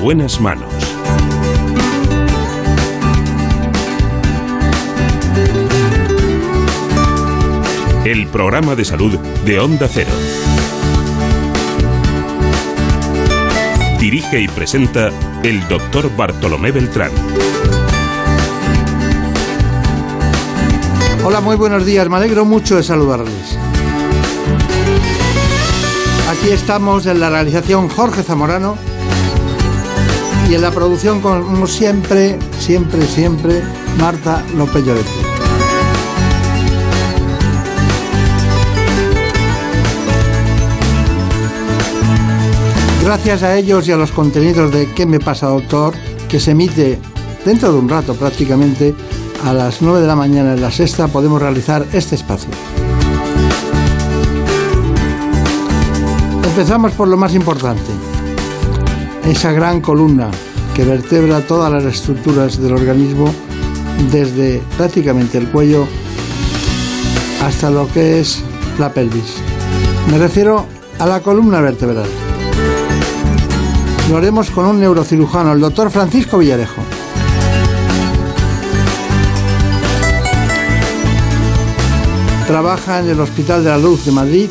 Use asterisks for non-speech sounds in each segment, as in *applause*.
En buenas manos. El programa de salud de Onda Cero. Dirige y presenta el doctor Bartolomé Beltrán. Hola, muy buenos días. Me alegro mucho de saludarles. Aquí estamos en la realización Jorge Zamorano y en la producción, como siempre, siempre, siempre, Marta López Llorente. Gracias a ellos y a los contenidos de ¿Qué me pasa, doctor? que se emite dentro de un rato prácticamente a las 9 de la mañana en la sexta, podemos realizar este espacio. Empezamos por lo más importante, esa gran columna que vertebra todas las estructuras del organismo desde prácticamente el cuello hasta lo que es la pelvis. Me refiero a la columna vertebral. Lo haremos con un neurocirujano, el doctor Francisco Villarejo. Trabaja en el Hospital de la Luz de Madrid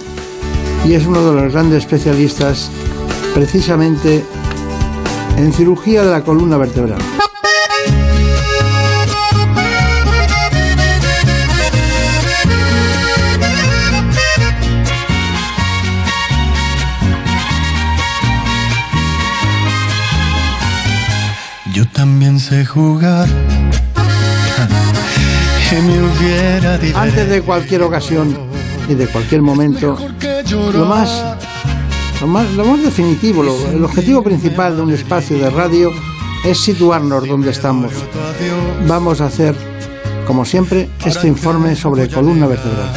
y es uno de los grandes especialistas precisamente en cirugía de la columna vertebral. Yo también sé jugar. *laughs* Antes de cualquier ocasión y de cualquier momento, lo más, lo más, lo más definitivo, el objetivo principal de un espacio de radio es situarnos donde estamos. Vamos a hacer, como siempre, este informe sobre columna vertebral.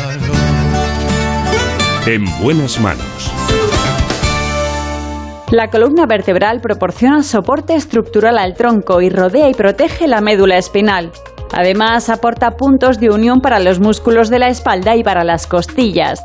En buenas manos. La columna vertebral proporciona soporte estructural al tronco y rodea y protege la médula espinal. Además, aporta puntos de unión para los músculos de la espalda y para las costillas.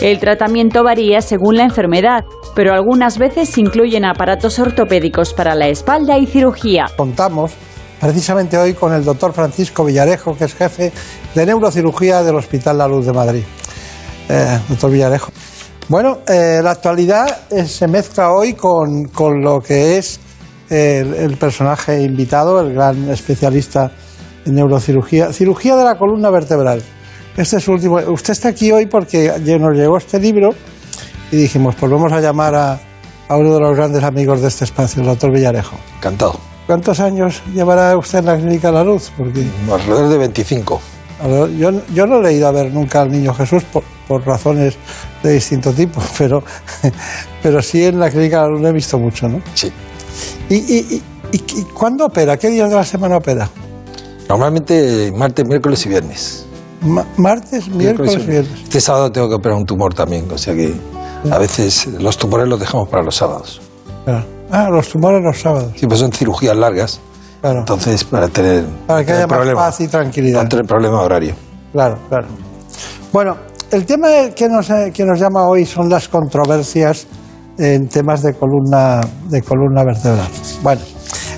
El tratamiento varía según la enfermedad, pero algunas veces incluyen aparatos ortopédicos para la espalda y cirugía. Contamos precisamente hoy con el doctor Francisco Villarejo, que es jefe de neurocirugía del Hospital La Luz de Madrid. Eh, doctor Villarejo. Bueno, eh, la actualidad eh, se mezcla hoy con, lo que es el, personaje invitado, el gran especialista en neurocirugía, cirugía de la columna vertebral. Este es último. Usted está aquí hoy porque nos llegó este libro y dijimos, pues vamos a llamar a, uno de los grandes amigos de este espacio, el doctor Villarejo. Encantado. ¿Cuántos años llevará usted en la clínica La Luz? Porque... Alrededor de 25. Yo, yo no he leído a ver nunca al niño Jesús por, por razones de distinto tipo, *laughs* pero, pero sí en la clínica lo he visto mucho, ¿no? Sí. ¿Y, y, y, cuándo opera? ¿Qué días de la semana opera? Normalmente martes, miércoles y viernes. Martes, miércoles, viernes. Este sábado tengo que operar un tumor también, o sea que a veces los tumores los dejamos para los sábados. Ah, los tumores los sábados. Sí, pues son cirugías largas. Claro. Entonces, para tener. Para que haya más paz y tranquilidad. No tener problema horario. Claro, claro. Bueno, el tema que nos, eh, que nos llama hoy son las controversias en temas de columna, de columna vertebral. Bueno,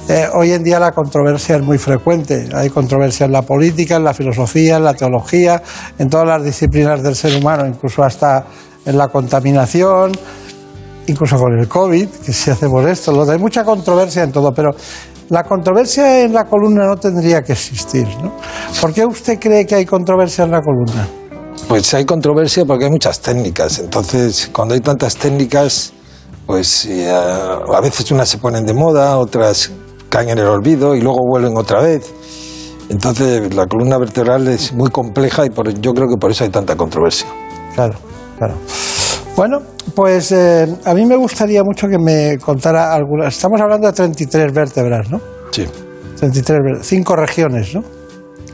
eh, hoy en día la controversia es muy frecuente. Hay controversia en la política, en la filosofía, en la teología, en todas las disciplinas del ser humano, incluso hasta en la contaminación, incluso con el COVID, que se hace por esto. Hay mucha controversia en todo, pero La controversia en la columna no tendría que existir, ¿no? ¿Por qué usted cree que hay controversia en la columna? Pues hay controversia porque hay muchas técnicas. Entonces, cuando hay tantas técnicas, pues eh, a veces unas se ponen de moda, otras caen en el olvido y luego vuelven otra vez. Entonces, la columna vertebral es muy compleja y por, yo creo que por eso hay tanta controversia. Claro, claro. Bueno, pues eh, a mí me gustaría mucho que me contara algunas. Estamos hablando de 33 vértebras, ¿no? Sí, 33 vértebras, cinco regiones, ¿no?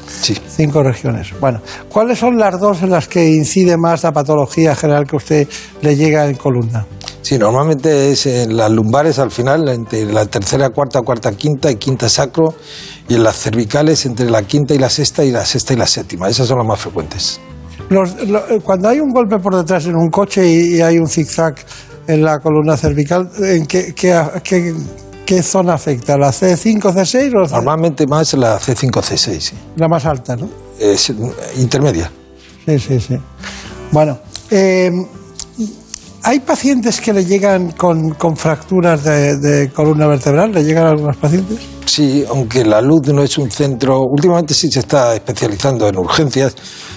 sí. Cinco regiones. Bueno, ¿cuáles son las dos en las que incide más la patología general que usted le llega en columna? Sí, normalmente es en las lumbares al final, entre la tercera, cuarta, cuarta, quinta y quinta sacro, y en las cervicales entre la quinta y la sexta y la sexta y la séptima. Esas son las más frecuentes. Los- lo- eh, cuando hay un golpe por detrás en un coche y, y hay un zigzag en la columna cervical, ¿en qué, qué- qué- qué zona afecta? ¿La C5, C6 o C- Normalmente más la C5-C6, sí. la más alta, no? es eh, intermedia. Sí, sí, sí. Bueno, eh, ¿hay pacientes que le llegan con, con fracturas de, de columna vertebral? ¿Le llegan a algunos pacientes? Sí, aunque la luz no es un centro, últimamente sí se está especializando en urgencias,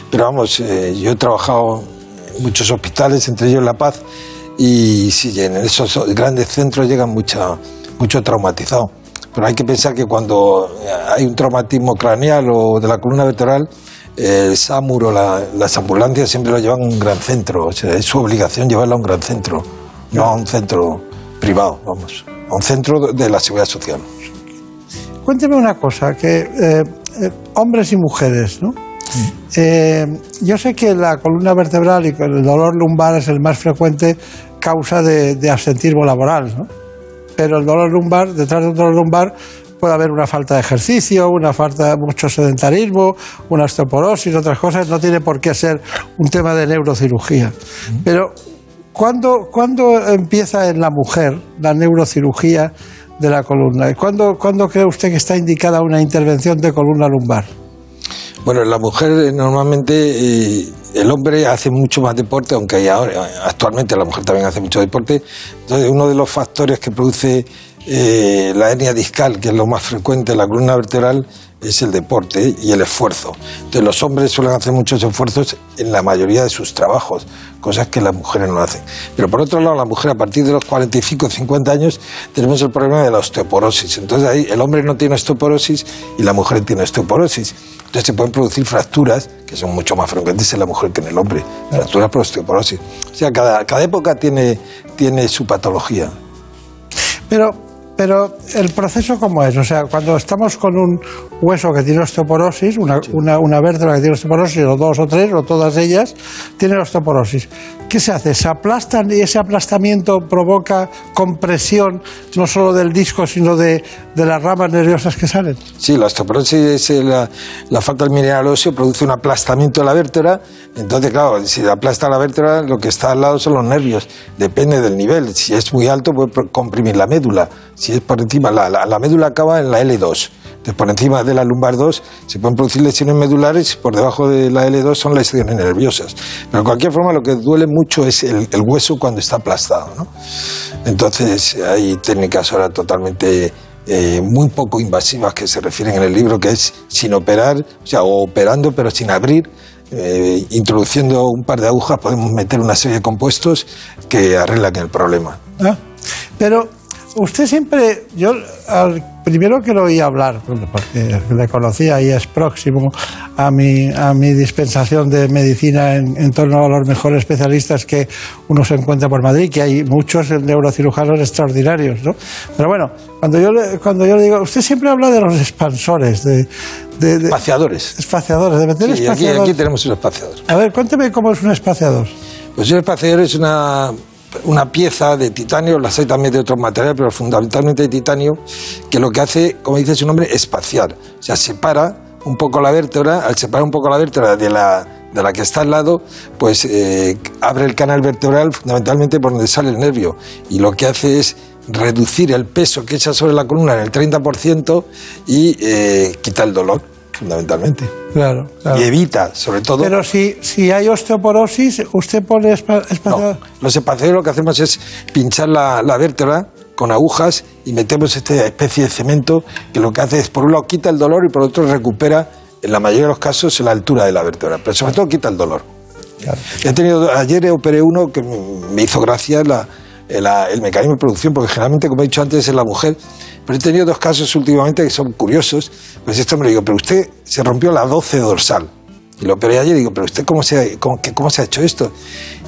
pero vamos, eh, yo he trabajado en muchos hospitales, entre ellos La Paz, y sí, en esos grandes centros llegan mucha, mucho traumatizado. Pero hay que pensar que cuando hay un traumatismo craneal o de la columna vertebral, el SAMUR o la- las ambulancias siempre lo llevan a un gran centro. O sea, es su obligación llevarlo a un gran centro, no a un centro privado, vamos, a un centro de la seguridad social. Cuénteme una cosa, que eh, eh, hombres y mujeres, ¿no? Eh, yo sé que la columna vertebral y el dolor lumbar es el más frecuente causa de, de absentismo laboral, ¿no? Pero el dolor lumbar, detrás de un dolor lumbar puede haber una falta de ejercicio, una falta de mucho sedentarismo, una osteoporosis, otras cosas, no tiene por qué ser un tema de neurocirugía. Pero ¿cuándo, cuándo empieza en la mujer la neurocirugía de la columna? ¿Y ¿Cuándo, ¿Cuándo cree usted que está indicada una intervención de columna lumbar? Bueno, la mujer eh, normalmente, eh, el hombre hace mucho más deporte, aunque hay ahora, actualmente la mujer también hace mucho deporte. Entonces, uno de los factores que produce eh, la hernia discal, que es lo más frecuente en la columna vertebral, es el deporte y el esfuerzo. Entonces, los hombres suelen hacer muchos esfuerzos en la mayoría de sus trabajos, cosas que las mujeres no hacen. Pero por otro lado, la mujer a partir de los 45 50 años tenemos el problema de la osteoporosis. Entonces, ahí el hombre no tiene osteoporosis y la mujer tiene osteoporosis. Entonces se pueden producir fracturas, que son mucho más frecuentes en la mujer que en el hombre, fracturas por osteoporosis. O sea, cada, cada época tiene, tiene su patología. Pero, pero el proceso cómo es, o sea, cuando estamos con un hueso que tiene osteoporosis, una, una, una vértebra que tiene osteoporosis, o dos o tres, o todas ellas, tienen osteoporosis. ¿Qué se hace? ¿Se aplastan y ese aplastamiento provoca compresión no solo del disco, sino de, de las ramas nerviosas que salen? Sí, la osteoporosis es eh, la, la falta del mineral óseo, produce un aplastamiento de la vértebra. Entonces, claro, si aplasta la vértebra, lo que está al lado son los nervios. Depende del nivel. Si es muy alto, puede comprimir la médula. Si es por encima, la, la- la médula acaba en la L2. Entonces, por encima de la lumbar 2 se pueden producir lesiones medulares y por debajo de la L2 son lesiones nerviosas. Pero de cualquier forma, lo que duele mucho es el, el hueso cuando está aplastado. ¿no? Entonces, hay técnicas ahora totalmente eh, muy poco invasivas que se refieren en el libro, que es sin operar, o sea, o operando pero sin abrir, eh, introduciendo un par de agujas podemos meter una serie de compuestos que arreglan el problema. ¿Ah? Pero usted siempre, yo al primero que lo oí hablar, porque le conocía y es próximo a mi, a mi dispensación de medicina en, en torno a los mejores especialistas que uno se encuentra por Madrid, que hay muchos neurocirujanos extraordinarios, ¿no? Pero bueno, cuando yo le, cuando yo le digo, usted siempre habla de los expansores, de, de, de- Espaciadores. espaciadores, de meter Sí, aquí, espaciadores. aquí tenemos un espaciador. A ver, cuénteme cómo es un espaciador. Pues un espaciador es una, una pieza de titanio, las hay también de otros materiales, pero fundamentalmente de titanio, que lo que hace, como dice su nombre, espaciar. O sea, separa un poco la vértebra, al separar un poco la vértebra de la, de la que está al lado, pues eh, abre el canal vertebral fundamentalmente por donde sale el nervio. Y lo que hace es reducir el peso que echa sobre la columna en el 30% y eh, quita el dolor, fundamentalmente. Claro, claro. Y evita, sobre todo... Pero si, si hay osteoporosis, usted pone espa- espaciador. No, los espaciadores lo que hacemos es pinchar la, la vértebra con agujas y metemos esta especie de cemento que lo que hace es, por un lado, quita el dolor y por otro recupera, en la mayoría de los casos, la altura de la vértebra, pero sobre todo quita el dolor. He tenido, ayer operé uno que me hizo gracia la, el mecanismo de producción, porque generalmente, como he dicho antes, es la mujer. Pero he tenido dos casos últimamente que son curiosos. Pues esto me lo digo, pero usted se rompió la 12 dorsal. Y lo operé ayer y digo, pero usted cómo se, ha, cómo, se ha hecho esto?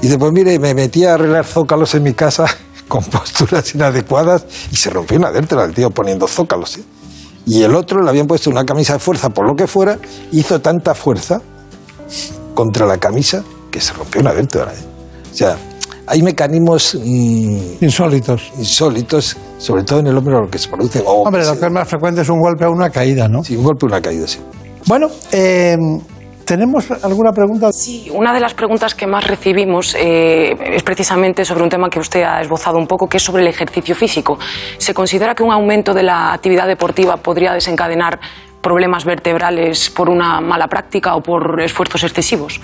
Y después, mire, me metí a arreglar zócalos en mi casa *laughs* con posturas inadecuadas y se rompió una vértebra el tío poniendo zócalos. ¿eh? Y el otro le habían puesto una camisa de fuerza por lo que fuera, hizo tanta fuerza contra la camisa que se rompió una vértebra. ¿eh? O sea, hay mecanismos mm, insólitos. Insólitos, sobre todo en el hombre, lo que se produce. Hombre, lo que es más frecuente es un golpe o una caída, ¿no? Sí, un golpe o una caída, sí. Bueno, eh, ¿Tenemos alguna pregunta? Sí, una de las preguntas que más recibimos eh, es precisamente sobre un tema que usted ha esbozado un poco, que es sobre el ejercicio físico. ¿Se considera que un aumento de la actividad deportiva podría desencadenar problemas vertebrales por una mala práctica o por esfuerzos excesivos?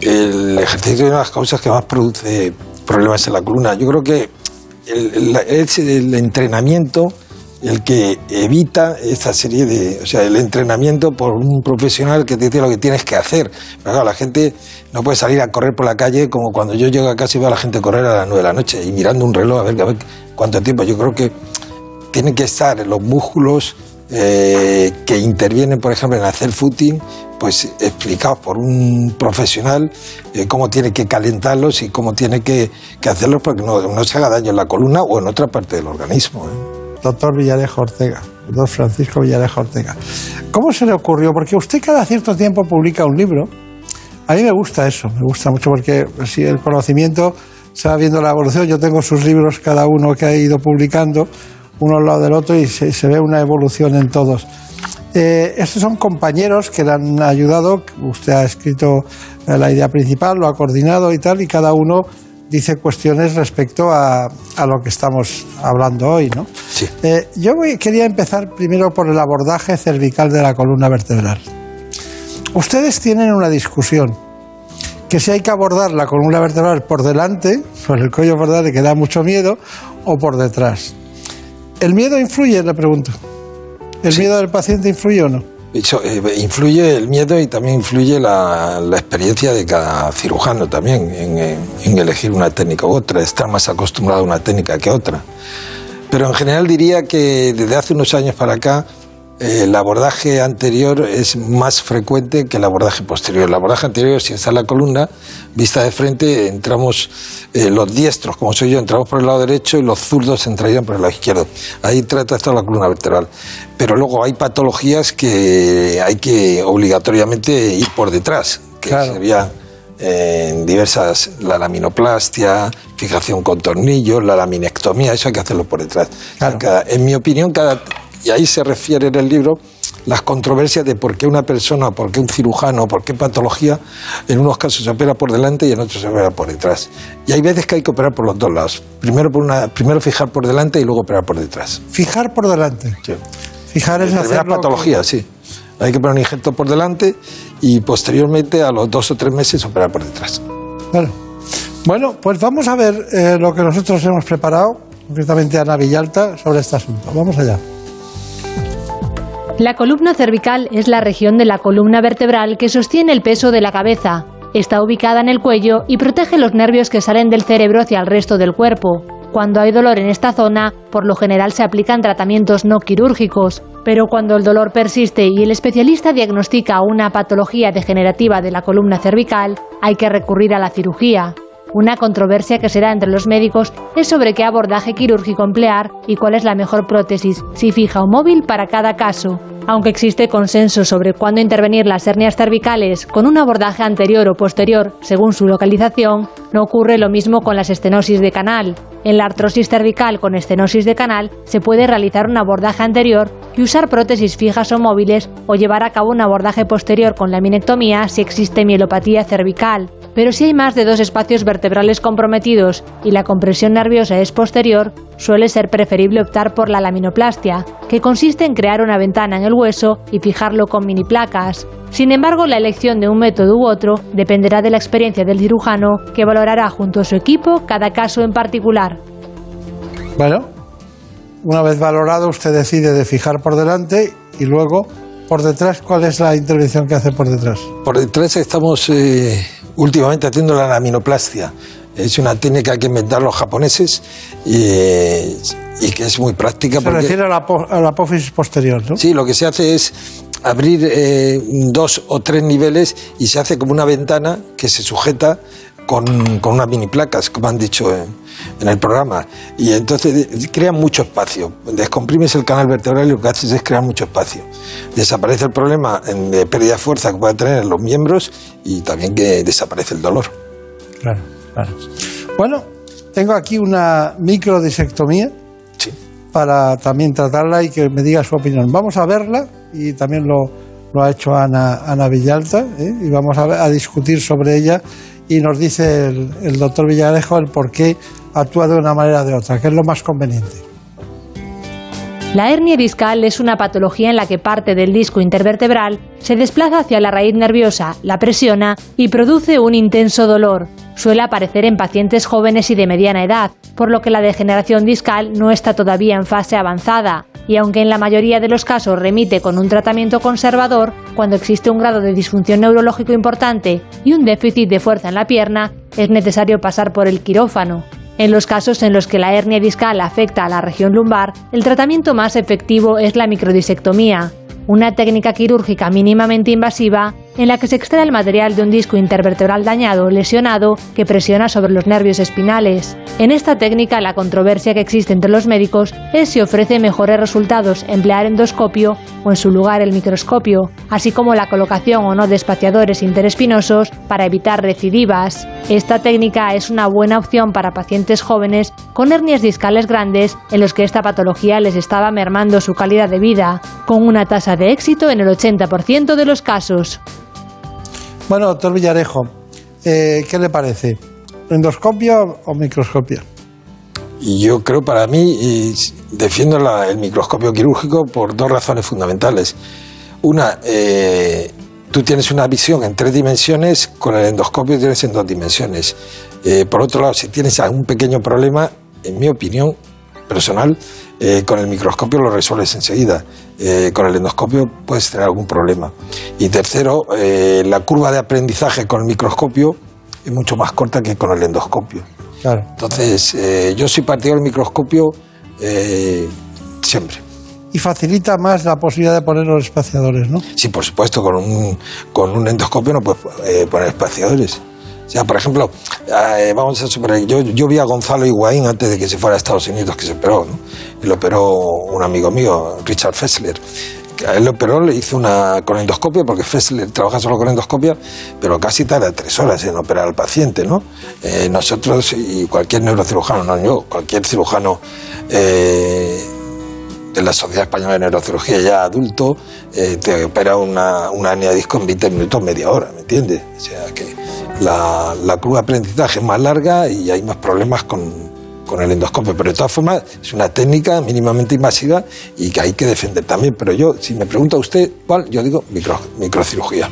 El ejercicio es una de las causas que más produce problemas en la columna. Yo creo que es el, entrenamiento el que evita esta serie de. O sea, el entrenamiento por un profesional que te dice lo que tienes que hacer. Pero la gente no puede salir a correr por la calle como cuando yo llego a casa y veo a la gente correr a las nueve de la noche y mirando un reloj a ver, a ver cuánto tiempo. Yo creo que tienen que estar los músculos eh, que intervienen, por ejemplo, en hacer footing, pues explicados por un profesional eh, cómo tiene que calentarlos y cómo tiene que, hacerlos para que no, se haga daño en la columna o en otra parte del organismo. ¿eh? Doctor Villarejo Ortega, doctor Francisco Villarejo Ortega. ¿Cómo se le ocurrió? Porque usted cada cierto tiempo publica un libro. A mí me gusta eso, me gusta mucho porque si el conocimiento se va viendo la evolución, yo tengo sus libros cada uno que ha ido publicando uno al lado del otro y se, ve una evolución en todos. Eh, estos son compañeros que le han ayudado, usted ha escrito eh, la idea principal, lo ha coordinado y tal, y cada uno dice cuestiones respecto a, a lo que estamos hablando hoy. ¿no? Sí. Eh, yo quería empezar primero por el abordaje cervical de la columna vertebral. Ustedes tienen una discusión que si hay que abordar la columna vertebral por delante, por el cuello por delante que da mucho miedo, o por detrás. ¿El miedo influye? Le pregunto. ¿El miedo del paciente influye o no? Eh, influye el miedo y también influye la, experiencia de cada cirujano también en, elegir una técnica u otra, estar más acostumbrado a una técnica que otra. Pero en general diría que desde hace unos años para acá el abordaje anterior es más frecuente que el abordaje posterior. El abordaje anterior, si está la columna, vista de frente, entramos eh, los diestros, como soy yo, entramos por el lado derecho y los zurdos entrarían por el lado izquierdo. Ahí trata toda la columna vertebral. Pero luego hay patologías que hay que obligatoriamente ir por detrás, que sería eh, en diversas, la laminoplastia, fijación con tornillos, la laminectomía, eso hay que hacerlo por detrás. en mi opinión, cada y ahí se refiere en el libro las controversias de por qué una persona, por qué un cirujano, por qué patología, en unos casos se opera por delante y en otros se opera por detrás. Y hay veces que hay que operar por los dos lados. Primero, por una, primero fijar por delante y luego operar por detrás. Fijar por delante. Sí. Fijar es hacer patología, sí. Hay que poner un injerto por delante y posteriormente a los dos o tres meses operar por detrás. Bueno, bueno pues vamos a ver eh, lo que nosotros hemos preparado, concretamente Ana Villalta, sobre este asunto. Vamos allá. La columna cervical es la región de la columna vertebral que sostiene el peso de la cabeza. Está ubicada en el cuello y protege los nervios que salen del cerebro hacia el resto del cuerpo. Cuando hay dolor en esta zona, por lo general se aplican tratamientos no quirúrgicos, pero cuando el dolor persiste y el especialista diagnostica una patología degenerativa de la columna cervical, hay que recurrir a la cirugía. Una controversia que será entre los médicos es sobre qué abordaje quirúrgico emplear y cuál es la mejor prótesis, si fija o móvil para cada caso. Aunque existe consenso sobre cuándo intervenir las hernias cervicales con un abordaje anterior o posterior según su localización, no ocurre lo mismo con las estenosis de canal. En la artrosis cervical con estenosis de canal se puede realizar un abordaje anterior y usar prótesis fijas o móviles o llevar a cabo un abordaje posterior con laminectomía si existe mielopatía cervical. Pero si hay más de dos espacios vertebrales comprometidos y la compresión nerviosa es posterior, suele ser preferible optar por la laminoplastia, que consiste en crear una ventana en el hueso y fijarlo con mini placas. Sin embargo, la elección de un método u otro dependerá de la experiencia del cirujano, que valorará junto a su equipo cada caso en particular. Bueno, una vez valorado, usted decide de fijar por delante y luego por detrás, ¿cuál es la intervención que hace por detrás? Por detrás estamos eh, últimamente haciendo la laminoplastia. Es una técnica que inventaron los japoneses y, y que es muy práctica. Se porque- refiere a la, a la apófisis posterior, ¿no? Sí, lo que se hace es abrir eh, dos o tres niveles y se hace como una ventana que se sujeta con, con unas mini placas, como han dicho en, en el programa. Y entonces eh, crea mucho espacio. Descomprimes el canal vertebral y lo que haces es crear mucho espacio. Desaparece el problema de pérdida de fuerza que puedan tener los miembros y también que desaparece el dolor. Claro, claro. Bueno, tengo aquí una microdisectomía. Para también tratarla y que me diga su opinión. Vamos a verla y también lo, lo ha hecho Ana, Ana Villalta ¿eh? y vamos a, a discutir sobre ella y nos dice el, el doctor Villarejo el por qué actúa de una manera o de otra, que es lo más conveniente. La hernia discal es una patología en la que parte del disco intervertebral se desplaza hacia la raíz nerviosa, la presiona y produce un intenso dolor. Suele aparecer en pacientes jóvenes y de mediana edad, por lo que la degeneración discal no está todavía en fase avanzada. Y aunque en la mayoría de los casos remite con un tratamiento conservador, cuando existe un grado de disfunción neurológico importante y un déficit de fuerza en la pierna, es necesario pasar por el quirófano. En los casos en los que la hernia discal afecta a la región lumbar, el tratamiento más efectivo es la microdisectomía, una técnica quirúrgica mínimamente invasiva en la que se extrae el material de un disco intervertebral dañado o lesionado que presiona sobre los nervios espinales. En esta técnica la controversia que existe entre los médicos es si ofrece mejores resultados emplear endoscopio o en su lugar el microscopio, así como la colocación o no de espaciadores interespinosos para evitar recidivas. Esta técnica es una buena opción para pacientes jóvenes con hernias discales grandes en los que esta patología les estaba mermando su calidad de vida, con una tasa de éxito en el 80% de los casos. Bueno, doctor Villarejo, eh, ¿qué le parece? ¿Endoscopio o microscopio? Y yo creo, para mí, defiendo el microscopio quirúrgico por dos razones fundamentales. Una, eh, tú tienes una visión en tres dimensiones, con el endoscopio tienes en dos dimensiones. Eh, por otro lado, si tienes algún pequeño problema, en mi opinión personal, con el microscopio lo resuelves enseguida. Eh, con el endoscopio puedes tener algún problema. Y tercero, eh, la curva de aprendizaje con el microscopio es mucho más corta que con el endoscopio. Claro. Entonces, eh, yo soy partidario del microscopio siempre. Y facilita más la posibilidad de poner los espaciadores, ¿no? Sí, por supuesto, con un, con un endoscopio no puedes poner espaciadores. Sea, por ejemplo, eh, vamos a suponer, yo, yo vi a Gonzalo Higuaín antes de que se fuera a Estados Unidos, que se operó, ¿no? Lo operó un amigo mío, Richard Fessler. A él lo operó, le hizo una con endoscopio, porque Fessler trabaja solo con endoscopia, pero casi tarda tres horas en operar al paciente, ¿no? Eh, nosotros y cualquier neurocirujano, no yo, cualquier cirujano eh, de la Sociedad Española de Neurocirugía ya adulto, eh, te opera una, una hernia de disco en 20 minutos, media hora, ¿me entiendes? O sea que la, la curva de aprendizaje es más larga y hay más problemas con, con el endoscopio. Pero de todas formas es una técnica mínimamente invasiva y que hay que defender también. Pero yo, si me pregunta usted cuál, yo digo micro, microcirugía.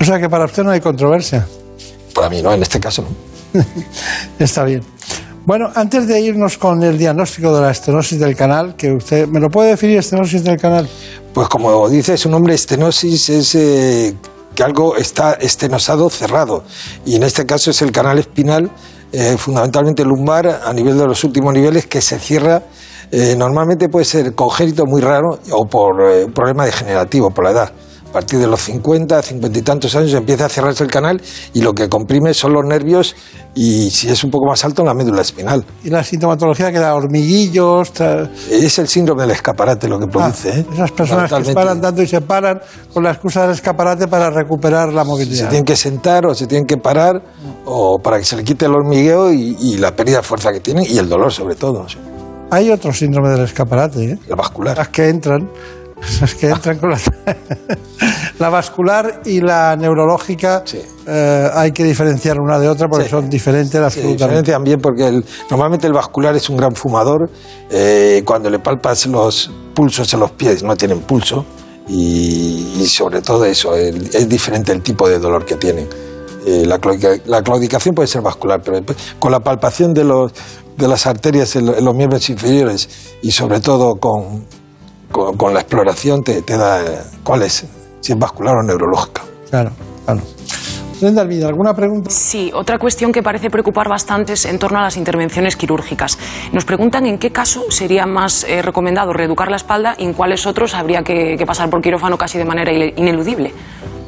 O sea que para usted no hay controversia. Para mí no, en este caso no. *laughs* Está bien. Bueno, antes de irnos con el diagnóstico de la estenosis del canal, que usted me lo puede definir estenosis del canal. Pues como dice su nombre, estenosis es eh, que algo está estenosado cerrado. Y en este caso es el canal espinal, eh, fundamentalmente lumbar, a nivel de los últimos niveles, que se cierra. eh, normalmente puede ser congénito muy raro o por eh, un problema degenerativo, por la edad. A partir de los 50, 50 y tantos años empieza a cerrarse el canal y lo que comprime son los nervios y si es un poco más alto, la médula espinal. Y la sintomatología que da hormiguillos. tra- Es el síndrome del escaparate lo que Ah, produce. ¿eh? esas personas que se Fundamentalmente. paran tanto y se paran con la excusa del escaparate para recuperar la Se movilidad. tienen que sentar o se tienen que parar o para que se le quite el hormigueo y, y la pérdida de fuerza que tienen y el dolor sobre todo, Hay otro síndrome del escaparate, ¿eh? la vascular. las que entran, *laughs* las que entran con la, *laughs* la vascular y la neurológica, Sí. eh, hay que diferenciar una de otra porque Sí. son diferentes Se absolutamente. diferencian bien porque el- normalmente el vascular es un gran fumador. eh, cuando le palpas los pulsos en los pies no tienen pulso y, y sobre todo eso, el- es diferente el tipo de dolor que tienen. Eh, la, la claudicación puede ser vascular, pero con la palpación de los, de las arterias en, los miembros inferiores y sobre todo con, con, la exploración te, te da eh, cuál es, si es vascular o neurológica. Claro, claro. Brenda ¿alguna pregunta? Sí, otra cuestión que parece preocupar bastante es en torno a las intervenciones quirúrgicas. Nos preguntan en qué caso sería más eh, recomendado reeducar la espalda y en cuáles otros habría que, pasar por quirófano casi de manera ineludible.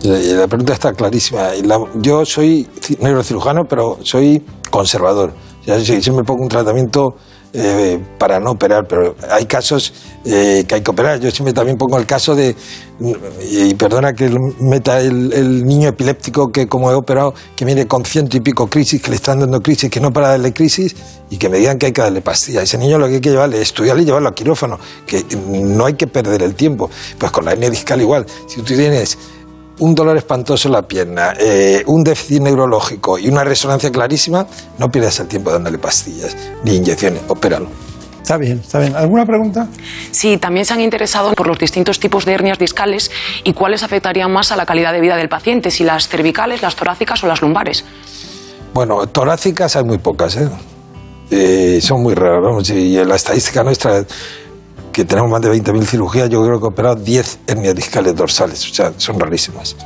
La, pregunta está clarísima. yo soy neurocirujano, pero soy conservador. si, yo me pongo un tratamiento eh, para no operar, pero hay casos eh, que hay que operar. Yo siempre también pongo el caso de, y perdona que meta el, niño epiléptico que como he operado, que viene con ciento y pico crisis, que le están dando crisis, que no para darle crisis y que me digan que hay que darle pastillas. Ese niño lo que hay que llevarle es estudiarle y llevarlo a quirófano, que no hay que perder el tiempo. Pues con la hernia discal igual. Si tú tienes un dolor espantoso en la pierna, eh, un déficit neurológico y una resonancia clarísima, no pierdas el tiempo dándole pastillas ni inyecciones, opéralo. Está bien, está bien. ¿Alguna pregunta? Sí, también se han interesado por los distintos tipos de hernias discales y cuáles afectarían más a la calidad de vida del paciente, si las cervicales, las torácicas o las lumbares. Bueno, torácicas hay muy pocas, ¿eh? eh son muy raras, vamos, y la estadística nuestra que tenemos más de 20.000 cirugías, yo creo que he operado 10 hernias discales dorsales, o sea, son rarísimas.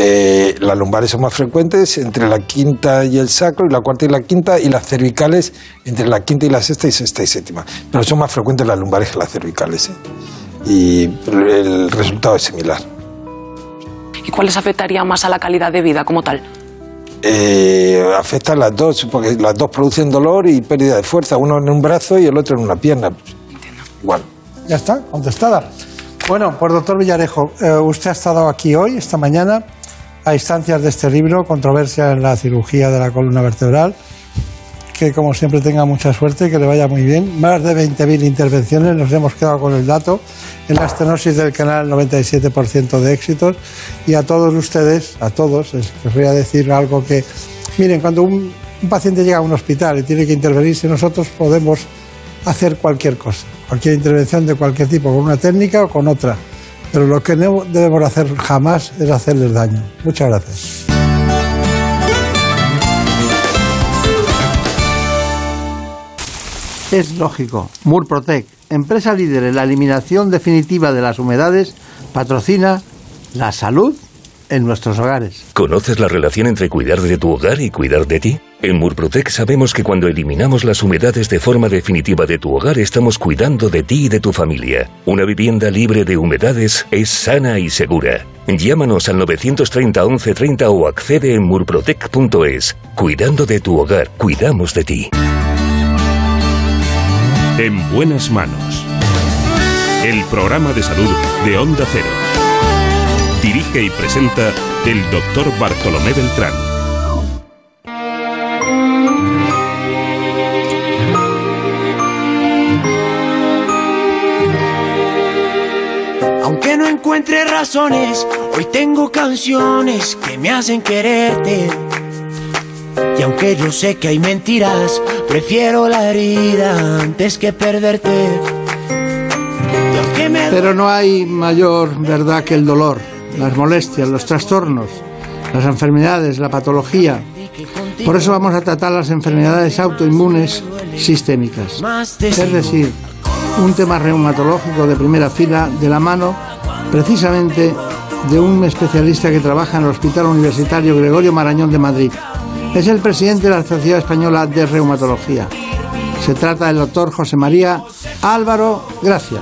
Eh, las lumbares son más frecuentes entre la quinta y el sacro, y la cuarta y la quinta, y las cervicales entre la quinta y la sexta y sexta y séptima. Pero son más frecuentes las lumbares que las cervicales. ¿eh? Y el resultado es similar. ¿Y cuáles afectarían más a la calidad de vida como tal? Eh, afectan las dos, porque las dos producen dolor y pérdida de fuerza, uno en un brazo y el otro en una pierna. Igual. Ya está, contestada. Bueno, pues doctor Villarejo, eh, usted ha estado aquí hoy, esta mañana, a instancias de este libro, Controversia en la cirugía de la columna vertebral. Que como siempre tenga mucha suerte que le vaya muy bien. Más de 20.000 intervenciones, nos hemos quedado con el dato. En la estenosis del canal, 97% de éxitos. Y a todos ustedes, a todos, les voy a decir algo que. Miren, cuando un paciente llega a un hospital y tiene que intervenirse, nosotros podemos hacer cualquier cosa cualquier intervención de cualquier tipo, con una técnica o con otra. Pero lo que no debemos hacer jamás es hacerles daño. Muchas gracias. Es lógico. Murprotec, empresa líder en la eliminación definitiva de las humedades, patrocina la salud en nuestros hogares. ¿Conoces la relación entre cuidar de tu hogar y cuidar de ti? En Murprotec sabemos que cuando eliminamos las humedades de forma definitiva de tu hogar estamos cuidando de ti y de tu familia. Una vivienda libre de humedades es sana y segura. Llámanos al 930 1130 o accede en murprotec.es. Cuidando de tu hogar, cuidamos de ti. En buenas manos. El programa de salud de Onda Cero. Dirige y presenta el doctor Bartolomé Beltrán. Aunque no encuentre razones, hoy tengo canciones que me hacen quererte. Y aunque yo sé que hay mentiras, prefiero la herida antes que perderte. Pero no hay mayor verdad que el dolor las molestias, los trastornos, las enfermedades, la patología. Por eso vamos a tratar las enfermedades autoinmunes sistémicas, es decir, un tema reumatológico de primera fila de la mano precisamente de un especialista que trabaja en el Hospital Universitario Gregorio Marañón de Madrid. Es el presidente de la Sociedad Española de Reumatología. Se trata del doctor José María Álvaro Gracia.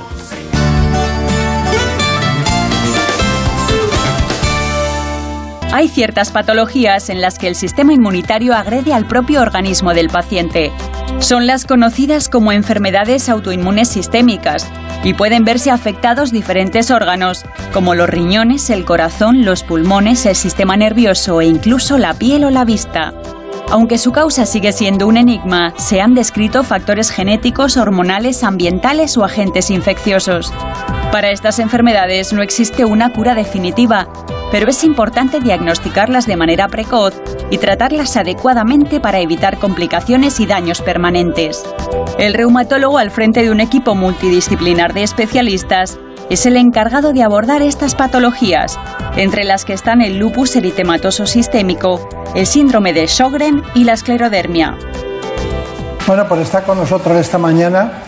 Hay ciertas patologías en las que el sistema inmunitario agrede al propio organismo del paciente. Son las conocidas como enfermedades autoinmunes sistémicas y pueden verse afectados diferentes órganos, como los riñones, el corazón, los pulmones, el sistema nervioso e incluso la piel o la vista. Aunque su causa sigue siendo un enigma, se han descrito factores genéticos, hormonales, ambientales o agentes infecciosos. Para estas enfermedades no existe una cura definitiva, pero es importante diagnosticarlas de manera precoz y tratarlas adecuadamente para evitar complicaciones y daños permanentes. El reumatólogo al frente de un equipo multidisciplinar de especialistas es el encargado de abordar estas patologías, entre las que están el lupus eritematoso sistémico, el síndrome de Sjögren y la esclerodermia. Bueno, pues está con nosotros esta mañana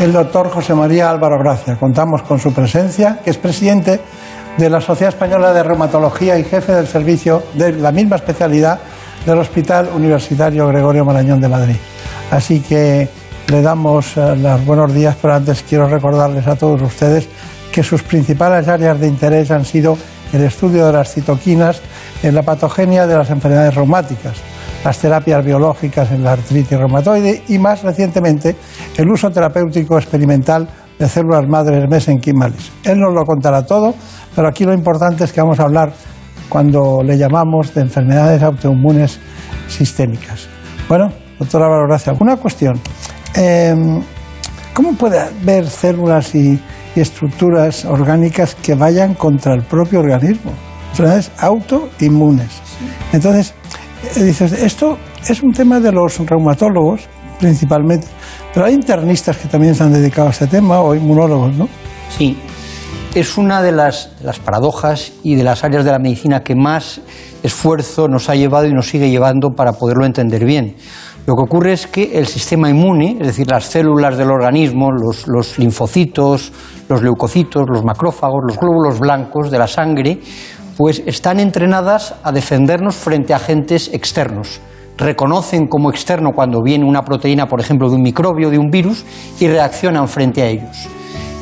el doctor José María Álvaro Gracia. Contamos con su presencia, que es presidente de la Sociedad Española de Reumatología y jefe del servicio de la misma especialidad del Hospital Universitario Gregorio Marañón de Madrid. Así que le damos eh, los buenos días, pero antes quiero recordarles a todos ustedes que sus principales áreas de interés han sido el estudio de las citoquinas en la patogenia de las enfermedades reumáticas, las terapias biológicas en la artritis reumatoide y más recientemente el uso terapéutico experimental de células madres mesenquimales. Él nos lo contará todo, pero aquí lo importante es que vamos a hablar cuando le llamamos de enfermedades autoinmunes sistémicas. Bueno, doctora Álvaro, gracias. Una cuestión. Eh, ¿Cómo puede haber células y, y estructuras orgánicas que vayan contra el propio organismo? Enfermedades autoinmunes. Entonces, eh, dices, esto es un tema de los reumatólogos principalmente, pero hay internistas que también se han dedicado a este tema o inmunólogos, ¿no? Sí, es una de las, las paradojas y de las áreas de la medicina que más esfuerzo nos ha llevado y nos sigue llevando para poderlo entender bien. Lo que ocurre es que el sistema inmune, es decir, las células del organismo, los, los linfocitos, los leucocitos, los macrófagos, los glóbulos blancos de la sangre, pues están entrenadas a defendernos frente a agentes externos. Reconocen como externo cuando viene una proteína, por ejemplo, de un microbio, de un virus, y reaccionan frente a ellos.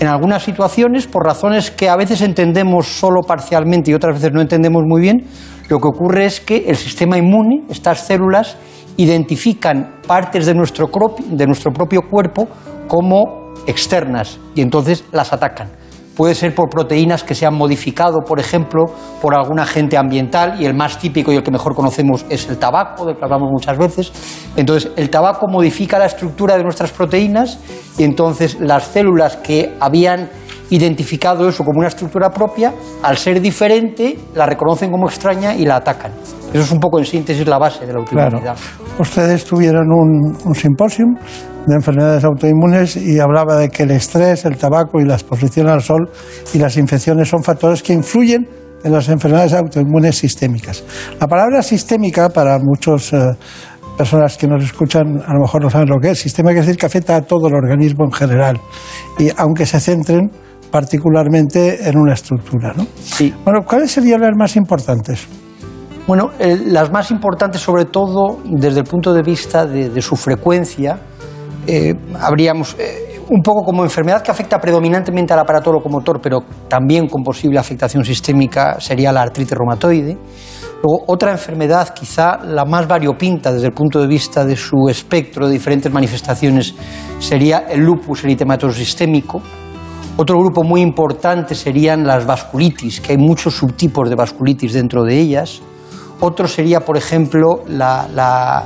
En algunas situaciones, por razones que a veces entendemos solo parcialmente y otras veces no entendemos muy bien, lo que ocurre es que el sistema inmune, estas células, identifican partes de nuestro, de nuestro propio cuerpo como externas y entonces las atacan. Puede ser por proteínas que se han modificado, por ejemplo, por algún agente ambiental, y el más típico y el que mejor conocemos es el tabaco, del que hablamos muchas veces. Entonces, el tabaco modifica la estructura de nuestras proteínas y entonces las células que habían identificado eso como una estructura propia, al ser diferente, la reconocen como extraña y la atacan. Eso es un poco en síntesis la base de la autoinmunidad. Claro. Ustedes tuvieron un, un de enfermedades autoinmunes y hablaba de que el estrés, el tabaco y la exposición al sol y las infecciones son factores que influyen en las enfermedades autoinmunes sistémicas. La palabra sistémica para muchas eh, personas que nos escuchan a lo mejor no saben lo que es. Sistema quiere decir que afecta a todo el organismo en general y aunque se centren particularmente en una estructura. ¿no? Sí. Bueno, ¿cuáles serían las más importantes? Bueno, eh, las más importantes, sobre todo desde el punto de vista de, de su frecuencia, eh, habríamos eh, un poco como enfermedad que afecta predominantemente al aparato locomotor, pero también con posible afectación sistémica, sería la artritis reumatoide. Luego, otra enfermedad, quizá la más variopinta desde el punto de vista de su espectro de diferentes manifestaciones, sería el lupus eritematoso sistémico. Otro grupo muy importante serían las vasculitis, que hay muchos subtipos de vasculitis dentro de ellas. Otro sería, por ejemplo, la, la,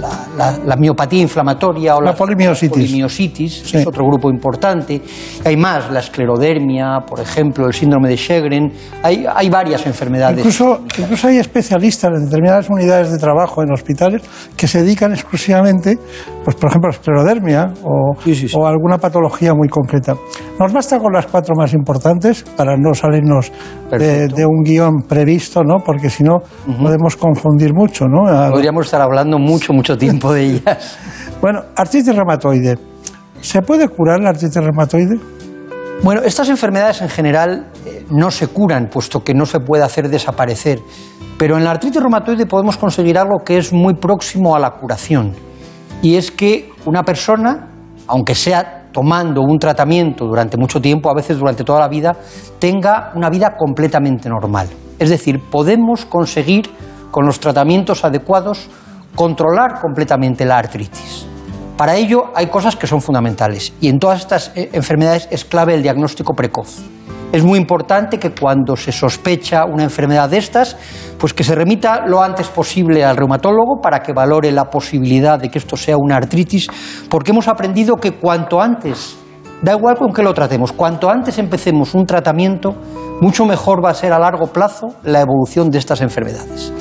la, la, la miopatía inflamatoria o La polimiositis. polimiositis, Sí. es otro grupo importante. Hay más, la esclerodermia, por ejemplo, el síndrome de Sjögren. Hay, hay varias enfermedades. Incluso, incluso hay especialistas en determinadas unidades de trabajo en hospitales que se dedican exclusivamente, pues por ejemplo, a esclerodermia o, Sí, sí, o alguna patología muy concreta. Nos basta con las cuatro más importantes para no salirnos de, de un guion previsto, ¿no? Porque si no podemos confundir mucho, ¿no? Podríamos estar hablando mucho, mucho tiempo de ellas. *laughs* Bueno, artritis reumatoide. ¿Se puede curar la artritis reumatoide? Bueno, estas enfermedades en general eh, no se curan, puesto que no se puede hacer desaparecer. Pero en la artritis reumatoide podemos conseguir algo que es muy próximo a la curación. Y es que una persona, aunque sea tomando un tratamiento durante mucho tiempo, a veces durante toda la vida, tenga una vida completamente normal. Es decir, podemos conseguir con los tratamientos adecuados controlar completamente la artritis. Para ello hay cosas que son fundamentales y en todas estas eh, enfermedades es clave el diagnóstico precoz. Es muy importante que cuando se sospecha una enfermedad de estas, pues que se remita lo antes posible al reumatólogo para que valore la posibilidad de que esto sea una artritis, porque hemos aprendido que cuanto antes, da igual con qué lo tratemos, cuanto antes empecemos un tratamiento, mucho mejor va a ser a largo plazo la evolución de estas enfermedades.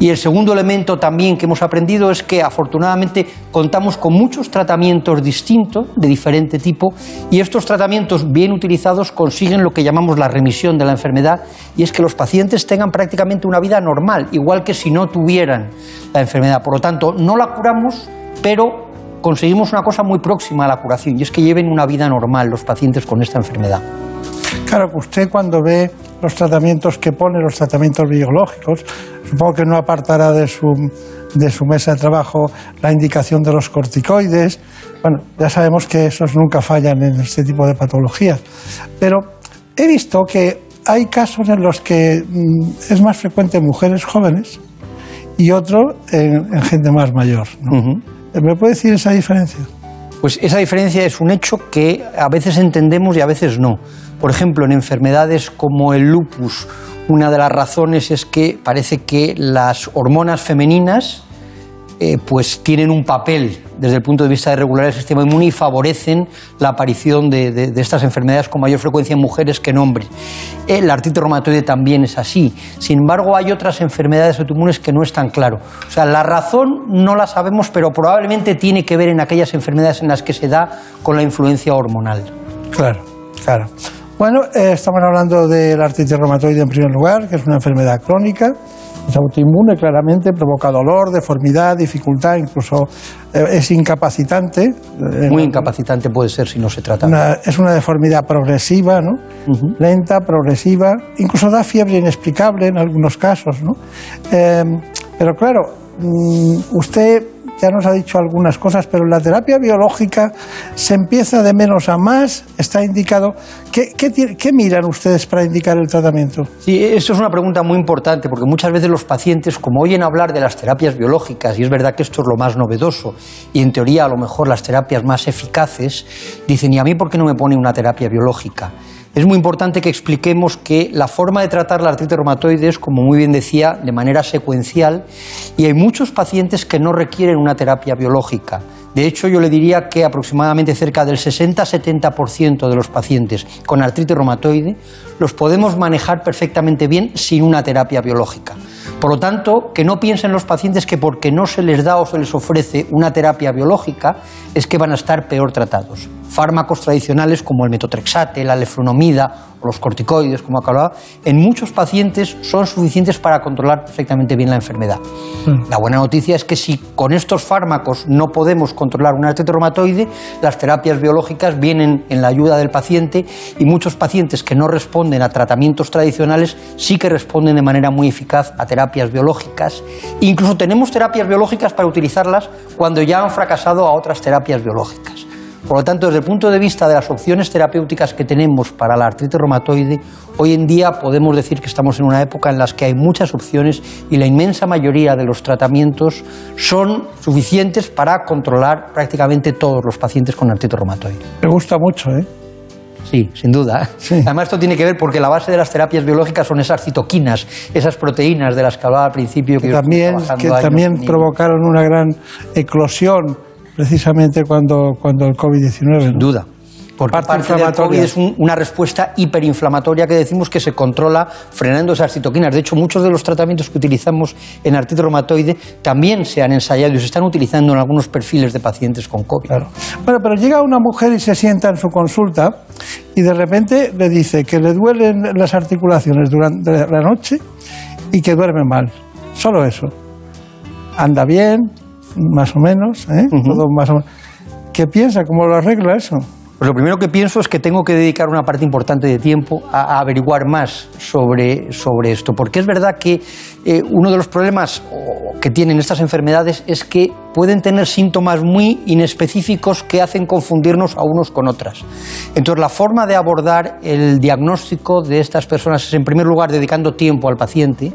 Y el segundo elemento también que hemos aprendido es que afortunadamente contamos con muchos tratamientos distintos, de diferente tipo, y estos tratamientos bien utilizados consiguen lo que llamamos la remisión de la enfermedad, y es que los pacientes tengan prácticamente una vida normal, igual que si no tuvieran la enfermedad. Por lo tanto, no la curamos, pero conseguimos una cosa muy próxima a la curación y es que lleven una vida normal los pacientes con esta enfermedad. Claro usted cuando ve los tratamientos que pone, los tratamientos biológicos, supongo que no apartará de su, de su mesa de trabajo la indicación de los corticoides. Bueno, ya sabemos que esos nunca fallan en este tipo de patologías. Pero he visto que hay casos en los que mm, es más frecuente en mujeres jóvenes y otro en, en gente más mayor. ¿no? ¿Me puede decir esa diferencia? Pues esa diferencia es un hecho que a veces entendemos y a veces no. Por ejemplo, en enfermedades como el lupus, una de las razones es que parece que las hormonas femeninas eh, pues tienen un papel desde el punto de vista de regular el sistema inmune y favorecen la aparición de, estas enfermedades con mayor frecuencia en mujeres que en hombres. El artritis reumatoide también es así. Sin embargo, hay otras enfermedades autoinmunes que no es tan claro. O sea, la razón no la sabemos, pero probablemente tiene que ver en aquellas enfermedades en las que se da con la influencia hormonal. Claro, claro. Bueno, eh, estamos hablando de la artritis reumatoide en primer lugar, que es una enfermedad crónica, es autoinmune claramente, provoca dolor, deformidad, dificultad, incluso eh, es incapacitante. eh, Muy incapacitante puede ser si no se trata. una- es una deformidad progresiva, ¿no? Lenta, progresiva, incluso da fiebre inexplicable en algunos casos, ¿no? Eh, pero claro, mm, usted ya nos ha dicho algunas cosas, pero la terapia biológica se empieza de menos a más, está indicado. ¿Qué, qué miran ustedes para indicar el tratamiento? Sí, esto es una pregunta muy importante porque muchas veces los pacientes, como oyen hablar de las terapias biológicas, y es verdad que esto es lo más novedoso, y en teoría a lo mejor las terapias más eficaces, dicen, ¿y a mí por qué no me pone una terapia biológica? Es muy importante que expliquemos que la forma de tratar la artritis reumatoide es, como muy bien decía, de manera secuencial, y hay muchos pacientes que no requieren una terapia biológica. De hecho, yo le diría que aproximadamente cerca del 60-70% de los pacientes con artritis reumatoide los podemos manejar perfectamente bien sin una terapia biológica. Por lo tanto, que no piensen los pacientes que porque no se les da o se les ofrece una terapia biológica es que van a estar peor tratados. Fármacos tradicionales como el metotrexate, la leflunomida o los corticoides, como acababa, en muchos pacientes son suficientes para controlar perfectamente bien la enfermedad. La buena noticia es que si con estos fármacos no podemos controlar una artritis reumatoide, las terapias biológicas vienen en la ayuda del paciente y muchos pacientes que no responden a tratamientos tradicionales sí que responden de manera muy eficaz a terapias biológicas. Incluso tenemos terapias biológicas para utilizarlas cuando ya han fracasado a otras terapias biológicas. Por lo tanto, desde el punto de vista de las opciones terapéuticas que tenemos para la artritis reumatoide, hoy en día podemos decir que estamos en una época en la que hay muchas opciones y la inmensa mayoría de los tratamientos son suficientes para controlar prácticamente todos los pacientes con artritis reumatoide. Me gusta mucho, ¿eh? Sí, sin duda. Además, esto tiene que ver porque la base de las terapias biológicas son esas citoquinas, esas proteínas de las que hablaba al principio. que también, que también provocaron una gran eclosión precisamente cuando, cuando el COVID-19. Sin duda. Porque Parte parte, del. COVID es un- una respuesta hiperinflamatoria que decimos que se controla frenando esas citoquinas. De hecho, muchos de los tratamientos que utilizamos en artritis reumatoide también se han ensayado y se están utilizando en algunos perfiles de pacientes con COVID. Bueno, pero llega una mujer y se sienta en su consulta y de repente le dice que le duelen las articulaciones durante la noche y que duerme mal. Solo eso. Anda bien, más o menos, ¿eh? Todo más o menos. ¿Qué piensa? ¿Cómo lo arregla eso? Pues lo primero que pienso es que tengo que dedicar una parte importante de tiempo a, averiguar más sobre, sobre esto, porque es verdad que eh, uno de los problemas que tienen estas enfermedades es que pueden tener síntomas muy inespecíficos que hacen confundirnos a unos con otras. Entonces, la forma de abordar el diagnóstico de estas personas es, en primer lugar, dedicando tiempo al paciente,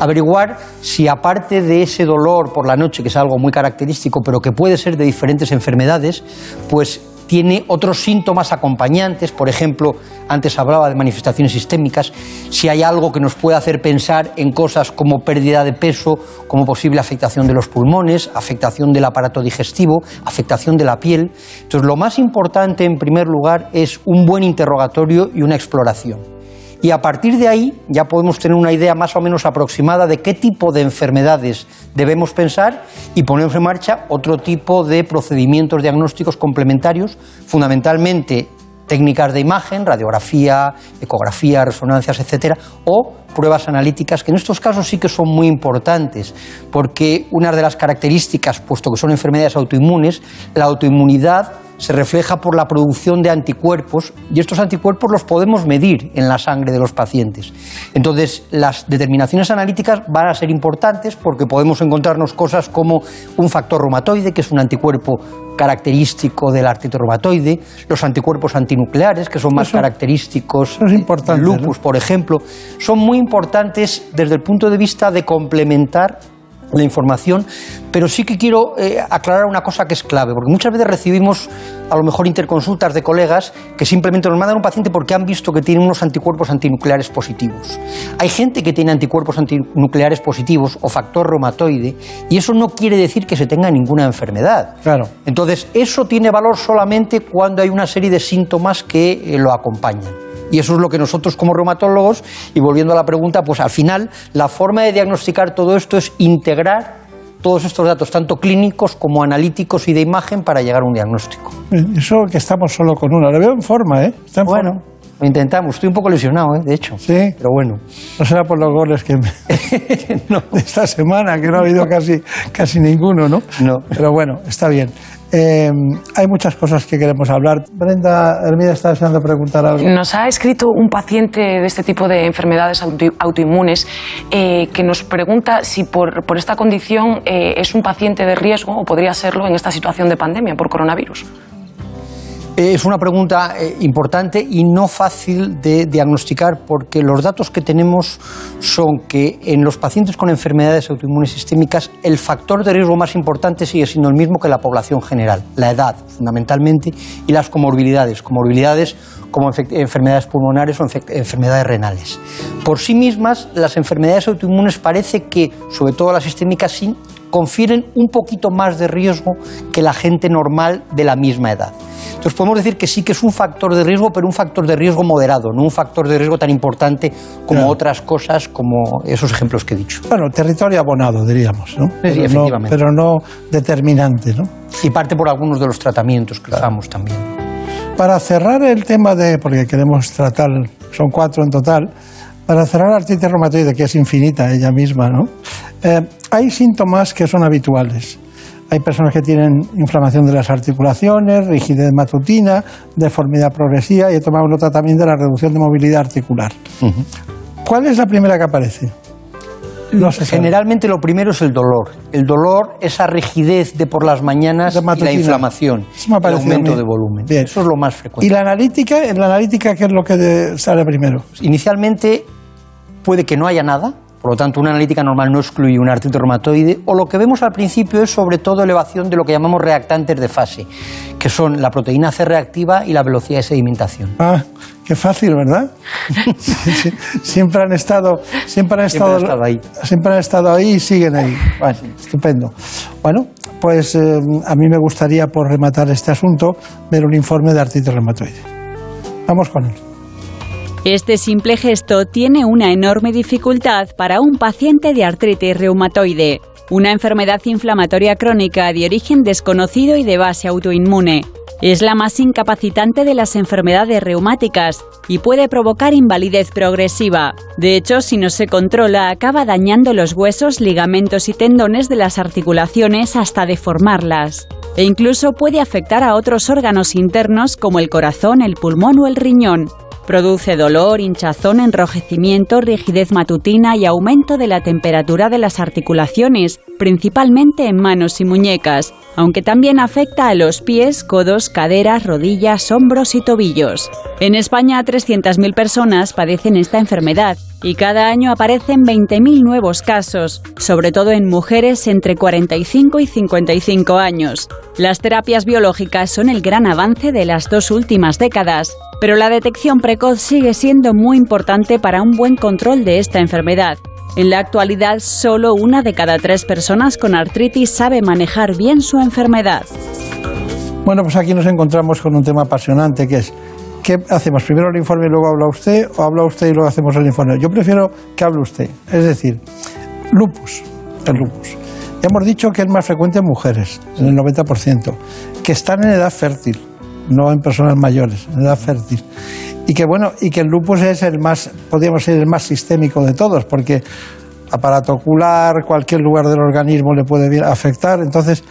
averiguar si aparte de ese dolor por la noche, que es algo muy característico, pero que puede ser de diferentes enfermedades, pues tiene otros síntomas acompañantes, por ejemplo, antes hablaba de manifestaciones sistémicas, si hay algo que nos puede hacer pensar en cosas como pérdida de peso, como posible afectación de los pulmones, afectación del aparato digestivo, afectación de la piel. Entonces, lo más importante, en primer lugar, es un buen interrogatorio y una exploración. Y a partir de ahí ya podemos tener una idea más o menos aproximada de qué tipo de enfermedades debemos pensar y ponemos en marcha otro tipo de procedimientos diagnósticos complementarios, fundamentalmente técnicas de imagen, radiografía, ecografía, resonancias, etcétera, o pruebas analíticas, que en estos casos sí que son muy importantes, porque una de las características, puesto que son enfermedades autoinmunes, la autoinmunidad se refleja por la producción de anticuerpos y estos anticuerpos los podemos medir en la sangre de los pacientes. Entonces, las determinaciones analíticas van a ser importantes porque podemos encontrarnos cosas como un factor reumatoide, que es un anticuerpo característico del artritis reumatoide, los anticuerpos antinucleares, que son más característicos del lupus, por ejemplo, son muy importantes desde el punto de vista de complementar la información, pero sí que quiero eh, aclarar una cosa que es clave, porque muchas veces recibimos a lo mejor interconsultas de colegas que simplemente nos mandan un paciente porque han visto que tiene unos anticuerpos antinucleares positivos. Hay gente que tiene anticuerpos antinucleares positivos o factor reumatoide y eso no quiere decir que se tenga ninguna enfermedad. Claro. Entonces, eso tiene valor solamente cuando hay una serie de síntomas que eh, lo acompañan. Y eso es lo que nosotros como reumatólogos, y volviendo a la pregunta, pues al final la forma de diagnosticar todo esto es integrar todos estos datos, tanto clínicos como analíticos y de imagen, para llegar a un diagnóstico. Eso que estamos solo con uno. Le veo en forma, ¿eh? Está en bueno, lo intentamos. Estoy un poco lesionado, ¿eh? de hecho. Sí. Pero bueno. No será por los goles que me... *laughs* *laughs* de esta semana, que no ha habido casi, casi ninguno, ¿no? No. Pero bueno, está bien. Eh, hay muchas cosas que queremos hablar. Brenda Hermida está deseando preguntar algo. Nos ha escrito un paciente de este tipo de enfermedades auto- autoinmunes eh, que nos pregunta si por, por esta condición eh, es un paciente de riesgo o podría serlo en esta situación de pandemia por coronavirus. Eh, Es una pregunta eh, importante y no fácil de diagnosticar porque los datos que tenemos son que en los pacientes con enfermedades autoinmunes sistémicas el factor de riesgo más importante sigue siendo el mismo que la población general, la edad fundamentalmente y las comorbilidades, comorbilidades como enfe- enfermedades pulmonares o enfe- enfermedades renales. Por sí mismas, las enfermedades autoinmunes parece que, sobre todo las sistémicas, sí confieren un poquito más de riesgo que la gente normal de la misma edad. Entonces podemos decir que sí que es un factor de riesgo, pero un factor de riesgo moderado, no un factor de riesgo tan importante como Claro. otras cosas, como esos ejemplos que he dicho. Bueno, territorio abonado, diríamos, ¿no? Pero no- efectivamente. pero no determinante, ¿no? Y parte por algunos de los tratamientos que usamos también. Para cerrar el tema de, porque queremos tratar, son cuatro en total, para cerrar la artritis reumatoide, que es infinita ella misma, ¿no? Eh, hay síntomas que son habituales. Hay personas que tienen inflamación de las articulaciones, rigidez matutina, deformidad progresiva y he tomado nota también de la reducción de movilidad articular. ¿Cuál es la primera que aparece? No. Generalmente lo primero es el dolor. El dolor, esa rigidez de por las mañanas y la inflamación, me el aumento de volumen. Bien. Eso es lo más frecuente. ¿Y la analítica? ¿En la analítica qué es lo que sale primero? Inicialmente puede que no haya nada, por lo tanto una analítica normal no excluye una artritis reumatoide, o lo que vemos al principio es sobre todo elevación de lo que llamamos reactantes de fase, que son la proteína C reactiva y la velocidad de sedimentación. Ah, qué fácil, ¿verdad? *laughs* Siempre han estado, siempre han Siempre estado, han estado ahí. siempre han estado ahí y siguen ahí. Bueno, estupendo. Bueno, pues eh, a mí me gustaría, por rematar este asunto, ver un informe de artritis reumatoide. Vamos con él. Este simple gesto tiene una enorme dificultad para un paciente de artritis reumatoide, una enfermedad inflamatoria crónica de origen desconocido y de base autoinmune. Es la más incapacitante de las enfermedades reumáticas y puede provocar invalidez progresiva. De hecho, si no se controla, acaba dañando los huesos, ligamentos y tendones de las articulaciones hasta deformarlas. E incluso puede afectar a otros órganos internos como el corazón, el pulmón o el riñón. Produce dolor, hinchazón, enrojecimiento, rigidez matutina y aumento de la temperatura de las articulaciones, principalmente en manos y muñecas, aunque también afecta a los pies, codos, caderas, rodillas, hombros y tobillos. En España, 300.000 personas padecen esta enfermedad y cada año aparecen 20.000 nuevos casos, sobre todo en mujeres entre 45 y 55 años. Las terapias biológicas son el gran avance de las dos últimas décadas, pero la detección precoz sigue siendo muy importante para un buen control de esta enfermedad. En la actualidad, solo una de cada tres personas con artritis sabe manejar bien su enfermedad. Bueno, pues aquí nos encontramos con un tema apasionante que es, ¿qué hacemos? ¿Primero el informe y luego habla usted o habla usted y luego hacemos el informe? Yo prefiero que hable usted. Es decir, lupus, el lupus. Hemos dicho que es más frecuente en mujeres, en el 90%, que están en edad fértil. no en personas mayores, en edad fértil. Y que bueno, y que el lupus es el más, podríamos ser el más sistémico de todos, porque aparato ocular, cualquier lugar del organismo le puede afectar. Entonces,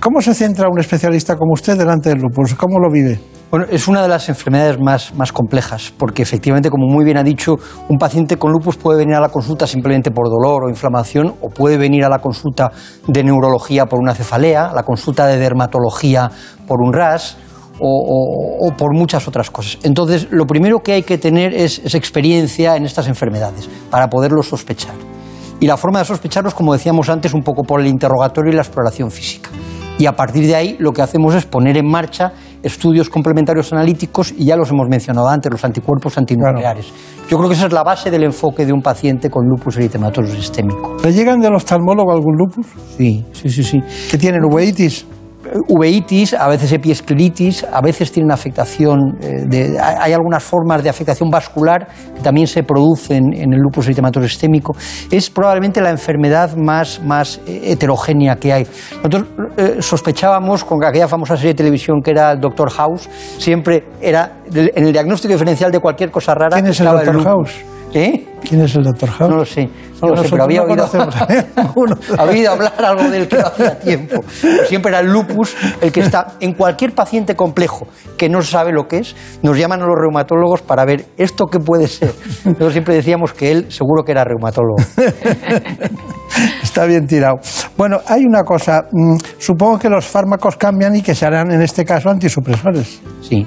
¿cómo se centra un especialista como usted delante del lupus? ¿Cómo lo vive? Bueno, es una de las enfermedades más, más, complejas, porque efectivamente, como muy bien ha dicho, un paciente con lupus puede venir a la consulta simplemente por dolor o inflamación, o puede venir a la consulta de neurología por una cefalea, la consulta de dermatología por un RAS, o, por muchas otras cosas. Entonces, lo primero que hay que tener es, es experiencia en estas enfermedades para poderlo sospechar. Y la forma de sospecharlos, como decíamos antes, un poco por el interrogatorio y la exploración física. Y a partir de ahí lo que hacemos es poner en marcha estudios complementarios analíticos y ya los hemos mencionado antes, los anticuerpos antinucleares. Yo creo que esa es la base del enfoque de un paciente con lupus eritematoso sistémico. ¿Le llegan del oftalmólogo algún lupus? Sí, sí, sí. sí. ¿Que tienen uveitis? Uveitis, a veces epiescleritis, a veces tienen afectación, eh, de, hay algunas formas de afectación vascular que también se producen en el lupus eritematoso sistémico. Es probablemente la enfermedad más, más eh, heterogénea que hay. Nosotros eh, sospechábamos con aquella famosa serie de televisión que era el Doctor House, siempre era en el diagnóstico diferencial de cualquier cosa rara. ¿Quién es el Doctor House? ¿Eh? ¿Quién es el Doctor House? No lo sé, no lo sé pero había oído, *laughs* había hablar algo del que hacía tiempo. Siempre era el lupus el que está en cualquier paciente complejo que no sabe lo que es, nos llaman a los reumatólogos para ver esto qué puede ser. Nosotros siempre decíamos que él seguro que era reumatólogo. *laughs* Está bien tirado. Bueno, hay una cosa. Mm, supongo que los fármacos cambian y que se harán en este caso antisupresores. Sí.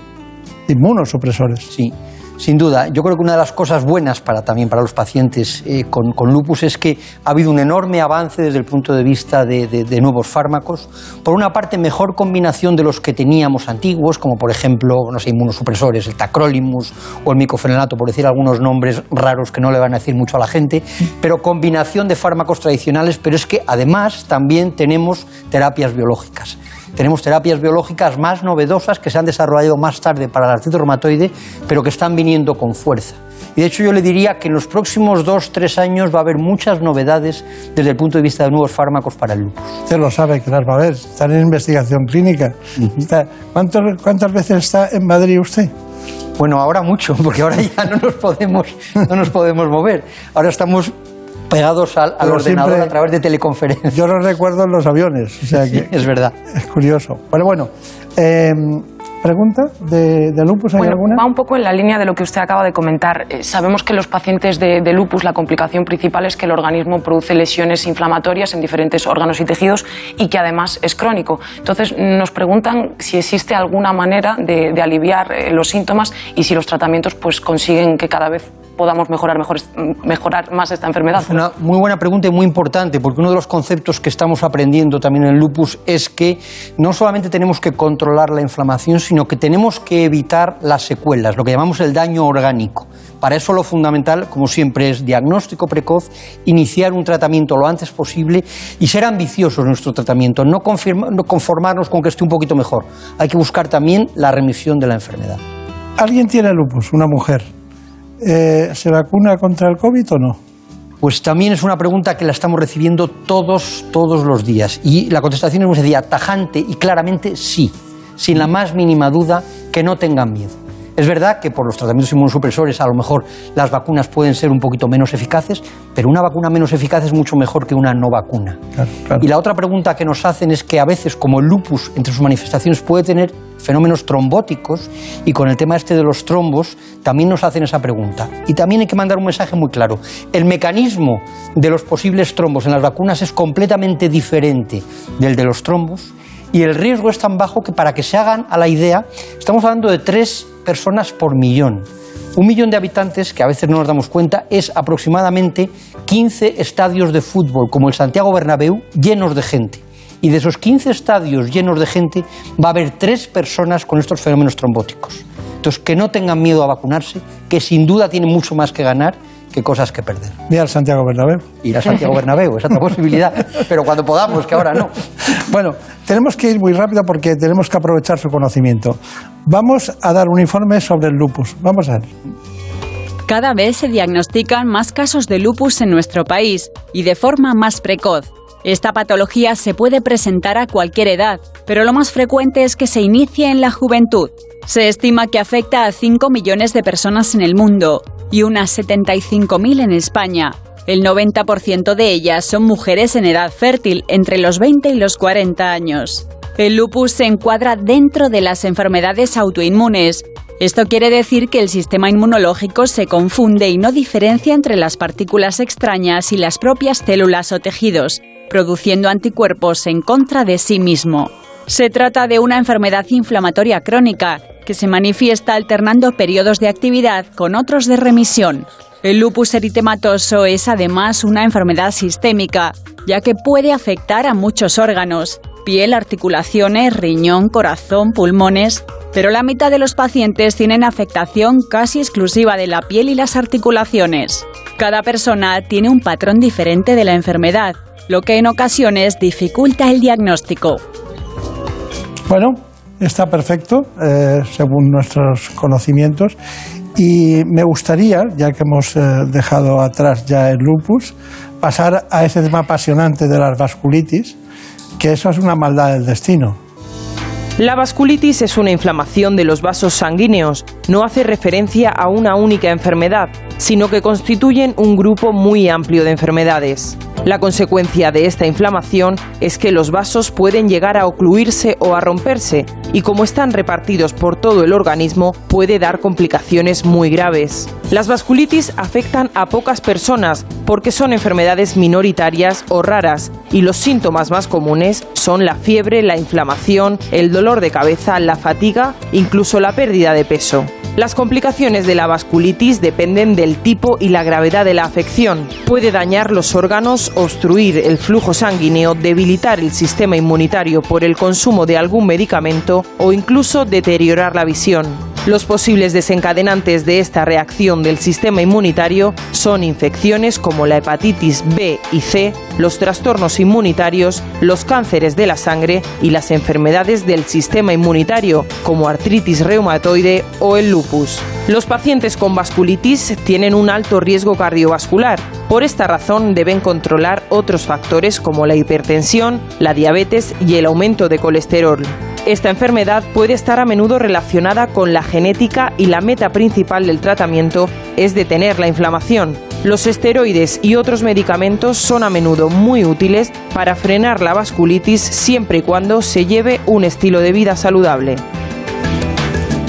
Inmunosupresores. Sí. Sin duda, yo creo que una de las cosas buenas para, también para los pacientes eh, con, lupus es que ha habido un enorme avance desde el punto de vista de, nuevos fármacos. Por una parte, mejor combinación de los que teníamos antiguos, como por ejemplo, no sé, inmunosupresores, el tacrolimus o el micofenolato, por decir algunos nombres raros que no le van a decir mucho a la gente, pero combinación de fármacos tradicionales, pero es que además también tenemos terapias biológicas. Tenemos terapias biológicas más novedosas que se han desarrollado más tarde para el artritis reumatoide, pero que están viniendo con fuerza. Y de hecho yo le diría que en los próximos dos, tres años va a haber muchas novedades desde el punto de vista de nuevos fármacos para el lupus. Usted lo sabe que las va a haber, están en investigación clínica. ¿Cuántas veces está en Madrid usted? Bueno, ahora mucho, *laughs* porque ahora ya no nos podemos, no nos podemos mover. Ahora estamos pegados al, ordenador a través de teleconferencia. Yo lo recuerdo en los aviones, o sea *laughs* que es verdad. Es curioso. Pero bueno, eh, ¿Pregunta de, lupus? ¿Hay alguna? Va un poco en la línea de lo que usted acaba de comentar. Eh, sabemos que los pacientes de, lupus la complicación principal es que el organismo produce lesiones inflamatorias en diferentes órganos y tejidos y que además es crónico. Entonces nos preguntan si existe alguna manera de, aliviar eh, los síntomas y si los tratamientos pues, consiguen que cada vez podamos mejorar, mejorar más esta enfermedad. Es una muy buena pregunta y muy importante, porque uno de los conceptos que estamos aprendiendo también en el lupus es que no solamente tenemos que controlar la inflamación, sino que tenemos que evitar las secuelas, lo que llamamos el daño orgánico. Para eso lo fundamental, como siempre, es diagnóstico precoz, iniciar un tratamiento lo antes posible y ser ambiciosos en nuestro tratamiento, no, no conformarnos con que esté un poquito mejor. Hay que buscar también la remisión de la enfermedad. ¿Alguien tiene lupus? Una mujer. Eh, ¿se vacuna contra el COVID o no? Pues también es una pregunta que la estamos recibiendo todos, todos los días. Y la contestación es muy sencilla, tajante y claramente sí, sin la más mínima duda, que no tengan miedo. Es verdad que por los tratamientos inmunosupresores a lo mejor las vacunas pueden ser un poquito menos eficaces, pero una vacuna menos eficaz es mucho mejor que una no vacuna. Y la otra pregunta que nos hacen es que a veces, como el lupus entre sus manifestaciones puede tener fenómenos trombóticos, y con el tema este de los trombos también nos hacen esa pregunta. Y también hay que mandar un mensaje muy claro. El mecanismo de los posibles trombos en las vacunas es completamente diferente del de los trombos y el riesgo es tan bajo que para que se hagan a la idea, estamos hablando de tres personas por millón. Un millón de habitantes, que a veces no nos damos cuenta, es aproximadamente 15 estadios de fútbol, como el Santiago Bernabéu, llenos de gente. Y de esos 15 estadios llenos de gente, va a haber tres personas con estos fenómenos trombóticos. Entonces, que no tengan miedo a vacunarse, que sin duda tienen mucho más que ganar que cosas que perder. Ir al Santiago Bernabéu. Ir al Santiago Bernabéu, esa es otra *laughs* posibilidad, pero cuando podamos, que ahora no. Bueno, tenemos que ir muy rápido porque tenemos que aprovechar su conocimiento. Vamos a dar un informe sobre el lupus. Vamos a ver. Cada vez se diagnostican más casos de lupus en nuestro país y de forma más precoz. Esta patología se puede presentar a cualquier edad, pero lo más frecuente es que se inicie en la juventud. Se estima que afecta a 5 millones de personas en el mundo y unas 75.000 en España. El 90% de ellas son mujeres en edad fértil, entre los 20 y los 40 años. El lupus se encuadra dentro de las enfermedades autoinmunes. Esto quiere decir que el sistema inmunológico se confunde y no diferencia entre las partículas extrañas y las propias células o tejidos, produciendo anticuerpos en contra de sí mismo. Se trata de una enfermedad inflamatoria crónica que se manifiesta alternando periodos de actividad con otros de remisión. El lupus eritematoso es además una enfermedad sistémica, ya que puede afectar a muchos órganos, piel, articulaciones, riñón, corazón, pulmones, pero la mitad de los pacientes tienen afectación casi exclusiva de la piel y las articulaciones. Cada persona tiene un patrón diferente de la enfermedad, lo que en ocasiones dificulta el diagnóstico. Bueno, está perfecto, eh, según nuestros conocimientos. Y me gustaría, ya que hemos eh, dejado atrás ya el lupus, pasar a ese tema apasionante de las vasculitis, que eso es una maldad del destino. La vasculitis es una inflamación de los vasos sanguíneos. No hace referencia a una única enfermedad, sino que constituyen un grupo muy amplio de enfermedades. La consecuencia de esta inflamación es que los vasos pueden llegar a ocluirse o a romperse y como están repartidos por todo el organismo puede dar complicaciones muy graves. Las vasculitis afectan a pocas personas porque son enfermedades minoritarias o raras y los síntomas más comunes son la fiebre, la inflamación, el dolor de cabeza, la fatiga, incluso la pérdida de peso. Las complicaciones de la vasculitis dependen del tipo y la gravedad de la afección. Puede dañar los órganos, obstruir el flujo sanguíneo, debilitar el sistema inmunitario por el consumo de algún medicamento o incluso deteriorar la visión. Los posibles desencadenantes de esta reacción del sistema inmunitario son infecciones como la hepatitis B y C, los trastornos inmunitarios, los cánceres de la sangre y las enfermedades del sistema inmunitario como artritis reumatoide o el lupus. Los pacientes con vasculitis tienen un alto riesgo cardiovascular. Por esta razón deben controlar otros factores como la hipertensión, la diabetes y el aumento de colesterol. Esta enfermedad puede estar a menudo relacionada con la genética y la meta principal del tratamiento es detener la inflamación. Los esteroides y otros medicamentos son a menudo muy útiles para frenar la vasculitis siempre y cuando se lleve un estilo de vida saludable.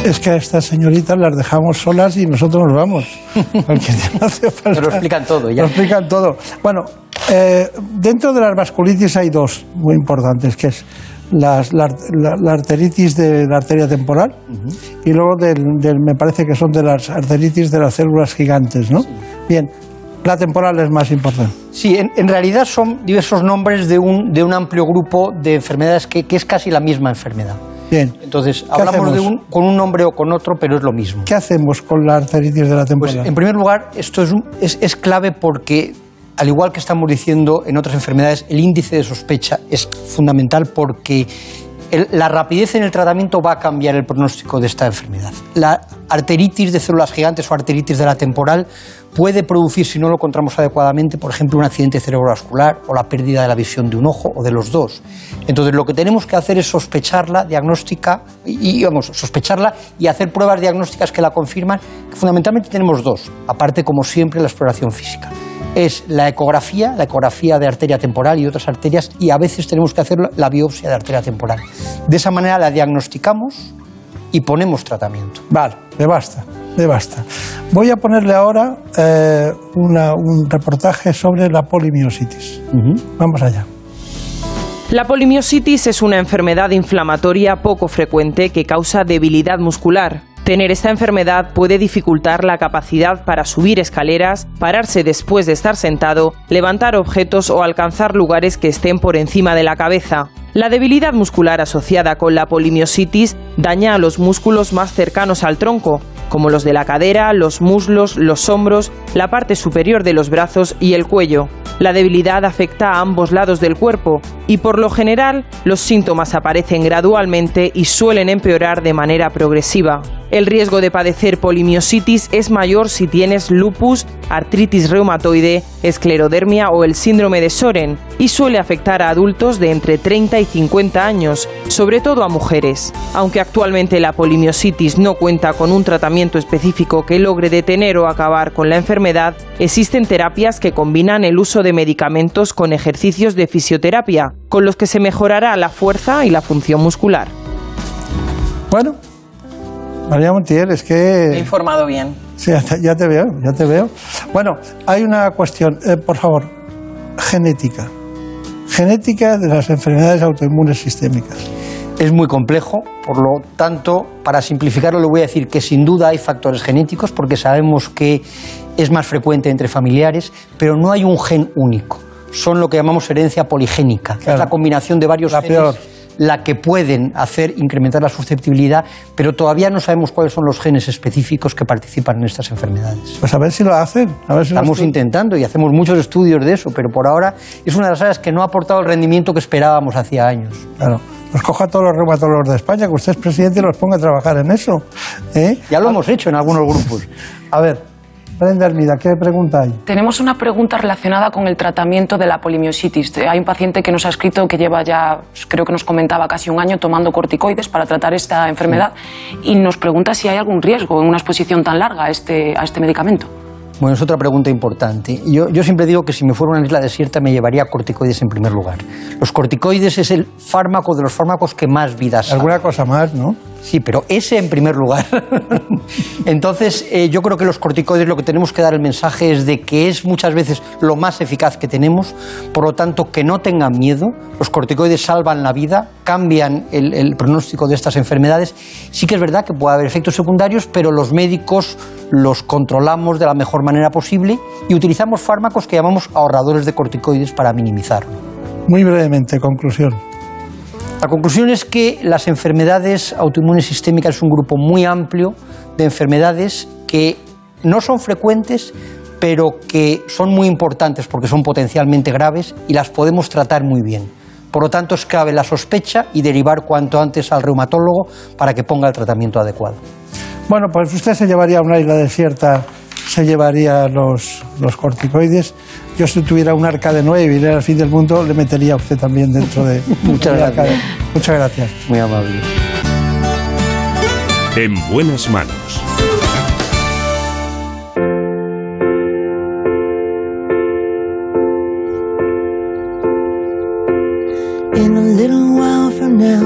Es que a estas señoritas las dejamos solas y nosotros nos vamos. *laughs* Porque no hace falta. Nos lo explican todo ya. Nos explican todo. Bueno, eh, dentro de las vasculitis hay dos muy importantes, que es las- la, la- la arteritis de la arteria temporal y luego del, del- me parece que son de las arteritis de las células gigantes, ¿no? Bien, la temporal es más importante. Sí, en, en realidad son diversos nombres de un, de un amplio grupo de enfermedades que, que es casi la misma enfermedad. Bien. Entonces, ¿Qué hablamos de un, con un nombre o con otro, pero es lo mismo. ¿Qué hacemos con la arteritis de la Pues, temporal? en primer lugar, esto es, un- es, es clave porque, al igual que estamos diciendo en otras enfermedades, el índice de sospecha es fundamental porque la rapidez en el tratamiento va a cambiar el pronóstico de esta enfermedad. La arteritis de células gigantes o arteritis de la temporal puede producir, si no lo encontramos adecuadamente, por ejemplo, un accidente cerebrovascular o la pérdida de la visión de un ojo o de los dos. Entonces, lo que tenemos que hacer es sospecharla, y, vamos, sospecharla y hacer pruebas diagnósticas que la confirman. Fundamentalmente tenemos dos, aparte, como siempre, la exploración física. Es la ecografía, la ecografía de arteria temporal y otras arterias, y a veces tenemos que hacer la- biopsia de arteria temporal. De esa manera la diagnosticamos y ponemos tratamiento. Vale, me basta, me basta. Voy a ponerle ahora eh, una- un reportaje sobre la polimiositis. Vamos allá. La polimiositis es una enfermedad inflamatoria poco frecuente que causa debilidad muscular. Tener esta enfermedad puede dificultar la capacidad para subir escaleras, pararse después de estar sentado, levantar objetos o alcanzar lugares que estén por encima de la cabeza. La debilidad muscular asociada con la polimiositis daña a los músculos más cercanos al tronco, como los de la cadera, los muslos, los hombros la parte superior de los brazos y el cuello. La debilidad afecta a ambos lados del cuerpo y por lo general los síntomas aparecen gradualmente y suelen empeorar de manera progresiva. El riesgo de padecer polimiositis es mayor si tienes lupus, artritis reumatoide, esclerodermia o el síndrome de Soren y suele afectar a adultos de entre 30 y 50 años, sobre todo a mujeres. Aunque actualmente la polimiositis no cuenta con un tratamiento específico que logre detener o acabar con la enfermedad, existen terapias que combinan el uso de medicamentos con ejercicios de fisioterapia, con los que se mejorará la fuerza y la función muscular. Bueno, María Montiel, es que... He informado bien. Sí, ya te, ya te veo, ya te veo. Bueno, hay una cuestión, eh, por favor, genética. Genética de las enfermedades autoinmunes sistémicas. Es muy complejo, por lo tanto, para simplificarlo le voy a decir que sin duda hay factores genéticos porque sabemos que es más frecuente entre familiares, pero no hay un gen único. Son lo que llamamos herencia poligénica, que es la combinación de varios La genes peor. La que pueden hacer incrementar la susceptibilidad, pero todavía no sabemos cuáles son los genes específicos que participan en estas enfermedades. Pues a ver si lo hacen. A ver si lo Estamos estu- intentando y hacemos muchos estudios de eso, pero por ahora es una de las áreas que no ha aportado el rendimiento que esperábamos hacía años. Claro. Pues coja a todos los reumatólogos de España, que usted es presidente y los ponga a trabajar en eso. ¿eh? Ya lo hemos hecho en algunos grupos. *laughs* A ver, Brenda Hermida, ¿qué pregunta hay? Tenemos una pregunta relacionada con el tratamiento de la polimiositis. Hay un paciente que nos ha escrito que lleva ya, creo que nos comentaba, casi un año tomando corticoides para tratar esta enfermedad y nos pregunta si hay algún riesgo en una exposición tan larga a este, a este medicamento. Bueno, es otra pregunta importante. Yo, yo siempre digo que si me fuera a una isla desierta me llevaría corticoides en primer lugar. Los corticoides es el fármaco de los fármacos que más vidas salva. Alguna cosa más, ¿no? Sí, pero ese en primer lugar. *laughs* Entonces, eh, yo creo que los corticoides lo que tenemos que dar el mensaje es de que es muchas veces lo más eficaz que tenemos, por lo tanto, que no tengan miedo. Los corticoides salvan la vida, cambian el, el pronóstico de estas enfermedades. Sí que es verdad que puede haber efectos secundarios, pero los médicos los controlamos de la mejor manera posible y utilizamos fármacos que llamamos ahorradores de corticoides para minimizarlo. Muy brevemente, conclusión. La conclusión es que las enfermedades autoinmunes sistémicas es un grupo muy amplio de enfermedades que no son frecuentes, pero que son muy importantes porque son potencialmente graves y las podemos tratar muy bien. Por lo tanto, es clave la sospecha y derivar cuanto antes al reumatólogo para que ponga el tratamiento adecuado. Bueno, pues usted se llevaría a una isla desierta, se llevaría los, los corticoides. Yo si tuviera un arca de Noé y viniera al fin del mundo, le metería a usted también dentro de *laughs* Muchas de- gracias. Muchas gracias. Muy amable. En buenas manos. In a little while from now,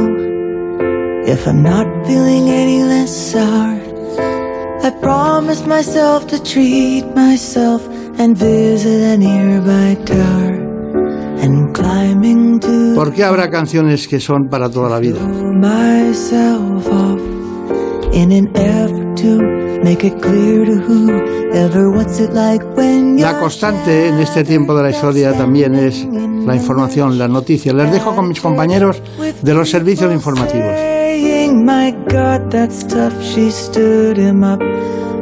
if I'm not feeling any less sour, I promised myself to treat myself and visit a nearby tower. And climbing to ¿Por qué habrá canciones que son para toda la vida? myself off in an effort to make it clear to whoever what's it like when La constante en este tiempo de la historia también es la información, la noticia. Les dejo con mis compañeros de los servicios informativos.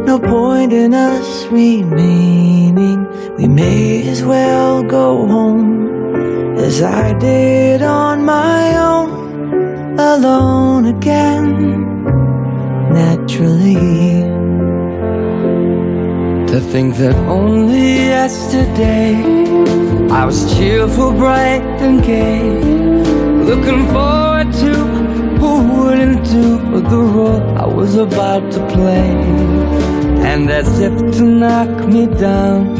No point in us remaining. We may as well go home as I did on my own, alone again. Naturally. To think that only yesterday I was cheerful, bright and gay, looking forward to who wouldn't do the role I was about to play. And as if to knock me down,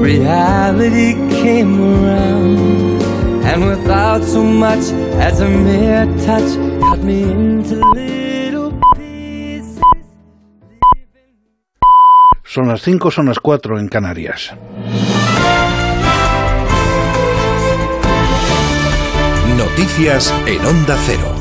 reality came around, and without so much as a mere touch, cut me into little pieces. Son las 5, son las 4 en Canarias. Noticias en Onda Cero.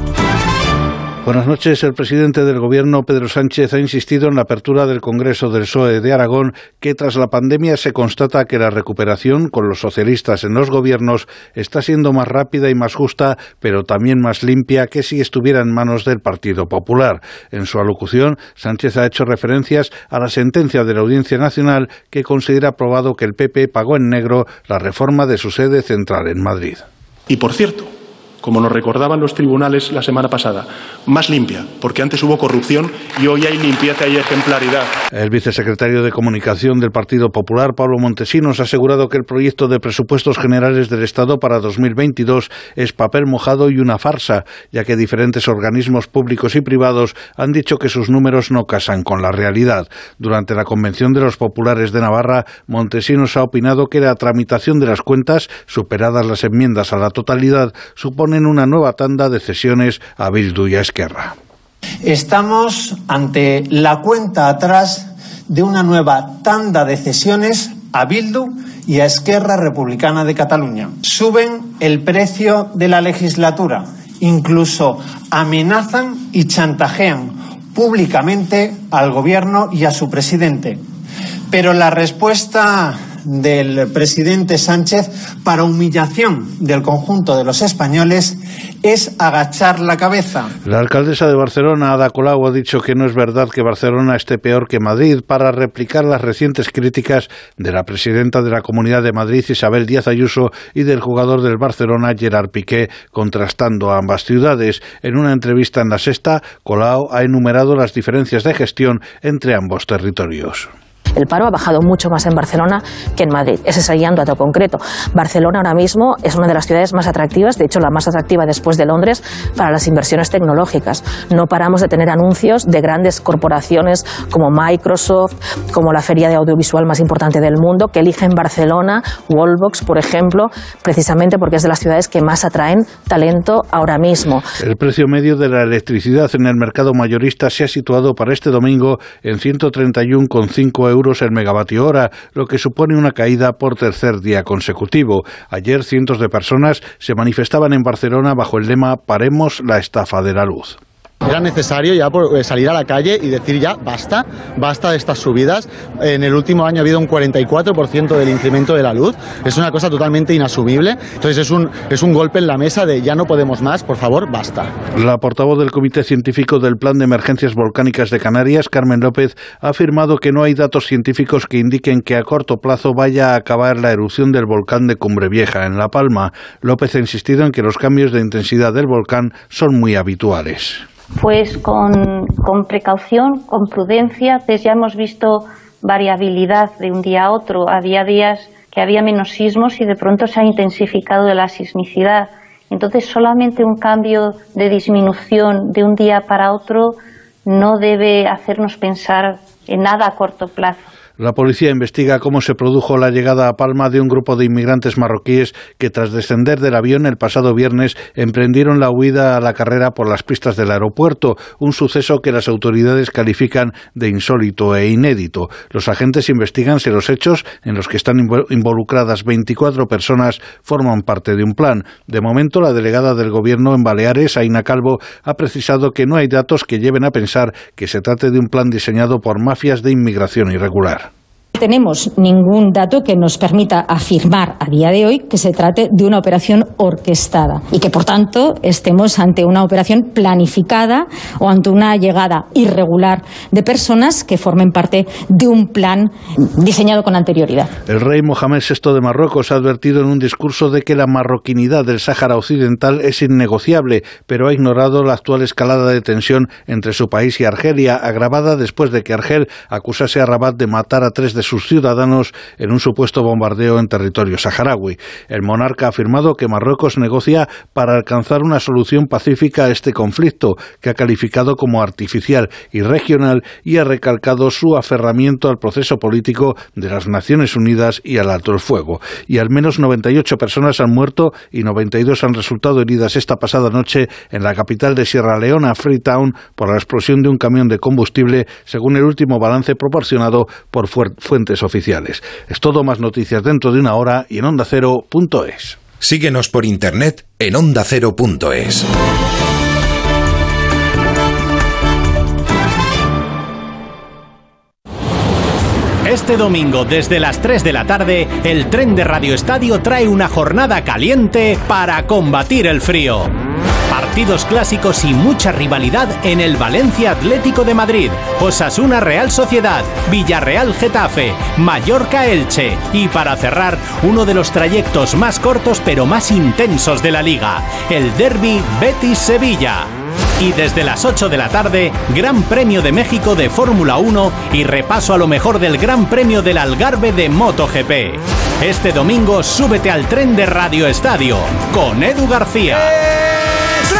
Buenas noches. El presidente del Gobierno, Pedro Sánchez, ha insistido en la apertura del Congreso del PSOE de Aragón, que tras la pandemia se constata que la recuperación con los socialistas en los gobiernos está siendo más rápida y más justa, pero también más limpia que si estuviera en manos del Partido Popular. En su alocución, Sánchez ha hecho referencias a la sentencia de la Audiencia Nacional que considera probado que el PP pagó en negro la reforma de su sede central en Madrid. Y por cierto, como nos recordaban los tribunales la semana pasada, más limpia, porque antes hubo corrupción y hoy hay limpieza y ejemplaridad. El vicesecretario de Comunicación del Partido Popular, Pablo Montesinos, ha asegurado que el proyecto de presupuestos generales del Estado para 2022 es papel mojado y una farsa, ya que diferentes organismos públicos y privados han dicho que sus números no casan con la realidad. Durante la Convención de los Populares de Navarra, Montesinos ha opinado que la tramitación de las cuentas, superadas las enmiendas a la totalidad, supone una nueva tanda de cesiones a Bildu y a Esquerra. Estamos ante la cuenta atrás de una nueva tanda de cesiones a Bildu y a Esquerra Republicana de Cataluña. Suben el precio de la legislatura, incluso amenazan y chantajean públicamente al gobierno y a su presidente. Pero la respuesta del presidente Sánchez para humillación del conjunto de los españoles es agachar la cabeza. La alcaldesa de Barcelona, Ada Colau, ha dicho que no es verdad que Barcelona esté peor que Madrid para replicar las recientes críticas de la presidenta de la Comunidad de Madrid, Isabel Díaz Ayuso, y del jugador del Barcelona, Gerard Piqué, contrastando a ambas ciudades. En una entrevista en La Sexta, Colau ha enumerado las diferencias de gestión entre ambos territorios. El paro ha bajado mucho más en Barcelona que en Madrid. Ese sería un dato concreto. Barcelona ahora mismo es una de las ciudades más atractivas, de hecho la más atractiva después de Londres, para las inversiones tecnológicas. No paramos de tener anuncios de grandes corporaciones como Microsoft, como la feria de audiovisual más importante del mundo, que eligen Barcelona, Wallbox, por ejemplo, precisamente porque es de las ciudades que más atraen talento ahora mismo. El precio medio de la electricidad en el mercado mayorista se ha situado para este domingo en 131,5 euros el megavatio hora, lo que supone una caída por tercer día consecutivo. Ayer cientos de personas se manifestaban en Barcelona bajo el lema Paremos la estafa de la luz. Era necesario ya eh, salir a la calle y decir ya basta, basta de estas subidas. En el último año ha habido un 44% del incremento de la luz. Es una cosa totalmente inasumible. Entonces es un, es un golpe en la mesa de ya no podemos más, por favor, basta. La portavoz del Comité Científico del Plan de Emergencias Volcánicas de Canarias, Carmen López, ha afirmado que no hay datos científicos que indiquen que a corto plazo vaya a acabar la erupción del volcán de Cumbre Vieja en La Palma. López ha insistido en que los cambios de intensidad del volcán son muy habituales. Pues con, precaución, con prudencia. Ya hemos visto variabilidad de un día a otro. Había días que había menos sismos y de pronto se ha intensificado la sismicidad. Entonces, solamente un cambio de disminución de un día para otro no debe hacernos pensar en nada a corto plazo. La policía investiga cómo se produjo la llegada a Palma de un grupo de inmigrantes marroquíes que tras descender del avión el pasado viernes emprendieron la huida a la carrera por las pistas del aeropuerto, un suceso que las autoridades califican de insólito e inédito. Los agentes investigan si los hechos en los que están invo- involucradas 24 personas forman parte de un plan. De momento, la delegada del gobierno en Baleares, Aina Calvo, ha precisado que no hay datos que lleven a pensar que se trate de un plan diseñado por mafias de inmigración irregular. Tenemos ningún dato que nos permita afirmar a día de hoy que se trate de una operación orquestada y que, por tanto, estemos ante una operación planificada o ante una llegada irregular de personas que formen parte de un plan diseñado con anterioridad. El rey Mohamed VI de Marruecos ha advertido en un discurso de que la marroquinidad del Sáhara Occidental es innegociable, pero ha ignorado la actual escalada de tensión entre su país y Argelia, agravada después de que Argel acusase a Rabat de matar a tres de sus ciudadanos en un supuesto bombardeo en territorio saharaui. El monarca ha afirmado que Marruecos negocia para alcanzar una solución pacífica a este conflicto, que ha calificado como artificial y regional, y ha recalcado su aferramiento al proceso político de las Naciones Unidas y al alto el fuego. Y al menos 98 personas han muerto y 92 han resultado heridas esta pasada noche en la capital de Sierra Leona, Freetown, por la explosión de un camión de combustible, según el último balance proporcionado por fuer- oficiales. Es todo más noticias dentro de una hora y en ondacero.es. Síguenos por internet en ondacero.es. Este domingo, desde las 3 de la tarde, el tren de Radio Estadio trae una jornada caliente para combatir el frío. Partidos clásicos y mucha rivalidad en el Valencia Atlético de Madrid, Osasuna Real Sociedad, Villarreal Getafe, Mallorca Elche y para cerrar uno de los trayectos más cortos pero más intensos de la liga, el Derby Betis Sevilla. Y desde las 8 de la tarde, Gran Premio de México de Fórmula 1 y repaso a lo mejor del Gran Premio del Algarve de MotoGP. Este domingo súbete al tren de Radio Estadio con Edu García.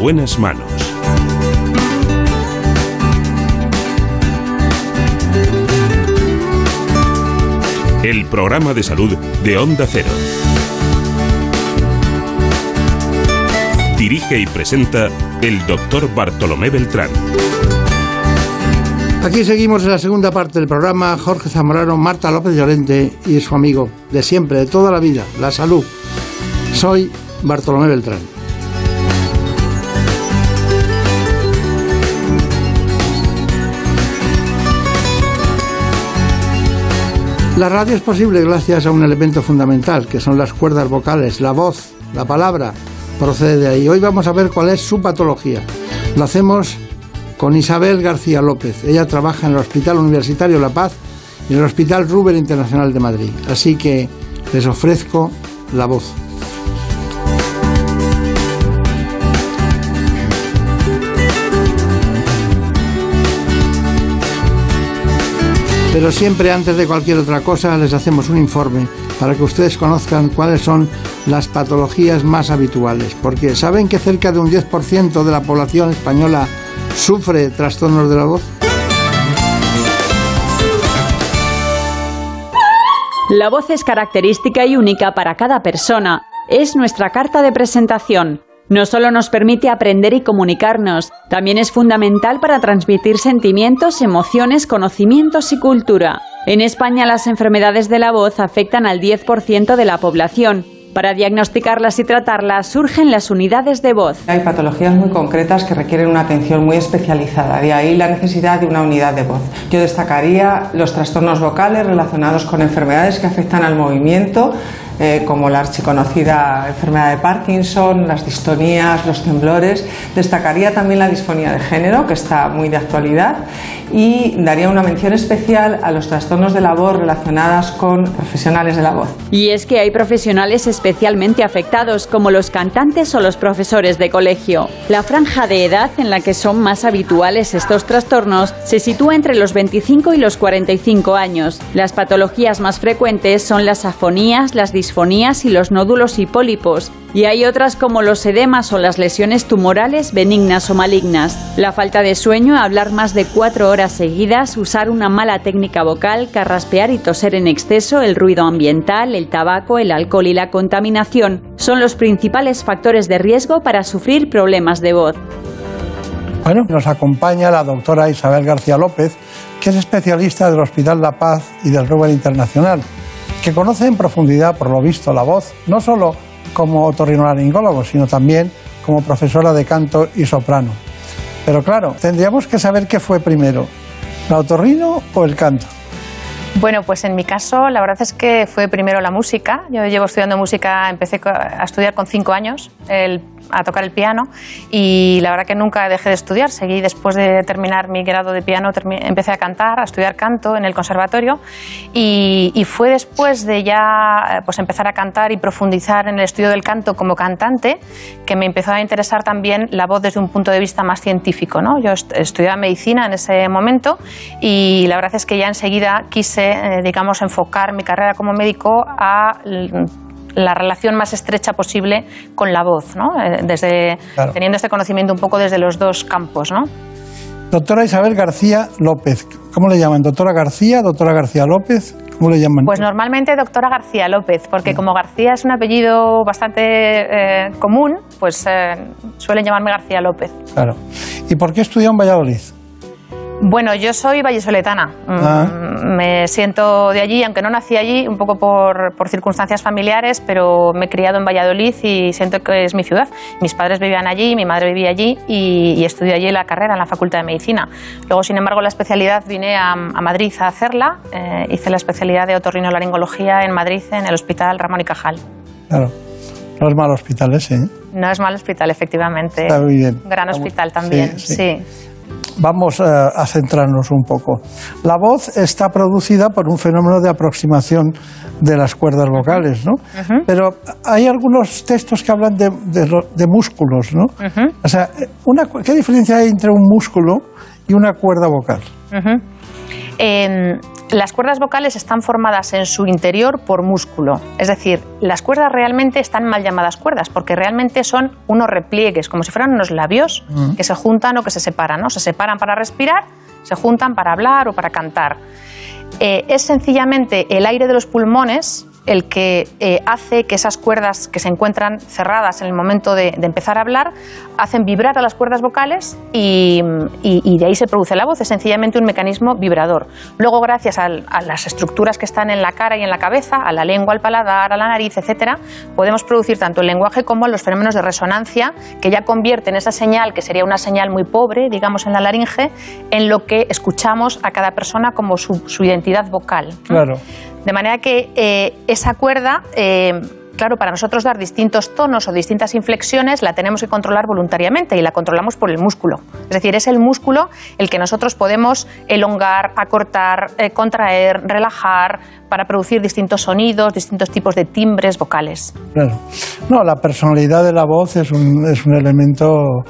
Buenas manos. El programa de salud de Onda Cero. Dirige y presenta el doctor Bartolomé Beltrán. Aquí seguimos en la segunda parte del programa. Jorge Zamorano, Marta López Llorente y su amigo de siempre, de toda la vida, la salud. Soy Bartolomé Beltrán. La radio es posible gracias a un elemento fundamental, que son las cuerdas vocales, la voz, la palabra, procede de ahí. Hoy vamos a ver cuál es su patología. Lo hacemos con Isabel García López. Ella trabaja en el Hospital Universitario La Paz y en el Hospital Ruber Internacional de Madrid. Así que les ofrezco la voz. Pero siempre antes de cualquier otra cosa les hacemos un informe para que ustedes conozcan cuáles son las patologías más habituales. Porque ¿saben que cerca de un 10% de la población española sufre trastornos de la voz? La voz es característica y única para cada persona. Es nuestra carta de presentación. No solo nos permite aprender y comunicarnos, también es fundamental para transmitir sentimientos, emociones, conocimientos y cultura. En España las enfermedades de la voz afectan al 10% de la población. Para diagnosticarlas y tratarlas surgen las unidades de voz. Hay patologías muy concretas que requieren una atención muy especializada, de ahí la necesidad de una unidad de voz. Yo destacaría los trastornos vocales relacionados con enfermedades que afectan al movimiento, eh, como la archiconocida enfermedad de Parkinson, las distonías, los temblores. Destacaría también la disfonía de género, que está muy de actualidad, y daría una mención especial a los trastornos de la voz relacionadas con profesionales de la voz. Y es que hay profesionales especialmente afectados, como los cantantes o los profesores de colegio. La franja de edad en la que son más habituales estos trastornos se sitúa entre los 25 y los 45 años. Las patologías más frecuentes son las afonías, las disfonías y los nódulos y pólipos. Y hay otras como los edemas o las lesiones tumorales benignas o malignas. La falta de sueño, hablar más de cuatro horas seguidas, usar una mala técnica vocal, carraspear y toser en exceso, el ruido ambiental, el tabaco, el alcohol y la contaminación son los principales factores de riesgo para sufrir problemas de voz. Bueno, nos acompaña la doctora Isabel García López, que es especialista del Hospital La Paz y del Ruber Internacional, que conoce en profundidad, por lo visto, la voz, no solo como otorrinolaringólogo, sino también como profesora de canto y soprano. Pero claro, tendríamos que saber qué fue primero, la otorrino o el canto. Bueno, pues en mi caso la verdad es que fue primero la música. Yo llevo estudiando música, empecé a estudiar con cinco años el a tocar el piano y la verdad que nunca dejé de estudiar. Seguí después de terminar mi grado de piano, empecé a cantar, a estudiar canto en el conservatorio y, fue después de ya pues empezar a cantar y profundizar en el estudio del canto como cantante que me empezó a interesar también la voz desde un punto de vista más científico. ¿no? Yo estudiaba medicina en ese momento y la verdad es que ya enseguida quise, eh, digamos, enfocar mi carrera como médico a la relación más estrecha posible con la voz, ¿no? Eh, desde, teniendo este conocimiento un poco desde los dos campos. ¿no? Doctora Isabel García López, ¿cómo le llaman? ¿Doctora García? ¿Doctora García López? ¿Cómo le llaman? Pues normalmente doctora García López, porque como García es un apellido bastante eh, común, pues eh, suelen llamarme García López. Claro. ¿Y por qué estudió en Valladolid? Bueno, yo soy vallesoletana. Mm, ah. Me siento de allí, aunque no nací allí, un poco por, circunstancias familiares, pero me he criado en Valladolid y siento que es mi ciudad. Mis padres vivían allí, mi madre vivía allí y, estudié allí la carrera en la Facultad de Medicina. Luego, sin embargo, la especialidad vine a, Madrid a hacerla. Eh, hice la especialidad de otorrinolaringología en Madrid, en el Hospital Ramón y Cajal. Claro. No es mal hospital ese, ¿eh? No es mal hospital, efectivamente. Está muy bien. Gran hospital también, sí vamos a, centrarnos un poco. La voz está producida por un fenómeno de aproximación de las cuerdas vocales, ¿no? Pero hay algunos textos que hablan de, músculos, ¿no? O sea, ¿qué diferencia hay entre un músculo y una cuerda vocal? Las cuerdas vocales están formadas en su interior por músculo. Es decir, las cuerdas realmente están mal llamadas cuerdas porque realmente son unos repliegues, como si fueran unos labios mm. que se juntan o que se separan. ¿no? Se separan para respirar, se juntan para hablar o para cantar. Eh, es sencillamente el aire de los pulmones el que eh, hace que esas cuerdas que se encuentran cerradas en el momento de, empezar a hablar hacen vibrar a las cuerdas vocales y, de ahí se produce la voz. Es sencillamente un mecanismo vibrador. Luego, gracias a, las estructuras que están en la cara y en la cabeza, a la lengua, al paladar, a la nariz, etcétera, podemos producir tanto el lenguaje como los fenómenos de resonancia que ya convierten esa señal, que sería una señal muy pobre, digamos, en la laringe, en lo que escuchamos a cada persona como su, su identidad vocal. Claro. De manera que eh, esa cuerda, eh, claro, para nosotros dar distintos tonos o distintas inflexiones la tenemos que controlar voluntariamente y la controlamos por el músculo. Es decir, es el músculo el que nosotros podemos elongar, acortar, eh, contraer, relajar para producir distintos sonidos, distintos tipos de timbres vocales. Claro. No, la personalidad de la voz es un, es un elemento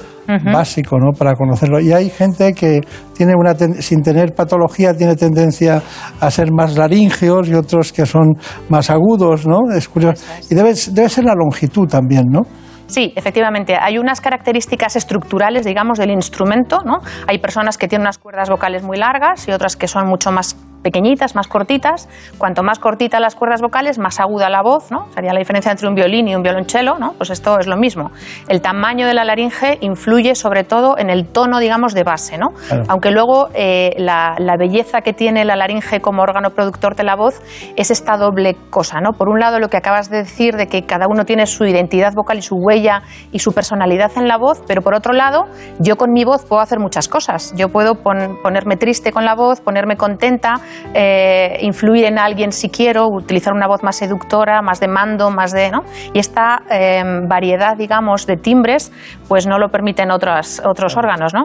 básico ¿no? para conocerlo. Y hay gente que tiene una sin tener patología tiene tendencia a ser más laringeos y otros que son más agudos, ¿no? Es curioso. Y debe, debe ser la longitud también, ¿no? Sí, efectivamente. Hay unas características estructurales, digamos, del instrumento. ¿no? Hay personas que tienen unas cuerdas vocales muy largas y otras que son mucho más pequeñitas, más cortitas. Cuanto más cortitas las cuerdas vocales, más aguda la voz, ¿no? Sería la diferencia entre un violín y un violonchelo, ¿no? Pues esto es lo mismo. El tamaño de la laringe influye sobre todo en el tono, digamos, de base, ¿no? Aunque luego eh, la, belleza que tiene la laringe como órgano productor de la voz es esta doble cosa, ¿no? Por un lado, lo que acabas de decir de que cada uno tiene su identidad vocal y su huella y su personalidad en la voz, pero por otro lado, yo con mi voz puedo hacer muchas cosas. Yo puedo ponerme triste con la voz, ponerme contenta, eh, influir en alguien si quiero, utilizar una voz más seductora, más de mando, más de... ¿no? Y esta eh, variedad, digamos, de timbres, pues no lo permiten otros, otros órganos, ¿no?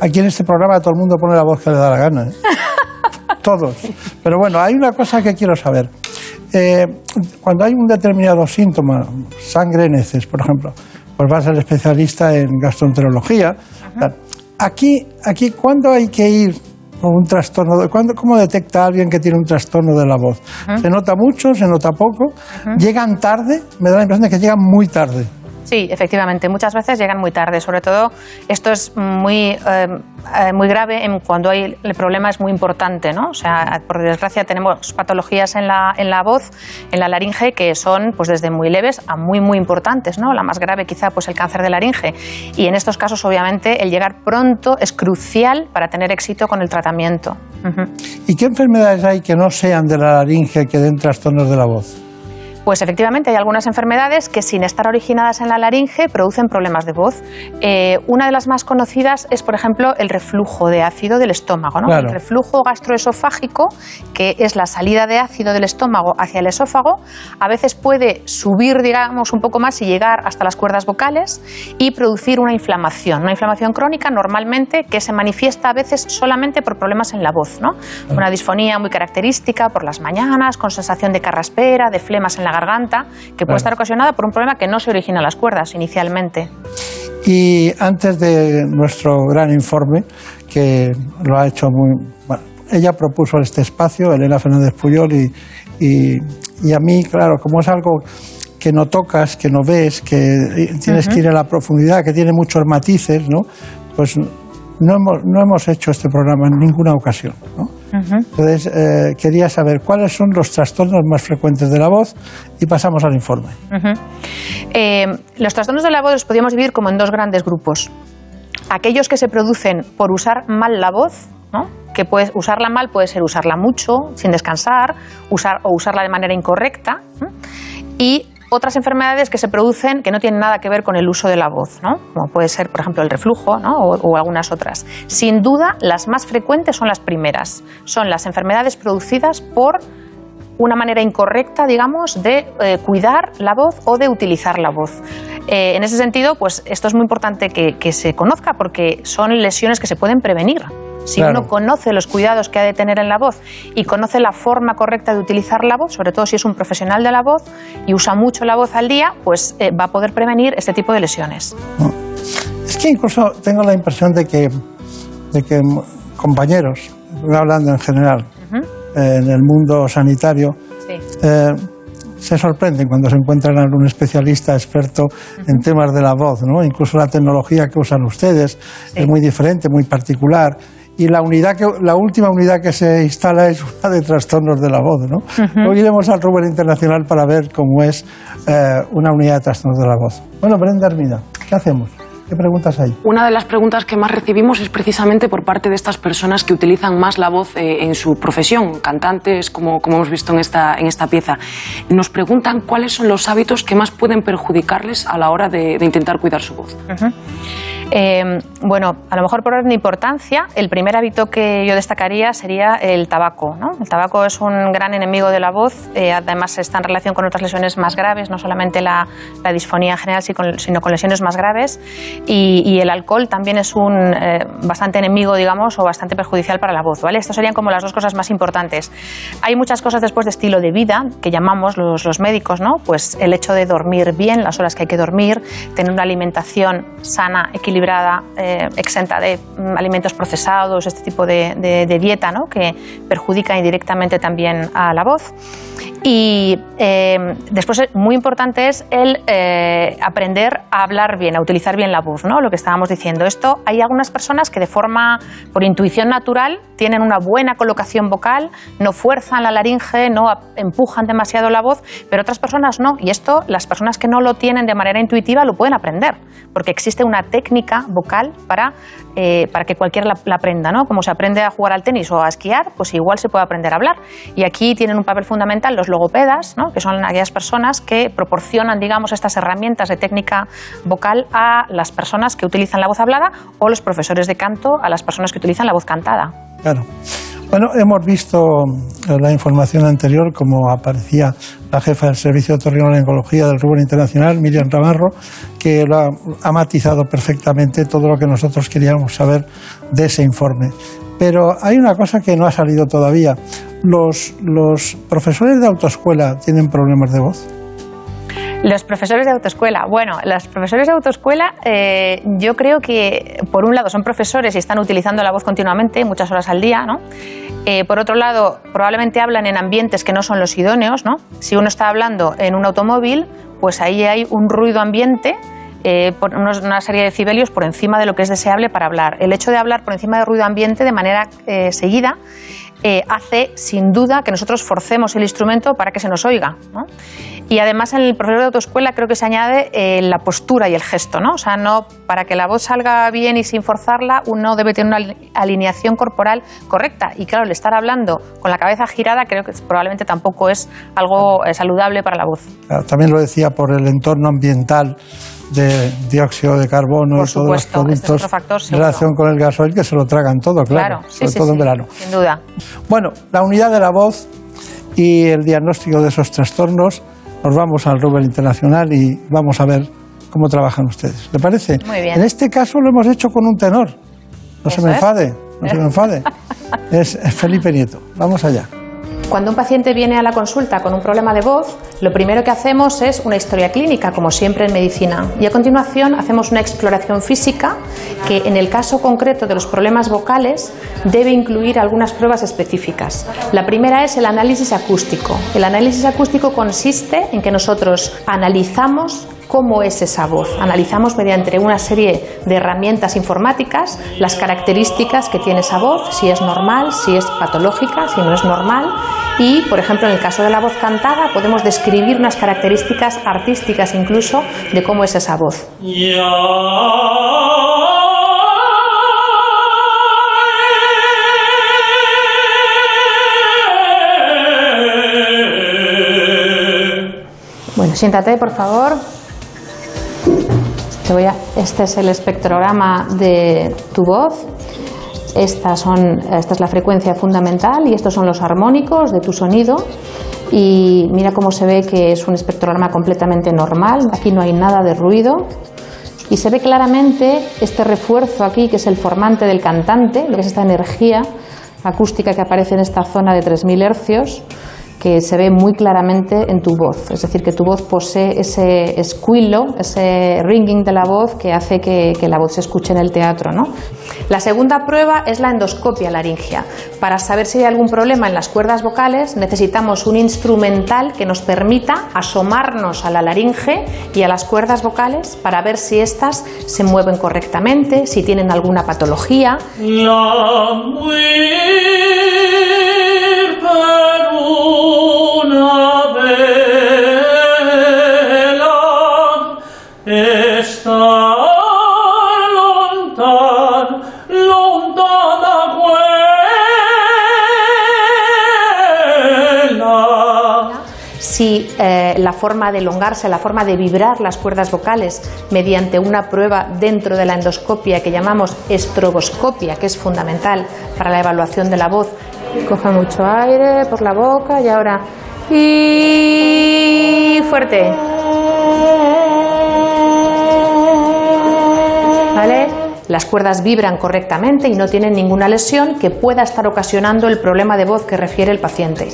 Aquí en este programa todo el mundo pone la voz que le da la gana. ¿eh? *laughs* Todos. Pero bueno, hay una cosa que quiero saber. cuando hay un determinado síntoma, sangre en heces, por ejemplo, pues vas al especialista en gastroenterología. Aquí, aquí, ¿cuándo hay que ir o un trastorno. De, ¿Cómo detecta a alguien que tiene un trastorno de la voz? ¿Se nota mucho? ¿Se nota poco? ¿Llegan tarde? Me da la impresión de que llegan muy tarde. Sí, efectivamente. Muchas veces llegan muy tarde. Sobre todo, esto es muy, eh, eh, muy grave en cuando hay, el problema es muy importante. ¿no? O sea, por desgracia, tenemos patologías en la, en la voz, en la laringe, que son pues, desde muy leves a muy, muy importantes. ¿no? La más grave, quizá, pues el cáncer de laringe. Y en estos casos, obviamente, el llegar pronto es crucial para tener éxito con el tratamiento. ¿Y qué enfermedades hay que no sean de la laringe que den trastornos de la voz? Pues efectivamente hay algunas enfermedades que sin estar originadas en la laringe producen problemas de voz. Eh, una de las más conocidas es, por ejemplo, el reflujo de ácido del estómago. ¿no? Claro. El reflujo gastroesofágico, que es la salida de ácido del estómago hacia el esófago, a veces puede subir, digamos, un poco más y llegar hasta las cuerdas vocales y producir una inflamación. Una inflamación crónica normalmente que se manifiesta a veces solamente por problemas en la voz. ¿no? Una disfonía muy característica por las mañanas, con sensación de carraspera, de flemas en la garganta, que puede estar ocasionada por un problema que no se origina en las cuerdas inicialmente. Y antes de nuestro gran informe, que lo ha hecho muy. Bueno, ella propuso este espacio, Elena Fernández Puyol, y, y- y a mí, claro, como es algo que no tocas, que no ves, que tienes que ir a la profundidad, que tiene muchos matices, ¿no? Pues no hemos, no hemos hecho este programa en ninguna ocasión, ¿no? Entonces, eh, quería saber cuáles son los trastornos más frecuentes de la voz y pasamos al informe. Eh, los trastornos de la voz los podríamos dividir como en dos grandes grupos. Aquellos que se producen por usar mal la voz, ¿no? que puedes usarla mal puede ser usarla mucho, sin descansar, usar, o usarla de manera incorrecta. Y otras enfermedades que se producen que no tienen nada que ver con el uso de la voz, ¿no? como puede ser, por ejemplo, el reflujo ¿no? o, o algunas otras. Sin duda, las más frecuentes son las primeras. Son las enfermedades producidas por una manera incorrecta, digamos, de eh, cuidar la voz o de utilizar la voz. Eh, en ese sentido, pues esto es muy importante que, que se conozca porque son lesiones que se pueden prevenir. Si Claro. uno conoce los cuidados que ha de tener en la voz y conoce la forma correcta de utilizar la voz, sobre todo si es un profesional de la voz y usa mucho la voz al día, pues eh, va a poder prevenir este tipo de lesiones. Es que incluso tengo la impresión de que, de que compañeros, hablando en general, en el mundo sanitario, Sí. eh, se sorprenden cuando se encuentran a algún especialista experto en temas de la voz, ¿no? Incluso la tecnología que usan ustedes es muy diferente, muy particular. Y la unidad que, la última unidad que se instala es una de trastornos de la voz, ¿no? Hoy iremos al Rubén Internacional para ver cómo es eh, una unidad de trastornos de la voz. Bueno, Brenda Hermida, ¿qué hacemos? ¿Qué preguntas hay? Una de las preguntas que más recibimos es precisamente por parte de estas personas que utilizan más la voz eh, en su profesión, cantantes, como, como hemos visto en esta, en esta pieza. Nos preguntan cuáles son los hábitos que más pueden perjudicarles a la hora de, de intentar cuidar su voz. Eh, bueno, a lo mejor por orden de importancia, el primer hábito que yo destacaría sería el tabaco. ¿no? El tabaco es un gran enemigo de la voz, eh, además está en relación con otras lesiones más graves, no solamente la, disfonía en general, sino con lesiones más graves. Y, y el alcohol también es un eh, bastante enemigo, digamos, o bastante perjudicial para la voz. ¿vale? Estas serían como las dos cosas más importantes. Hay muchas cosas después de estilo de vida que llamamos los, los médicos, ¿no? Pues el hecho de dormir bien, las horas que hay que dormir, tener una alimentación sana, equilibrada, eh, exenta de mm, alimentos procesados, este tipo de, de- dieta, ¿no? Que perjudica indirectamente también a la voz. Y eh, después, eh, muy importante es el eh, aprender a hablar bien, a utilizar bien la voz, ¿no? Lo que estábamos diciendo. Esto hay algunas personas que de forma, por intuición natural, tienen una buena colocación vocal, no fuerzan la laringe, no empujan demasiado la voz, pero otras personas no. Y esto, las personas que no lo tienen de manera intuitiva lo pueden aprender, porque existe una técnica vocal para, eh, para que cualquiera la, la aprenda, ¿no? Como se aprende a jugar al tenis o a esquiar, pues igual se puede aprender a hablar. Y aquí tienen un papel fundamental los logopedas, ¿no? que son aquellas personas que proporcionan, digamos, estas herramientas de técnica vocal a las personas que utilizan la voz hablada o los profesores de canto a las personas que utilizan la voz cantada. Claro. Bueno, hemos visto eh, la información anterior, como aparecía la jefa del Servicio de Otorrinolaringología del Rubén Internacional, Miriam Ramarro, que lo ha, ha matizado perfectamente todo lo que nosotros queríamos saber de ese informe. Pero hay una cosa que no ha salido todavía. Los, profesores de autoescuela tienen problemas de voz. Los profesores de autoescuela. Bueno, los profesores de autoescuela eh, yo creo que, por un lado, son profesores y están utilizando la voz continuamente, muchas horas al día, ¿no? Eh, por otro lado, probablemente hablan en ambientes que no son los idóneos, ¿no? Si uno está hablando en un automóvil, pues ahí hay un ruido ambiente eh, por unos- una serie de decibelios por encima de lo que es deseable para hablar. El hecho de hablar por encima del ruido ambiente de manera eh, seguida eh, hace sin duda que nosotros forcemos el instrumento para que se nos oiga. ¿no? Y además en el proceso de autoescuela creo que se añade eh, la postura y el gesto. ¿no? O sea, no, para que la voz salga bien y sin forzarla, uno debe tener una ali- alineación corporal correcta. Y claro, el estar hablando con la cabeza girada creo que probablemente tampoco es algo eh, saludable para la voz. Claro, También lo decía por el entorno ambiental de dióxido de carbono Por y todos los este productos factor, en relación con el gasoil que se lo tragan todo, claro, Claro, sí, sobre sí, todo en verano. sin duda. Bueno, la unidad de la voz y el diagnóstico de esos trastornos, nos vamos al Rubel Internacional y vamos a ver cómo trabajan ustedes. ¿Le parece? Muy bien. En este caso lo hemos hecho con un tenor. No se me es. enfade, no se me enfade. *laughs* Es Felipe Nieto. Vamos allá. Cuando un paciente viene a la consulta con un problema de voz, lo primero que hacemos es una historia clínica, como siempre en medicina. Y a continuación hacemos una exploración física que en el caso concreto de los problemas vocales debe incluir algunas pruebas específicas. La primera es el análisis acústico. El análisis acústico consiste en que nosotros analizamos cómo es esa voz. Analizamos mediante una serie de herramientas informáticas las características que tiene esa voz, si es normal, si es patológica, si no es normal. Y, por ejemplo, en el caso de la voz cantada, podemos describir unas características artísticas incluso de cómo es esa voz. Bueno, siéntate, por favor. Te voy este es el espectrograma de tu voz. Estas son, esta es la frecuencia fundamental y estos son los armónicos de tu sonido. Y mira cómo se ve que es un espectrograma completamente normal. Aquí no hay nada de ruido. Y se ve claramente este refuerzo aquí, que es el formante del cantante, lo que es esta energía acústica que aparece en esta zona de 3.000 hercios, que se ve muy claramente en tu voz. Es decir, que tu voz posee ese esquilo, ese ringing de la voz que hace que, la voz se escuche en el teatro. ¿no? La segunda prueba es la endoscopia laringia. Para saber si hay algún problema en las cuerdas vocales, necesitamos un instrumental que nos permita asomarnos a la laringe y a las cuerdas vocales para ver si éstas se mueven correctamente, si tienen alguna patología. Si eh, la forma de elongarse, la forma de vibrar las cuerdas vocales mediante una prueba dentro de la endoscopia que llamamos estroboscopia, que es fundamental para la evaluación de la voz. Coge mucho aire por la boca y ahora y fuerte. ¿Vale? Las cuerdas vibran correctamente y no tienen ninguna lesión que pueda estar ocasionando el problema de voz que refiere el paciente.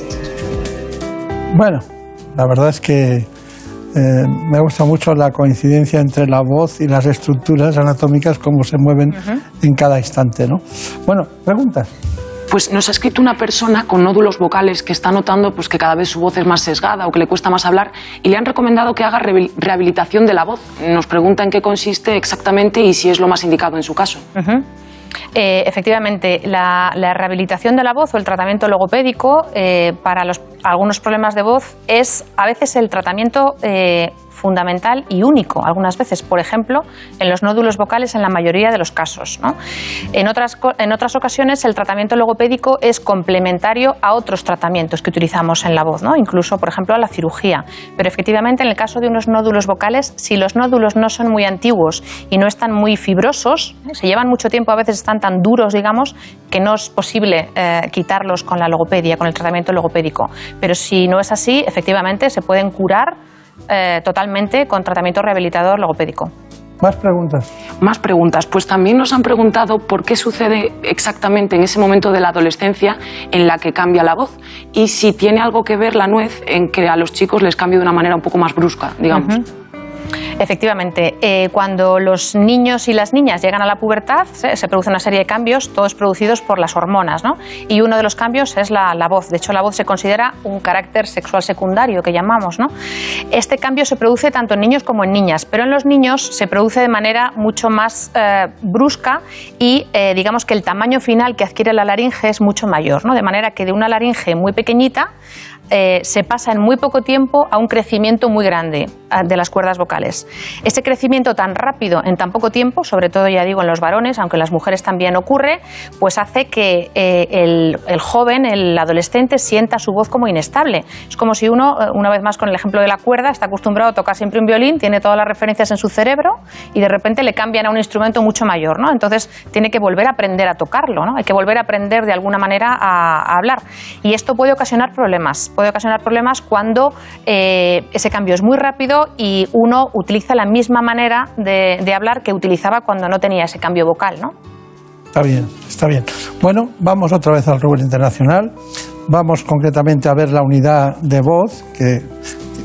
Bueno, la verdad es que eh, me gusta mucho la coincidencia entre la voz y las estructuras anatómicas, cómo se mueven en cada instante, ¿no? Bueno, preguntas. Pues nos ha escrito una persona con nódulos vocales que está notando pues, que cada vez su voz es más sesgada o que le cuesta más hablar y le han recomendado que haga rehabil- rehabilitación de la voz. Nos pregunta en qué consiste exactamente y si es lo más indicado en su caso. Eh, efectivamente, la, la rehabilitación de la voz o el tratamiento logopédico eh, para los, algunos problemas de voz es a veces el tratamiento eh, fundamental y único, algunas veces, por ejemplo, en los nódulos vocales en la mayoría de los casos. ¿no? En, otras, en otras ocasiones, el tratamiento logopédico es complementario a otros tratamientos que utilizamos en la voz, ¿no? incluso, por ejemplo, a la cirugía. Pero efectivamente, en el caso de unos nódulos vocales, si los nódulos no son muy antiguos y no están muy fibrosos, se llevan mucho tiempo, a veces están tan duros, digamos, que no es posible eh, quitarlos con la logopedia, con el tratamiento logopédico. Pero si no es así, efectivamente, se pueden curar eh, totalmente con tratamiento rehabilitador logopédico. Más preguntas. Más preguntas. Pues también nos han preguntado por qué sucede exactamente en ese momento de la adolescencia en la que cambia la voz y si tiene algo que ver la nuez en que a los chicos les cambie de una manera un poco más brusca, digamos. Efectivamente, eh, cuando los niños y las niñas llegan a la pubertad, se, produce una serie de cambios, todos producidos por las hormonas, ¿no? Y uno de los cambios es la, la voz. De hecho, la voz se considera un carácter sexual secundario, que llamamos, ¿no? Este cambio se produce tanto en niños como en niñas, pero en los niños se produce de manera mucho más eh, brusca y eh, digamos que el tamaño final que adquiere la laringe es mucho mayor, ¿no? De manera que de una laringe muy pequeñita eh, se pasa en muy poco tiempo a un crecimiento muy grande de las cuerdas vocales. Ese crecimiento tan rápido en tan poco tiempo, sobre todo ya digo en los varones, aunque en las mujeres también ocurre, pues hace que eh, el, joven, el adolescente, sienta su voz como inestable. Es como si uno, eh, una vez más con el ejemplo de la cuerda, está acostumbrado a tocar siempre un violín, tiene todas las referencias en su cerebro y de repente le cambian a un instrumento mucho mayor, ¿no? Entonces tiene que volver a aprender a tocarlo, ¿no? Hay que volver a aprender de alguna manera a hablar. Y esto puede ocasionar problemas puede ocasionar problemas cuando eh, ese cambio es muy rápido y uno utiliza la misma manera de, de, hablar que utilizaba cuando no tenía ese cambio vocal, ¿no? Está bien, está bien. Bueno, vamos otra vez al rubro internacional. Vamos concretamente a ver la unidad de voz, que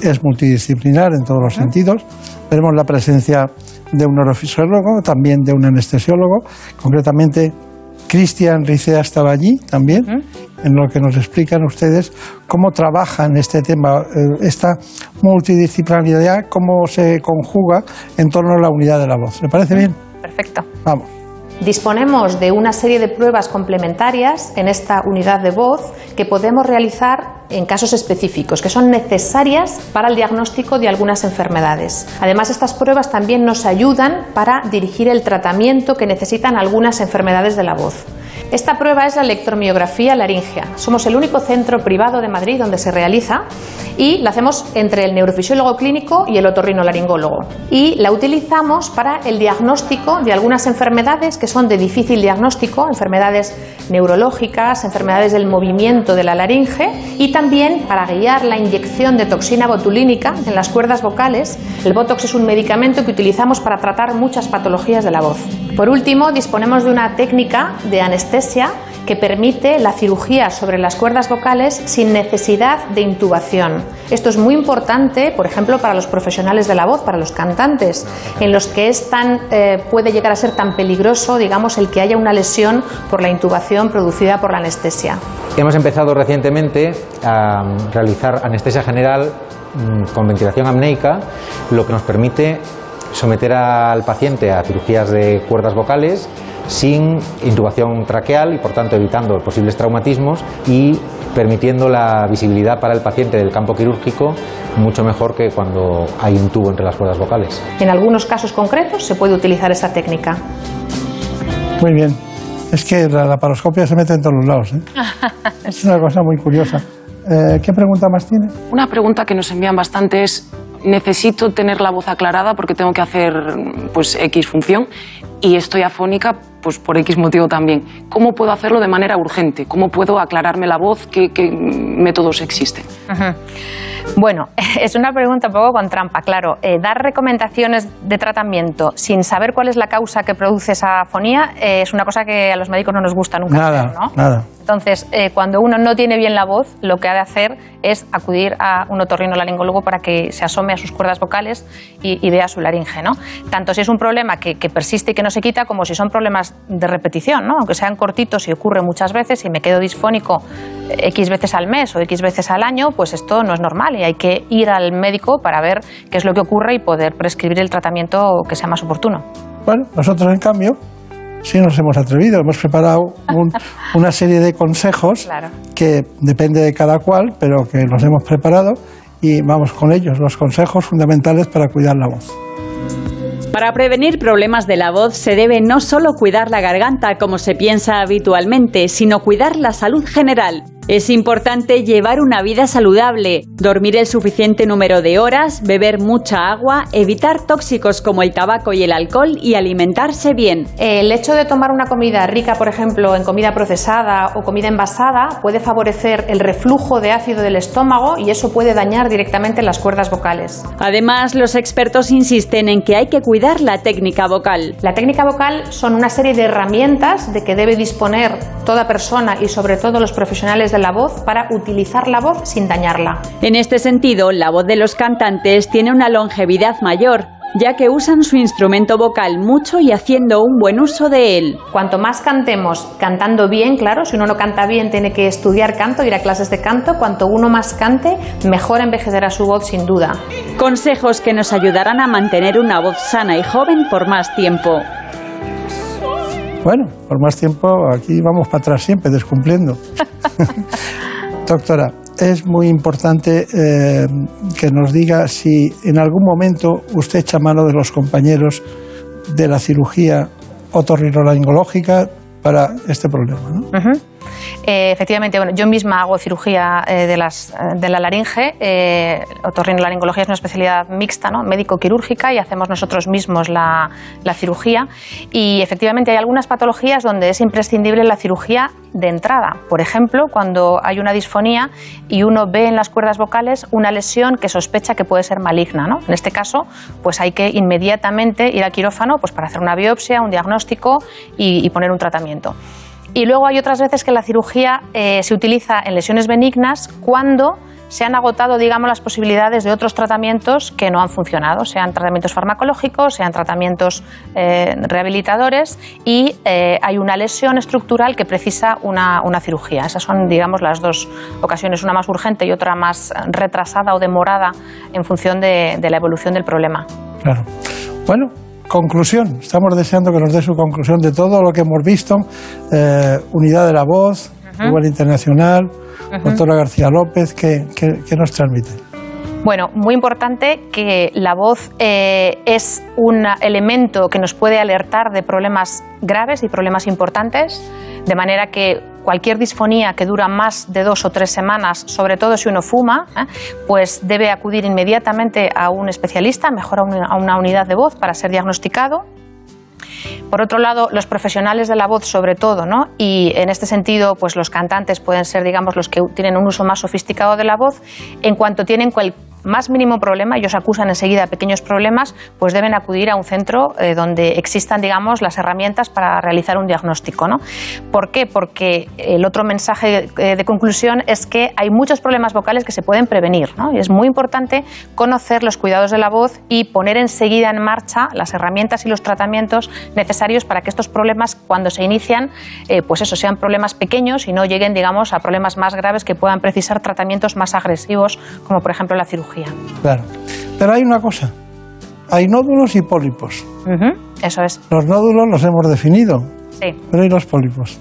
es multidisciplinar en todos los sentidos. Veremos la presencia de un neurofisiólogo, también de un anestesiólogo, concretamente Cristian Ricea estaba allí también, en lo que nos explican ustedes cómo trabajan este tema, eh, esta multidisciplinaridad, cómo se conjuga en torno a la unidad de la voz. ¿Le parece bien? Perfecto. Vamos. Disponemos de una serie de pruebas complementarias en esta unidad de voz que podemos realizar en casos específicos, que son necesarias para el diagnóstico de algunas enfermedades. Además, estas pruebas también nos ayudan para dirigir el tratamiento que necesitan algunas enfermedades de la voz. Esta prueba es la electromiografía laringea. Somos el único centro privado de Madrid donde se realiza y la hacemos entre el neurofisiólogo clínico y el otorrinolaringólogo. Y la utilizamos para el diagnóstico de algunas enfermedades que son de difícil diagnóstico, enfermedades neurológicas, enfermedades del movimiento de la laringe y también para guiar la inyección de toxina botulínica en las cuerdas vocales. El Botox es un medicamento que utilizamos para tratar muchas patologías de la voz. Por último, disponemos de una técnica de anestesia que permite la cirugía sobre las cuerdas vocales sin necesidad de intubación. Esto es muy importante, por ejemplo, para los profesionales de la voz, para los cantantes, en los que es tan, eh, puede llegar a ser tan peligroso, digamos, el que haya una lesión por la intubación producida por la anestesia. Hemos empezado recientemente a realizar anestesia general mm, con ventilación apneica, lo que nos permite someter al paciente a cirugías de cuerdas vocales sin intubación traqueal y por tanto evitando posibles traumatismos y permitiendo la visibilidad para el paciente del campo quirúrgico mucho mejor que cuando hay un tubo entre las cuerdas vocales. En algunos casos concretos se puede utilizar esta técnica. Muy bien. Es que la laparoscopia se mete en todos los lados. ¿eh? *laughs* es una cosa muy curiosa. Eh, ¿Qué pregunta más tiene? Una pregunta que nos envían bastante es necesito tener la voz aclarada porque tengo que hacer pues X función y estoy afónica pues por X motivo también. ¿Cómo puedo hacerlo de manera urgente? ¿Cómo puedo aclararme la voz? ¿Qué, métodos existen? Bueno, *laughs* es una pregunta un poco con trampa, claro. Eh, dar recomendaciones de tratamiento sin saber cuál es la causa que produce esa afonía eh, es una cosa que a los médicos no nos gusta nunca nada, hacer, ¿no? Nada. Entonces, eh, cuando uno no tiene bien la voz, lo que ha de hacer es acudir a un otorrinolaringólogo para que se asome a sus cuerdas vocales y, y vea su laringe, ¿no? Tanto si es un problema que, que, persiste y que no se quita, como si son problemas de repetición, ¿no? Aunque sean cortitos y ocurre muchas veces y me quedo disfónico X veces al mes o X veces al año, pues esto no es normal y hay que ir al médico para ver qué es lo que ocurre y poder prescribir el tratamiento que sea más oportuno. Bueno, nosotros en cambio sí nos hemos atrevido, hemos preparado un, *laughs* una serie de consejos claro. que depende de cada cual, pero que los hemos preparado y vamos con ellos, los consejos fundamentales para cuidar la voz. Para prevenir problemas de la voz se debe no solo cuidar la garganta como se piensa habitualmente, sino cuidar la salud general. Es importante llevar una vida saludable, dormir el suficiente número de horas, beber mucha agua, evitar tóxicos como el tabaco y el alcohol y alimentarse bien. El hecho de tomar una comida rica, por ejemplo, en comida procesada o comida envasada, puede favorecer el reflujo de ácido del estómago y eso puede dañar directamente las cuerdas vocales. Además, los expertos insisten en que hay que cuidar la técnica vocal. La técnica vocal son una serie de herramientas de que debe disponer toda persona y sobre todo los profesionales de la voz para utilizar la voz sin dañarla. En este sentido, la voz de los cantantes tiene una longevidad mayor. ya que usan su instrumento vocal mucho y haciendo un buen uso de él. Cuanto más cantemos, cantando bien, claro, si uno no canta bien tiene que estudiar canto, ir a clases de canto, cuanto uno más cante, mejor envejecerá su voz sin duda. Consejos que nos ayudarán a mantener una voz sana y joven por más tiempo. Bueno, por más tiempo aquí vamos para atrás siempre, descumpliendo. *laughs* Doctora, es muy importante eh, que nos diga si en algún momento usted echa mano de los compañeros de la cirugía otorrinolaringológica para este problema. ¿no? Eh, efectivamente, bueno, yo misma hago cirugía eh, de, las, eh, de la laringe. Eh, otorrinolaringología es una especialidad mixta, ¿no? médico-quirúrgica, y hacemos nosotros mismos la, la cirugía. Y efectivamente hay algunas patologías donde es imprescindible la cirugía de entrada. Por ejemplo, cuando hay una disfonía y uno ve en las cuerdas vocales una lesión que sospecha que puede ser maligna. ¿no? En este caso, pues hay que inmediatamente ir al quirófano pues, para hacer una biopsia, un diagnóstico y, y poner un tratamiento. Y luego hay otras veces que la cirugía eh, se utiliza en lesiones benignas cuando se han agotado, digamos, las posibilidades de otros tratamientos que no han funcionado, sean tratamientos farmacológicos, sean tratamientos eh, rehabilitadores y eh, hay una lesión estructural que precisa una, una cirugía. Esas son, digamos, las dos ocasiones, una más urgente y otra más retrasada o demorada en función de, de la evolución del problema. Claro. Bueno, conclusión. Estamos deseando que nos dé su conclusión de todo lo que hemos visto. Eh, unidad de la voz, nivel internacional, doctora García López, ¿qué, qué- qué nos transmite? Bueno, muy importante que la voz eh, es un elemento que nos puede alertar de problemas graves y problemas importantes, de manera que cualquier disfonía que dura más de dos o tres semanas, sobre todo si uno fuma, ¿eh? pues debe acudir inmediatamente a un especialista, mejor a una, unidad de voz para ser diagnosticado. Por otro lado, los profesionales de la voz, sobre todo, ¿no? Y en este sentido, pues los cantantes pueden ser, digamos, los que tienen un uso más sofisticado de la voz. En cuanto tienen cual más mínimo problema, ellos acusan enseguida pequeños problemas, pues deben acudir a un centro eh, donde existan, digamos, las herramientas para realizar un diagnóstico, ¿no? ¿Por qué? Porque el otro mensaje eh, de conclusión es que hay muchos problemas vocales que se pueden prevenir, ¿no? Y es muy importante conocer los cuidados de la voz y poner enseguida en marcha las herramientas y los tratamientos necesarios para que estos problemas, cuando se inician, eh, pues eso, sean problemas pequeños y no lleguen, digamos, a problemas más graves que puedan precisar tratamientos más agresivos, como por ejemplo la cirugía. Claro. Pero hay una cosa. Hay nódulos y pólipos. Eso es. Los nódulos los hemos definido, Sí. pero hay los pólipos.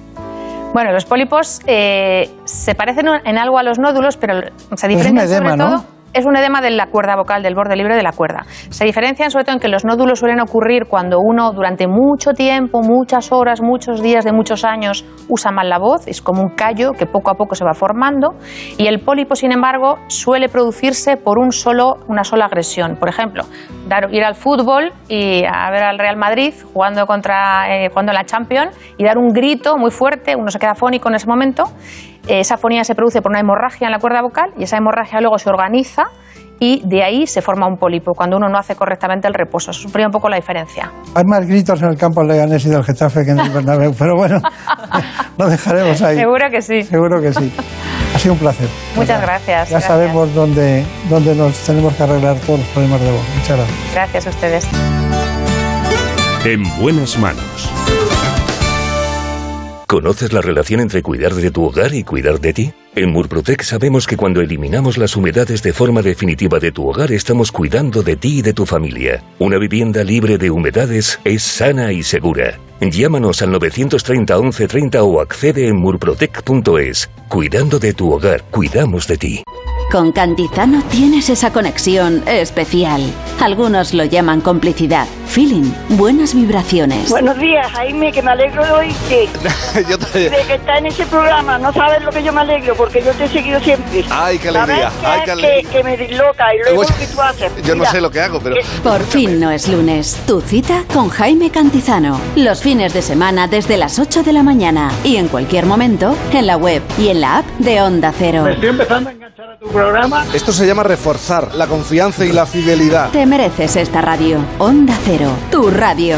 Bueno, los pólipos eh, se parecen en algo a los nódulos, pero se un diferencian edema, sobre ¿no? Es un edema de la cuerda vocal, del borde libre de la cuerda. Se diferencian sobre todo en que los nódulos suelen ocurrir cuando uno durante mucho tiempo, muchas horas, muchos días de muchos años usa mal la voz, es como un callo que poco a poco se va formando. Y el pólipo, sin embargo, suele producirse por un solo, una sola agresión. Por ejemplo, ir al fútbol y a ver al Real Madrid jugando contra eh, jugando en la Champions y dar un grito muy fuerte, uno se queda fónico en ese momento. Eh, Esa fonía se produce por una hemorragia en la cuerda vocal y esa hemorragia luego se organiza y de ahí se forma un pólipo cuando uno no hace correctamente el reposo. Eso es un poco la diferencia. Hay más gritos en el campo del Leganés y del Getafe que en el Bernabéu, pero bueno, *laughs* lo dejaremos ahí. Seguro que sí. Seguro que sí. Ha sido un placer. Muchas gracias. Ya gracias. sabemos dónde, dónde nos tenemos que arreglar todos los problemas de voz. Muchas gracias. Gracias a ustedes. En buenas manos. ¿Conoces la relación entre cuidar de tu hogar y cuidar de ti? En Murprotec sabemos que cuando eliminamos las humedades de forma definitiva de tu hogar estamos cuidando de ti y de tu familia. Una vivienda libre de humedades es sana y segura. Llámanos al 930 1130 o accede en murprotec.es. Cuidando de tu hogar, cuidamos de ti. Con Cantizano tienes esa conexión especial. Algunos lo llaman complicidad, feeling, buenas vibraciones. Buenos días, Jaime, que me alegro de oírte. *laughs* Yo De que está en ese programa, no sabes lo que yo me alegro, porque yo te he seguido siempre. Ay, qué alegría, ¿Sabes ay, qué que, alegría. que me disloca y luego que tú haces. Yo no sé lo que hago, pero... Por fin no es lunes. Tu cita con Jaime Cantizano. Los fines de semana desde las 8 de la mañana y en cualquier momento en la web y en la app de Onda Cero. Me estoy empezando a enganchar a tu programa. Esto se llama reforzar la confianza y la fidelidad. Te mereces esta radio. Onda Cero, tu radio.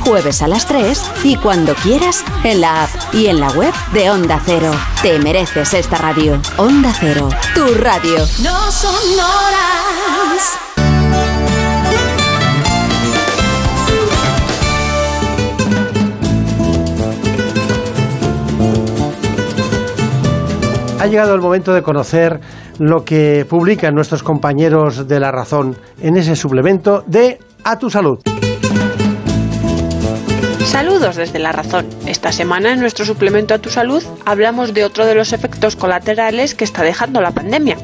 jueves a las 3 y cuando quieras en la app y en la web de Onda Cero. Te mereces esta radio. Onda Cero, tu radio. No son horas. Ha llegado el momento de conocer lo que publican nuestros compañeros de La Razón en ese suplemento de A tu Salud. Saludos desde La Razón. Esta semana en nuestro suplemento a tu salud hablamos de otro de los efectos colaterales que está dejando la pandemia,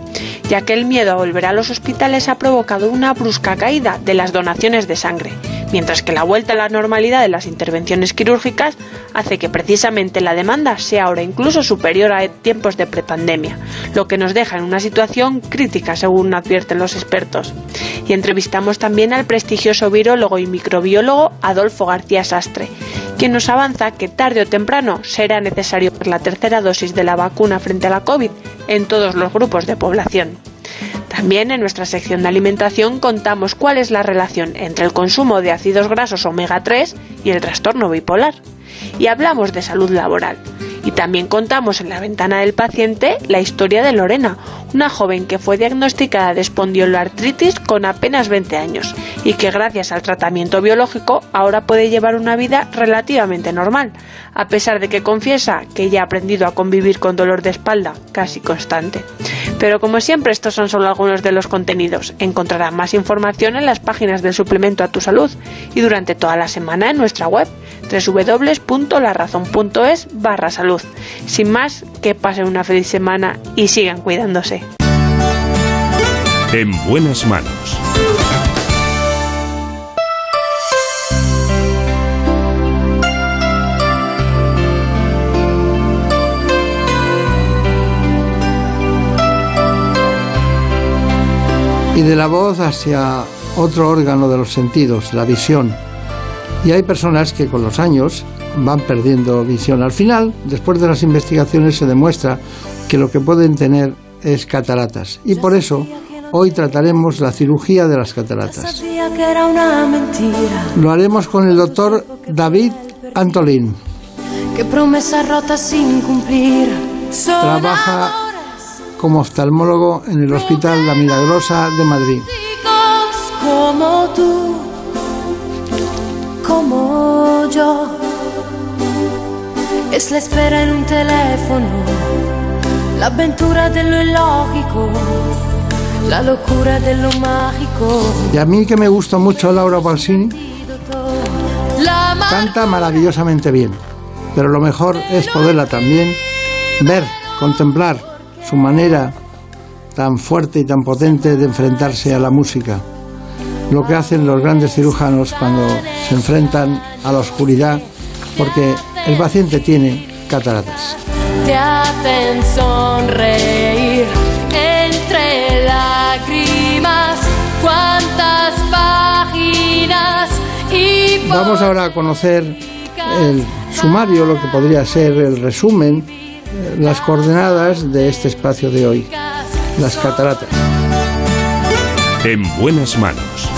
ya que el miedo a volver a los hospitales ha provocado una brusca caída de las donaciones de sangre, mientras que la vuelta a la normalidad de las intervenciones quirúrgicas hace que precisamente la demanda sea ahora incluso superior a tiempos de prepandemia, lo que nos deja en una situación crítica según advierten los expertos. Y entrevistamos también al prestigioso virólogo y microbiólogo Adolfo García Sastre, quien nos avanza que tarde o temprano será necesario la tercera dosis de la vacuna frente a la COVID en todos los grupos de población. También en nuestra sección de alimentación contamos cuál es la relación entre el consumo de ácidos grasos omega 3 y el trastorno bipolar. Y hablamos de salud laboral. Y también contamos en la ventana del paciente la historia de Lorena, una joven que fue diagnosticada de espondiolartritis con apenas 20 años y que gracias al tratamiento biológico ahora puede llevar una vida relativamente normal, a pesar de que confiesa que ya ha aprendido a convivir con dolor de espalda casi constante. Pero como siempre estos son solo algunos de los contenidos. Encontrarán más información en las páginas del suplemento a tu salud y durante toda la semana en nuestra web www.larazón.es barra salud. Sin más, que pasen una feliz semana y sigan cuidándose. En buenas manos. Y de la voz hacia otro órgano de los sentidos, la visión. Y hay personas que con los años van perdiendo visión. Al final, después de las investigaciones, se demuestra que lo que pueden tener es cataratas. Y por eso, hoy trataremos la cirugía de las cataratas. Lo haremos con el doctor David Antolín. Que promesa rota sin cumplir. Son Trabaja como oftalmólogo en el Hospital La Milagrosa de Madrid. chicos como tú, como yo. Es la espera en un teléfono, la aventura de lo ilógico, la locura de lo mágico. Y a mí que me gusta mucho Laura Pausini, canta maravillosamente bien. Pero lo mejor es poderla también ver, contemplar su manera tan fuerte y tan potente de enfrentarse a la música. Lo que hacen los grandes cirujanos cuando se enfrentan a la oscuridad porque el paciente tiene cataratas. te hacen sonreír entre lágrimas. Cuántas páginas y Vamos ahora a conocer el sumario, lo que podría ser el resumen, las coordenadas de este espacio de hoy, las cataratas. En buenas manos.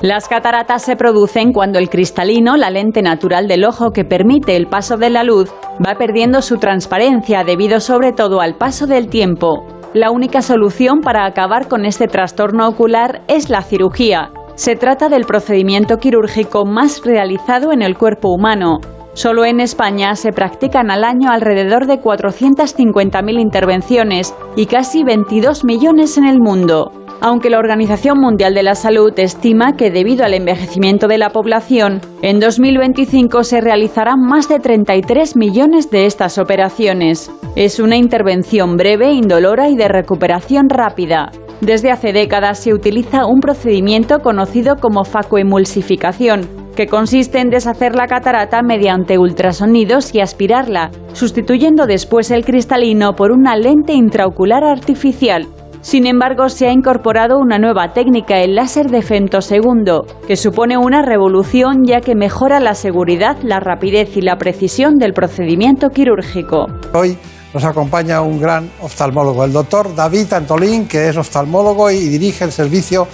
Las cataratas se producen cuando el cristalino, la lente natural del ojo que permite el paso de la luz, va perdiendo su transparencia debido sobre todo al paso del tiempo. La única solución para acabar con este trastorno ocular es la cirugía. Se trata del procedimiento quirúrgico más realizado en el cuerpo humano. Solo en España se practican al año alrededor de 450.000 intervenciones y casi 22 millones en el mundo. Aunque la Organización Mundial de la Salud estima que debido al envejecimiento de la población, en 2025 se realizarán más de 33 millones de estas operaciones. Es una intervención breve, indolora y de recuperación rápida. Desde hace décadas se utiliza un procedimiento conocido como facoemulsificación, que consiste en deshacer la catarata mediante ultrasonidos y aspirarla, sustituyendo después el cristalino por una lente intraocular artificial. Sin embargo, se ha incorporado una nueva técnica, el láser de femtosegundo, que supone una revolución ya que mejora la seguridad, la rapidez y la precisión del procedimiento quirúrgico. Hoy nos acompaña un gran oftalmólogo, el doctor David Antolín, que es oftalmólogo y dirige el servicio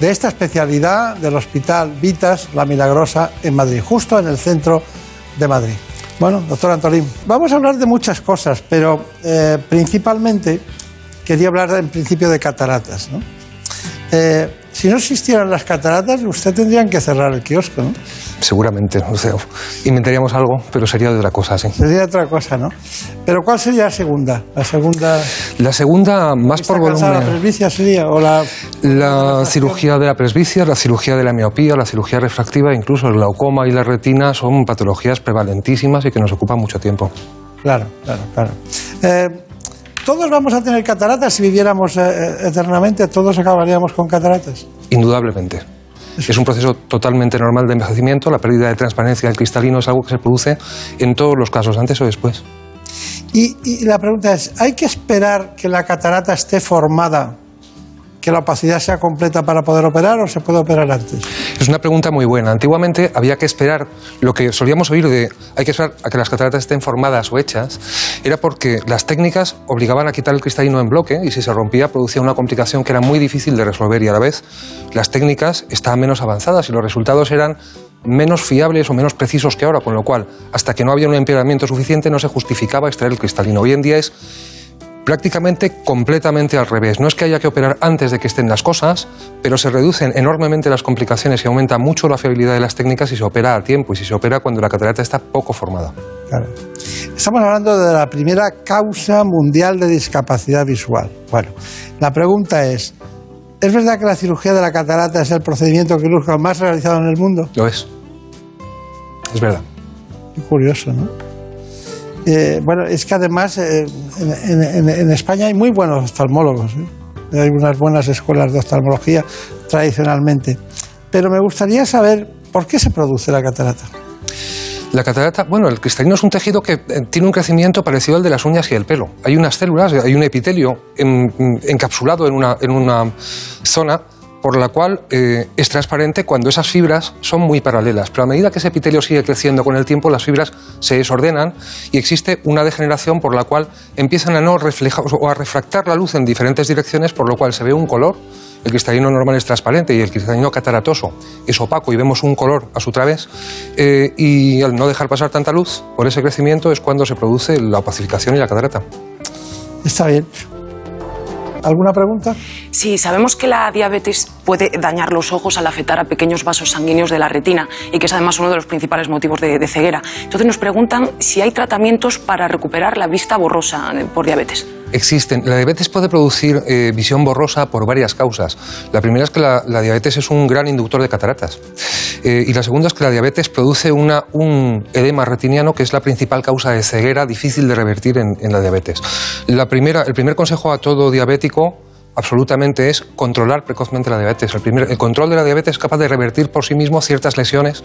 de esta especialidad del Hospital Vitas La Milagrosa en Madrid, justo en el centro de Madrid. Bueno, doctor Antolín, vamos a hablar de muchas cosas, pero eh, principalmente quería hablar en principio de cataratas. ¿no? Eh, si no existieran las cataratas, usted tendría que cerrar el kiosco, ¿no? Seguramente, o sea, inventaríamos algo, pero sería de otra cosa, sí. Sería otra cosa, ¿no? Pero ¿cuál sería la segunda? La segunda. La segunda, más por volumen. ¿La presbicia sería? ¿O la, La cirugía de la presbicia, la cirugía de la miopía, la cirugía refractiva, incluso el glaucoma y la retina son patologías prevalentísimas y que nos ocupan mucho tiempo. Claro, claro, claro. Eh, todos vamos a tener cataratas si viviéramos eh, eternamente, todos acabaríamos con cataratas. Indudablemente. Es un proceso totalmente normal de envejecimiento. La pérdida de transparencia del cristalino es algo que se produce en todos los casos, antes o después. Y, y la pregunta es, ¿hay que esperar que la catarata esté formada, que la opacidad sea completa para poder operar o se puede operar antes? Es una pregunta muy buena. Antiguamente había que esperar, lo que solíamos oír de hay que esperar a que las cataratas estén formadas o hechas, era porque las técnicas obligaban a quitar el cristalino en bloque y si se rompía producía una complicación que era muy difícil de resolver y a la vez las técnicas estaban menos avanzadas y los resultados eran menos fiables o menos precisos que ahora, con lo cual hasta que no había un empeoramiento suficiente no se justificaba extraer el cristalino. Hoy en día es prácticamente completamente al revés. No es que haya que operar antes de que estén las cosas, pero se reducen enormemente las complicaciones y aumenta mucho la fiabilidad de las técnicas si se opera a tiempo y si se opera cuando la catarata está poco formada. Claro. Estamos hablando de la primera causa mundial de discapacidad visual. Bueno, la pregunta es, ¿es verdad que la cirugía de la catarata es el procedimiento quirúrgico más realizado en el mundo? Lo es. Es verdad. Qué curioso, ¿no? Eh, bueno, es que además eh, en, España hay muy buenos oftalmólogos. ¿eh? Hay unas buenas escuelas de oftalmología tradicionalmente. Pero me gustaría saber por qué se produce la catarata. La catarata, bueno, el cristalino es un tejido que tiene un crecimiento parecido al de las uñas y el pelo. Hay unas células, hay un epitelio en- encapsulado en una, en una zona por la cual eh, es transparente cuando esas fibras son muy paralelas. Pero a medida que ese epitelio sigue creciendo con el tiempo, las fibras se desordenan y existe una degeneración por la cual empiezan a no reflejar o a refractar la luz en diferentes direcciones, por lo cual se ve un color. El cristalino normal es transparente y el cristalino cataratoso es opaco y vemos un color a su través. Eh, y al no dejar pasar tanta luz, por ese crecimiento es cuando se produce la opacificación y la catarata. Está bien. ¿Alguna pregunta? Sí, sabemos que la diabetes puede dañar los ojos al afectar a pequeños vasos sanguíneos de la retina y que es además uno de los principales motivos de, ceguera. Entonces nos preguntan si hay tratamientos para recuperar la vista borrosa eh, por diabetes. Existen. La diabetes puede producir eh, visión borrosa por varias causas. La primera es que la, diabetes es un gran inductor de cataratas. Eh, y la segunda es que la diabetes produce una, un edema retiniano que es la principal causa de ceguera difícil de revertir en, en la diabetes. La primera, el primer consejo a todo diabético absolutamente es controlar precozmente la diabetes. El, primer- el control de la diabetes es capaz de revertir por sí mismo ciertas lesiones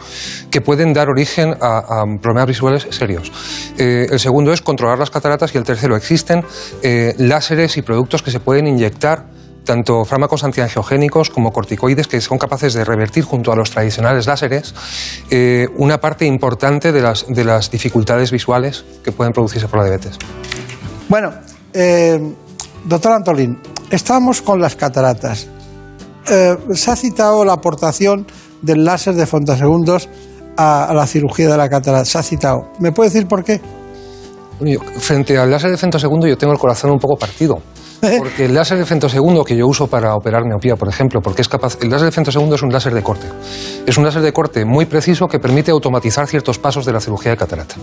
que pueden dar origen a, problemas visuales serios. Eh, el segundo es controlar las cataratas y el tercero existen eh, láseres y productos que se pueden inyectar tanto fármacos antiangiogénicos como corticoides que son capaces de revertir junto a los tradicionales láseres eh, una parte importante de las, de las dificultades visuales que pueden producirse por la diabetes. Bueno, doctor Antolín, estamos con las cataratas. Eh, se ha citado la aportación del láser de fontosegundos a, a la cirugía de la catarata. Se ha citado. ¿Me puede decir por qué? Frente al láser de femtosegundo yo tengo el corazón un poco partido. *laughs* Porque el láser de femtosegundo que yo uso para operar miopía, por ejemplo, porque es capaz. El láser de femtosegundo es un láser de corte. Es un láser de corte muy preciso que permite automatizar ciertos pasos de la cirugía de catarata.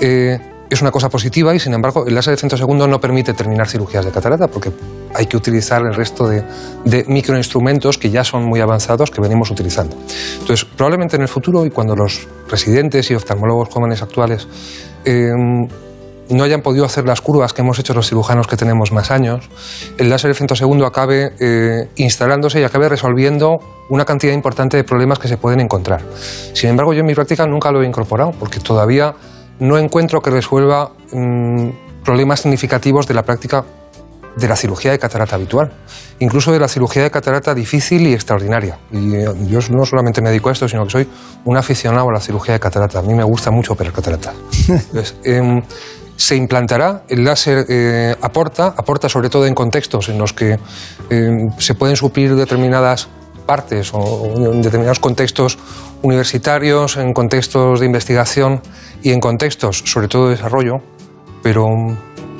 Eh, es una cosa positiva y, sin embargo, el láser de femtosegundo no permite terminar cirugías de catarata porque hay que utilizar el resto de, de microinstrumentos que ya son muy avanzados que venimos utilizando. Entonces, probablemente en el futuro y cuando los residentes y oftalmólogos jóvenes actuales eh, no hayan podido hacer las curvas que hemos hecho los cirujanos que tenemos más años, el láser de femtosegundo acabe eh, instalándose y acabe resolviendo una cantidad importante de problemas que se pueden encontrar. Sin embargo, yo en mi práctica nunca lo he incorporado porque todavía no encuentro que resuelva mm, problemas significativos de la práctica de la cirugía de catarata habitual, incluso de la cirugía de catarata difícil y extraordinaria. Y eh, yo no solamente me dedico a esto, sino que soy un aficionado a la cirugía de catarata. A mí me gusta mucho operar catarata. *laughs* Entonces, em, se implantará, el láser eh, aporta, aporta sobre todo en contextos en los que em, se pueden suplir determinadas partes o en determinados contextos universitarios, en contextos de investigación y en contextos sobre todo de desarrollo, pero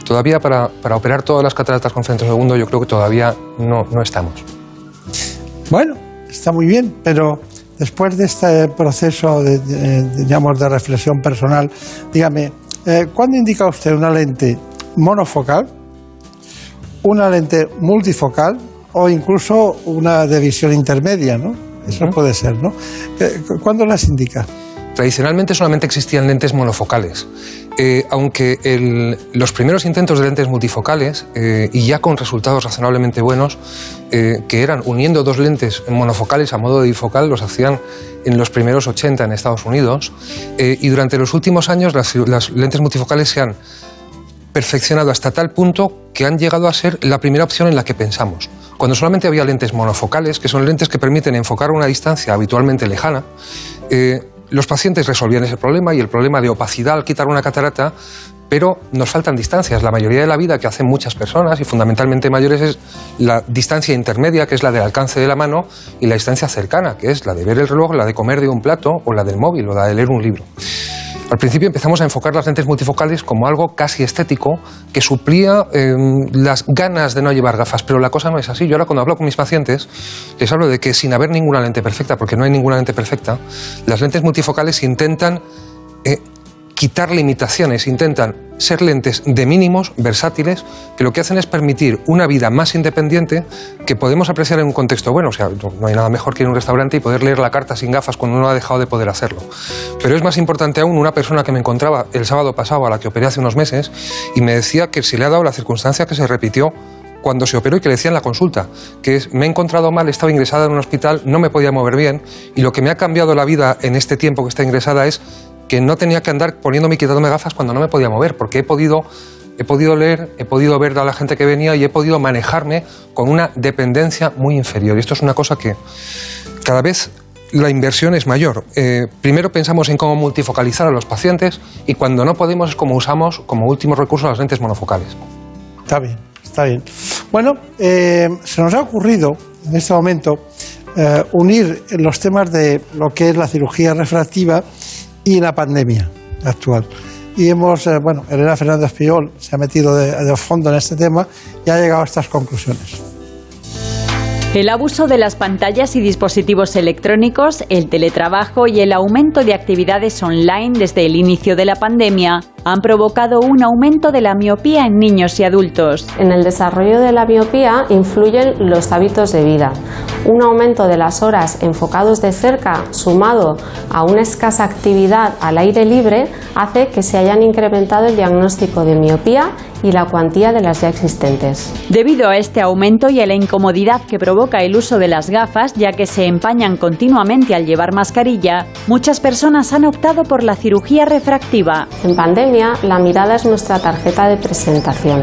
todavía para, para operar todas las cataratas con segundo yo creo que todavía no, no estamos. Bueno, está muy bien, pero después de este proceso digamos, de reflexión personal, dígame, eh, ¿cuándo indica usted una lente monofocal, una lente multifocal o incluso una de visión intermedia, ¿no? Eso puede ser, ¿no? Eh, ¿Cuándo las indica? Tradicionalmente solamente existían lentes monofocales, eh, aunque los primeros intentos de lentes multifocales, eh, y ya con resultados razonablemente buenos, eh, que eran uniendo dos lentes monofocales a modo de bifocal, los hacían en los primeros 80 en Estados Unidos, y durante los últimos años las, lentes multifocales se han perfeccionado hasta tal punto que han llegado a ser la primera opción en la que pensamos. Cuando solamente había lentes monofocales, que son lentes que permiten enfocar a una distancia habitualmente lejana, los pacientes resolvían ese problema y el problema de opacidad al quitar una catarata, pero nos faltan distancias. La mayoría de la vida que hacen muchas personas, y fundamentalmente mayores, es la distancia intermedia, que es la del alcance de la mano, y la distancia cercana, que es la de ver el reloj, la de comer de un plato, o la del móvil, o la de leer un libro. Al principio empezamos a enfocar las lentes multifocales como algo casi estético que suplía eh, las ganas de no llevar gafas, pero la cosa no es así. Yo ahora cuando hablo con mis pacientes les hablo de que sin haber ninguna lente perfecta, porque no hay ninguna lente perfecta, las lentes multifocales intentan eh, quitar limitaciones, intentan ser lentes de mínimos, versátiles, que lo que hacen es permitir una vida más independiente que podemos apreciar en un contexto bueno. O sea, no hay nada mejor que ir a un restaurante y poder leer la carta sin gafas cuando uno ha dejado de poder hacerlo. Pero es más importante aún una persona que me encontraba el sábado pasado, a la que operé hace unos meses, y me decía que se le ha dado la circunstancia que se repitió cuando se operó y que le decía en la consulta, que es, me he encontrado mal, estaba ingresada en un hospital, no me podía mover bien, y lo que me ha cambiado la vida en este tiempo que está ingresada es que no tenía que andar poniéndome y quitándome gafas cuando no me podía mover, porque he podido, he podido leer, he podido ver a la gente que venía y he podido manejarme con una dependencia muy inferior. Y esto es una cosa que cada vez la inversión es mayor. Eh, primero pensamos en cómo multifocalizar a los pacientes y cuando no podemos es como usamos como último recurso las lentes monofocales. Está bien, está bien. Bueno, eh, se nos ha ocurrido en este momento eh, unir los temas de lo que es la cirugía refractiva y la pandemia actual. Y hemos, eh, bueno, Elena Fernández Piol se ha metido de, de fondo en este tema y ha llegado a estas conclusiones. El abuso de las pantallas y dispositivos electrónicos, el teletrabajo y el aumento de actividades online desde el inicio de la pandemia han provocado un aumento de la miopía en niños y adultos. En el desarrollo de la miopía influyen los hábitos de vida. Un aumento de las horas enfocados de cerca sumado a una escasa actividad al aire libre hace que se hayan incrementado el diagnóstico de miopía y la cuantía de las ya existentes. Debido a este aumento y a la incomodidad que provoca el uso de las gafas, ya que se empañan continuamente al llevar mascarilla, muchas personas han optado por la cirugía refractiva. En pandemia, la mirada es nuestra tarjeta de presentación.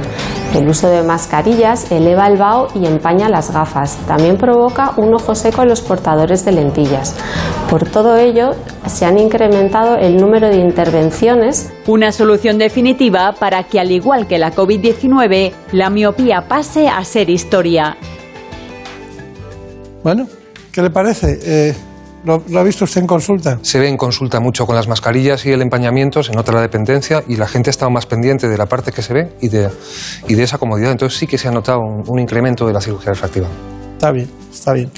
El uso de mascarillas eleva el vaho y empaña las gafas. También provoca un ojo seco en los portadores de lentillas. Por todo ello, se han incrementado el número de intervenciones. Una solución definitiva para que, al igual que la COVID-19, la miopía pase a ser historia. Bueno, ¿qué le parece? Eh, ¿lo, lo ha visto usted en consulta? Se ve en consulta mucho con las mascarillas y el empañamiento, se nota la dependencia y la gente ha estado más pendiente de la parte que se ve y de, y de esa comodidad. Entonces sí que se ha notado un, un incremento de la cirugía refractiva. Está bien, está bien.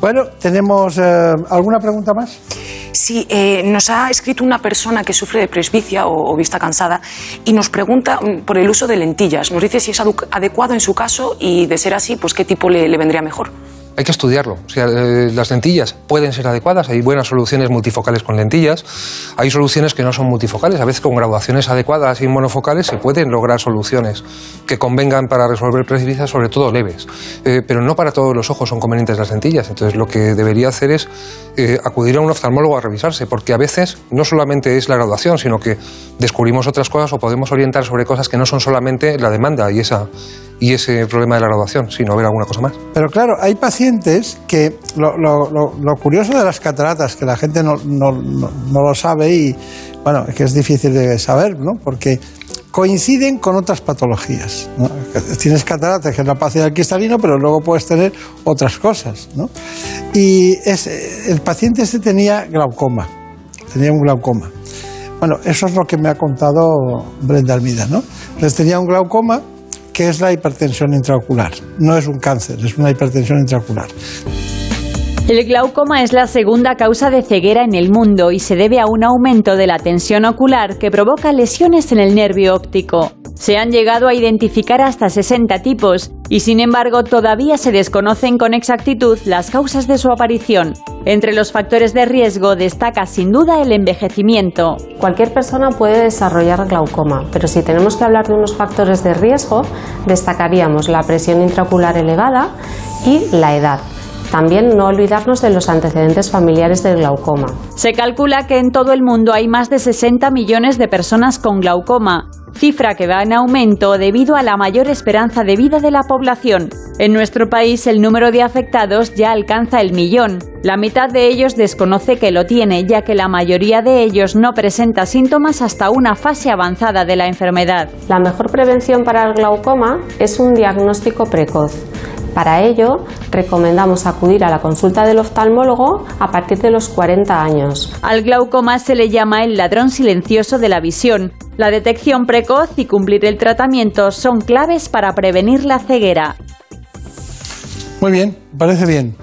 Bueno, ¿tenemos eh, alguna pregunta más? Sí, eh, nos ha escrito una persona que sufre de presbicia o, o vista cansada y nos pregunta mm, por el uso de lentillas. Nos dice si es adecuado en su caso y, de ser así, pues qué tipo le, le vendría mejor. Hay que estudiarlo. Eh, las lentillas pueden ser adecuadas, hay buenas soluciones multifocales con lentillas, hay soluciones que no son multifocales, a veces con graduaciones adecuadas y monofocales se pueden lograr soluciones que convengan para resolver presbicia, sobre todo leves. Eh, pero no para todos los ojos son convenientes las lentillas, entonces lo que debería hacer es eh, acudir a un oftalmólogo a revisarse, porque a veces no solamente es la graduación, sino que descubrimos otras cosas o podemos orientar sobre cosas que no son solamente la demanda y, esa, y ese problema de la graduación, sino ver alguna cosa más. Pero claro, hay pacientes que lo, lo- lo- lo curioso de las cataratas, que la gente no, no- no- no lo sabe y bueno, es que es difícil de saber, ¿no? Porque coinciden con otras patologías. Tienes cataratas, que es la opacidad del cristalino, pero luego puedes tener otras cosas, ¿no? Y es, el paciente este tenía glaucoma, tenía un glaucoma. Bueno, eso es lo que me ha contado Brenda Armida, ¿no? Entonces tenía un glaucoma que es la hipertensión intraocular. No es un cáncer, es una hipertensión intraocular. El glaucoma es la segunda causa de ceguera en el mundo y se debe a un aumento de la tensión ocular que provoca lesiones en el nervio óptico. Se han llegado a identificar hasta 60 tipos y sin embargo todavía se desconocen con exactitud las causas de su aparición. Entre los factores de riesgo destaca sin duda el envejecimiento. Cualquier persona puede desarrollar glaucoma, pero si tenemos que hablar de unos factores de riesgo, destacaríamos la presión intraocular elevada y la edad. También no olvidarnos de los antecedentes familiares del glaucoma. Se calcula que en todo el mundo hay más de 60 millones de personas con glaucoma, cifra que va en aumento debido a la mayor esperanza de vida de la población. En nuestro país el número de afectados ya alcanza el millón. La mitad de ellos desconoce que lo tiene, ya que la mayoría de ellos no presenta síntomas hasta una fase avanzada de la enfermedad. La mejor prevención para el glaucoma es un diagnóstico precoz. Para ello, recomendamos acudir a la consulta del oftalmólogo a partir de los 40 años. Al glaucoma se le llama el ladrón silencioso de la visión. La detección precoz y cumplir el tratamiento son claves para prevenir la ceguera. Muy bien, parece bien.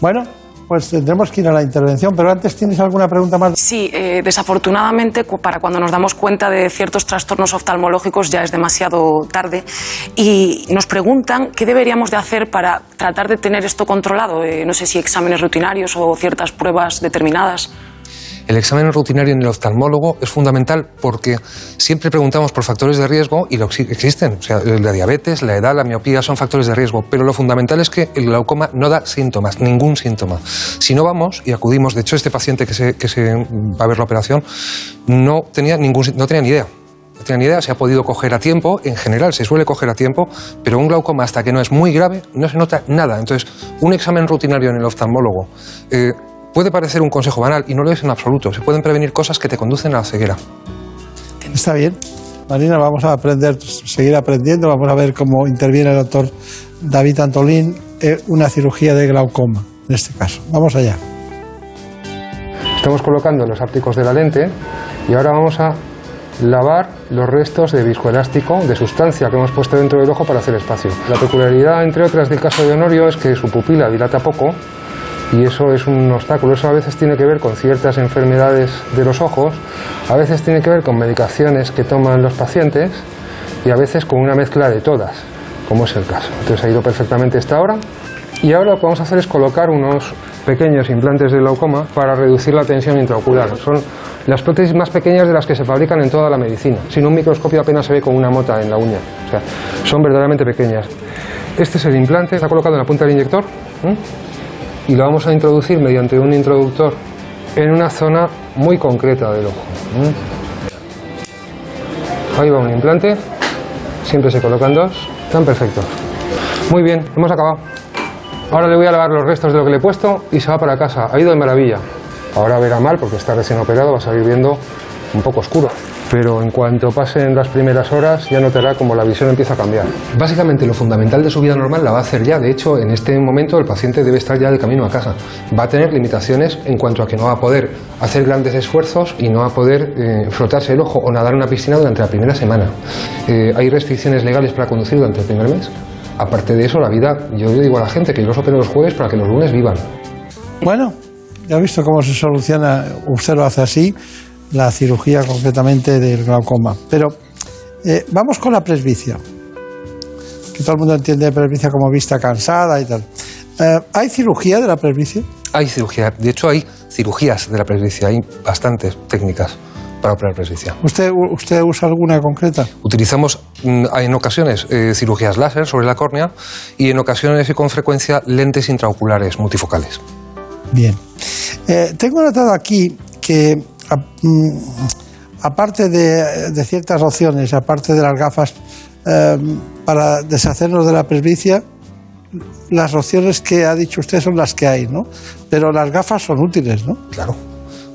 Bueno, pues tendremos que ir a la intervención, pero antes tienes alguna pregunta más. Sí, eh, desafortunadamente para cuando nos damos cuenta de ciertos trastornos oftalmológicos ya es demasiado tarde y nos preguntan qué deberíamos de hacer para tratar de tener esto controlado. Eh, no sé si exámenes rutinarios o ciertas pruebas determinadas. El examen rutinario en el oftalmólogo es fundamental porque siempre preguntamos por factores de riesgo y lo exi- existen. O sea, la diabetes, la edad, la miopía son factores de riesgo, pero lo fundamental es que el glaucoma no da síntomas, ningún síntoma. Si no vamos y acudimos, de hecho este paciente que se, va a ver la operación no tenía, ningún, no tenía ni idea. No tenía ni idea, se ha podido coger a tiempo, en general se suele coger a tiempo, pero un glaucoma hasta que no es muy grave no se nota nada. Entonces, un examen rutinario en el oftalmólogo eh, puede parecer un consejo banal y no lo es en absoluto. Se pueden prevenir cosas que te conducen a la ceguera. Está bien. Marina, vamos a aprender, seguir aprendiendo. Vamos a ver cómo interviene el doctor David Antolín en una cirugía de glaucoma, en este caso. Vamos allá. Estamos colocando los ápticos de la lente y ahora vamos a lavar los restos de viscoelástico, de sustancia que hemos puesto dentro del ojo para hacer espacio. La peculiaridad, entre otras, del caso de Honorio es que su pupila dilata poco y eso es un obstáculo. Eso a veces tiene que ver con ciertas enfermedades de los ojos, a veces tiene que ver con medicaciones que toman los pacientes y a veces con una mezcla de todas, como es el caso. Entonces ha ido perfectamente esta hora y ahora lo que vamos a hacer es colocar unos pequeños implantes de glaucoma para reducir la tensión intraocular. Son las prótesis más pequeñas de las que se fabrican en toda la medicina. Sin un microscopio apenas se ve con una mota en la uña. O sea, son verdaderamente pequeñas. Este es el implante, está colocado en la punta del inyector. Y lo vamos a introducir mediante un introductor en una zona muy concreta del ojo. ¿eh? Ahí va un implante, siempre se colocan dos, están perfectos. Muy bien, hemos acabado. Ahora le voy a lavar los restos de lo que le he puesto y se va para casa. Ha ido de maravilla. Ahora verá mal porque está recién operado, va a salir viendo un poco oscuro. Pero en cuanto pasen las primeras horas ya notará como la visión empieza a cambiar. Básicamente lo fundamental de su vida normal la va a hacer ya. De hecho, en este momento el paciente debe estar ya de camino a casa. Va a tener limitaciones en cuanto a que no va a poder hacer grandes esfuerzos y no va a poder eh, frotarse el ojo o nadar en una piscina durante la primera semana. Eh, hay restricciones legales para conducir durante el primer mes. Aparte de eso, la vida, yo le digo a la gente que yo los opero los jueves para que los lunes vivan. Bueno, ya ha visto cómo se soluciona, usted lo hace así, la cirugía concretamente del glaucoma. Pero eh, vamos con la presbicia, que todo el mundo entiende presbicia como vista cansada y tal. Eh, ¿Hay cirugía de la presbicia? Hay cirugía. De hecho, hay cirugías de la presbicia. Hay bastantes técnicas para operar presbicia. ¿Usted, usted usa alguna concreta? Utilizamos mm, en ocasiones eh, cirugías láser sobre la córnea y en ocasiones y con frecuencia lentes intraoculares multifocales. Bien. Eh, tengo notado aquí que, aparte de, de ciertas opciones, aparte de las gafas, eh, para deshacernos de la presbicia, las opciones que ha dicho usted son las que hay, ¿no? Pero las gafas son útiles, ¿no? Claro.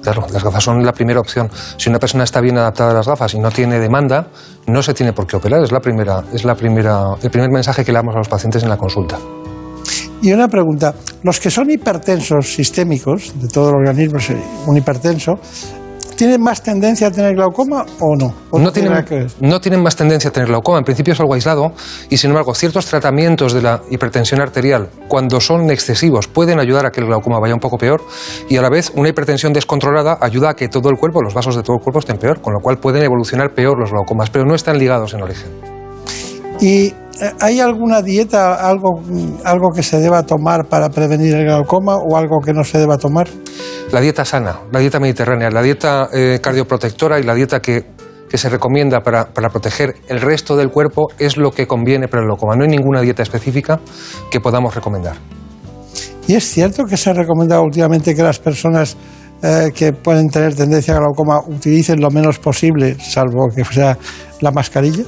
Claro, las gafas son la primera opción. Si una persona está bien adaptada a las gafas y no tiene demanda, no se tiene por qué operar. Es la primera, es la primera, el primer mensaje que le damos a los pacientes en la consulta. Y una pregunta, los que son hipertensos sistémicos, de todo el organismo, es un hipertenso, ¿tienen más tendencia a tener glaucoma o no? ¿O No tiene tienen, que no tienen más tendencia a tener glaucoma. En principio es algo aislado y, sin embargo, ciertos tratamientos de la hipertensión arterial, cuando son excesivos, pueden ayudar a que el glaucoma vaya un poco peor y, a la vez, una hipertensión descontrolada ayuda a que todo el cuerpo, los vasos de todo el cuerpo estén peor, con lo cual pueden evolucionar peor los glaucomas, pero no están ligados en origen. ¿Y eh, hay alguna dieta, algo, algo que se deba tomar para prevenir el glaucoma o algo que no se deba tomar? La dieta sana, la dieta mediterránea, la dieta eh, cardioprotectora y la dieta que, que se recomienda para, para proteger el resto del cuerpo es lo que conviene para el glaucoma. No hay ninguna dieta específica que podamos recomendar. Y es cierto que se ha recomendado últimamente que las personas eh, que pueden tener tendencia a glaucoma utilicen lo menos posible, salvo que sea la mascarilla.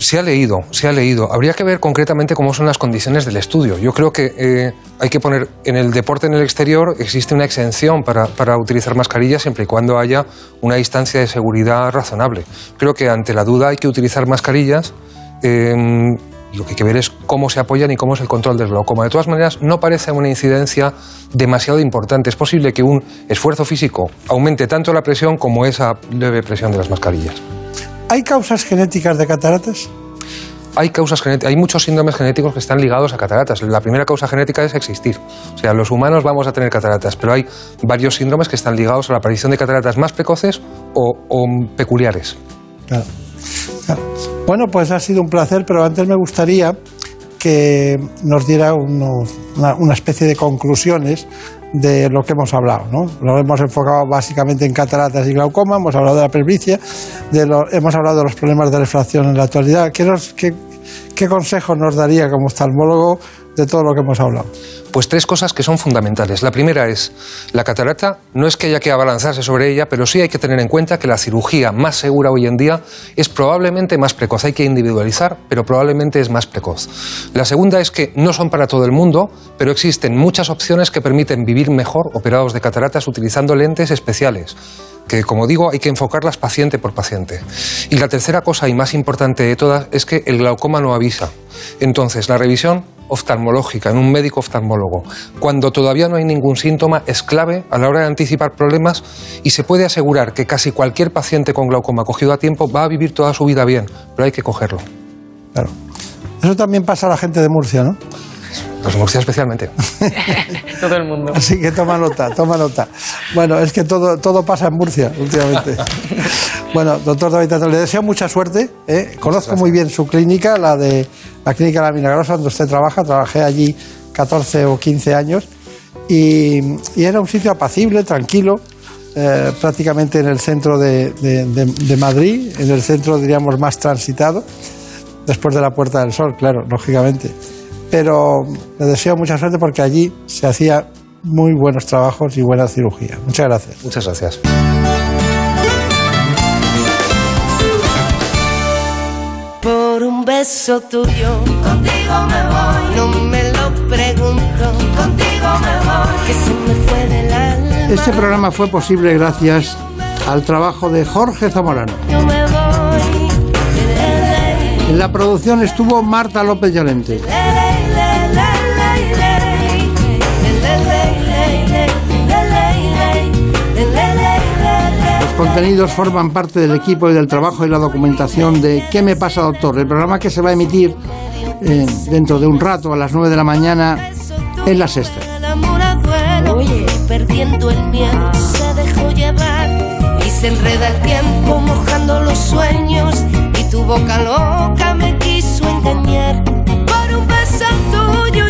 Se ha leído, se ha leído. Habría que ver concretamente cómo son las condiciones del estudio. Yo creo que eh, hay que poner en el deporte en el exterior existe una exención para, para utilizar mascarillas siempre y cuando haya una distancia de seguridad razonable. Creo que ante la duda hay que utilizar mascarillas. eh, lo que hay que ver es cómo se apoyan y cómo es el control del glaucoma. De todas maneras, no parece una incidencia demasiado importante. Es posible que un esfuerzo físico aumente tanto la presión como esa leve presión de las mascarillas. ¿Hay causas genéticas de cataratas? Hay causas hay muchos síndromes genéticos que están ligados a cataratas. La primera causa genética es existir. O sea, los humanos vamos a tener cataratas, pero hay varios síndromes que están ligados a la aparición de cataratas más precoces o, o peculiares. Claro. Claro. Bueno, pues ha sido un placer, pero antes me gustaría que nos diera unos- una, una especie de conclusiones de lo que hemos hablado. ¿no? Lo hemos enfocado básicamente en cataratas y glaucoma, hemos hablado de la presbicia, de lo- hemos hablado de los problemas de refracción en la actualidad. ¿Qué, nos- qué, qué consejos nos daría como oftalmólogo de todo lo que hemos hablado? Pues tres cosas que son fundamentales. La primera es, la catarata no es que haya que abalanzarse sobre ella, pero sí hay que tener en cuenta que la cirugía más segura hoy en día es probablemente más precoz. Hay que individualizar, pero probablemente es más precoz. La segunda es que no son para todo el mundo, pero existen muchas opciones que permiten vivir mejor operados de cataratas utilizando lentes especiales que como digo hay que enfocarlas paciente por paciente. Y la tercera cosa y más importante de todas es que el glaucoma no avisa. Entonces, la revisión oftalmológica en un médico oftalmólogo, cuando todavía no hay ningún síntoma, es clave a la hora de anticipar problemas y se puede asegurar que casi cualquier paciente con glaucoma cogido a tiempo va a vivir toda su vida bien, pero hay que cogerlo. Claro. Eso también pasa a la gente de Murcia, ¿no? Los Murcia especialmente. *laughs* Todo el mundo. Así que toma nota, toma nota. Bueno, es que todo, todo pasa en Murcia últimamente. Bueno, doctor David Tato, le deseo mucha suerte. ¿eh? Conozco muy bien su clínica, la de la clínica La Milagrosa, donde usted trabaja. Trabajé allí 14 o 15 años y, y era un sitio apacible, tranquilo, eh, prácticamente en el centro de, de- de- de Madrid, en el centro, diríamos, más transitado, después de la Puerta del Sol, claro, lógicamente. Pero le deseo mucha suerte porque allí se hacía muy buenos trabajos y buena cirugía. Muchas gracias. Muchas gracias. Por un beso tuyo, contigo me voy. No me lo pregunto, contigo me voy. Que se me fue del alma. Este programa fue posible gracias al trabajo de Jorge Zamorano. Yo me voy. En la producción estuvo Marta López Llorente. Contenidos forman parte del equipo y del trabajo y la documentación de ¿Qué me pasa, doctor? El programa que se va a emitir eh, dentro de un rato a las 9 de la mañana en la sexta. Oye. perdiendo el miedo, se dejó llevar y se enreda el tiempo mojando los sueños y tu boca loca me quiso engañar. Por un beso tuyo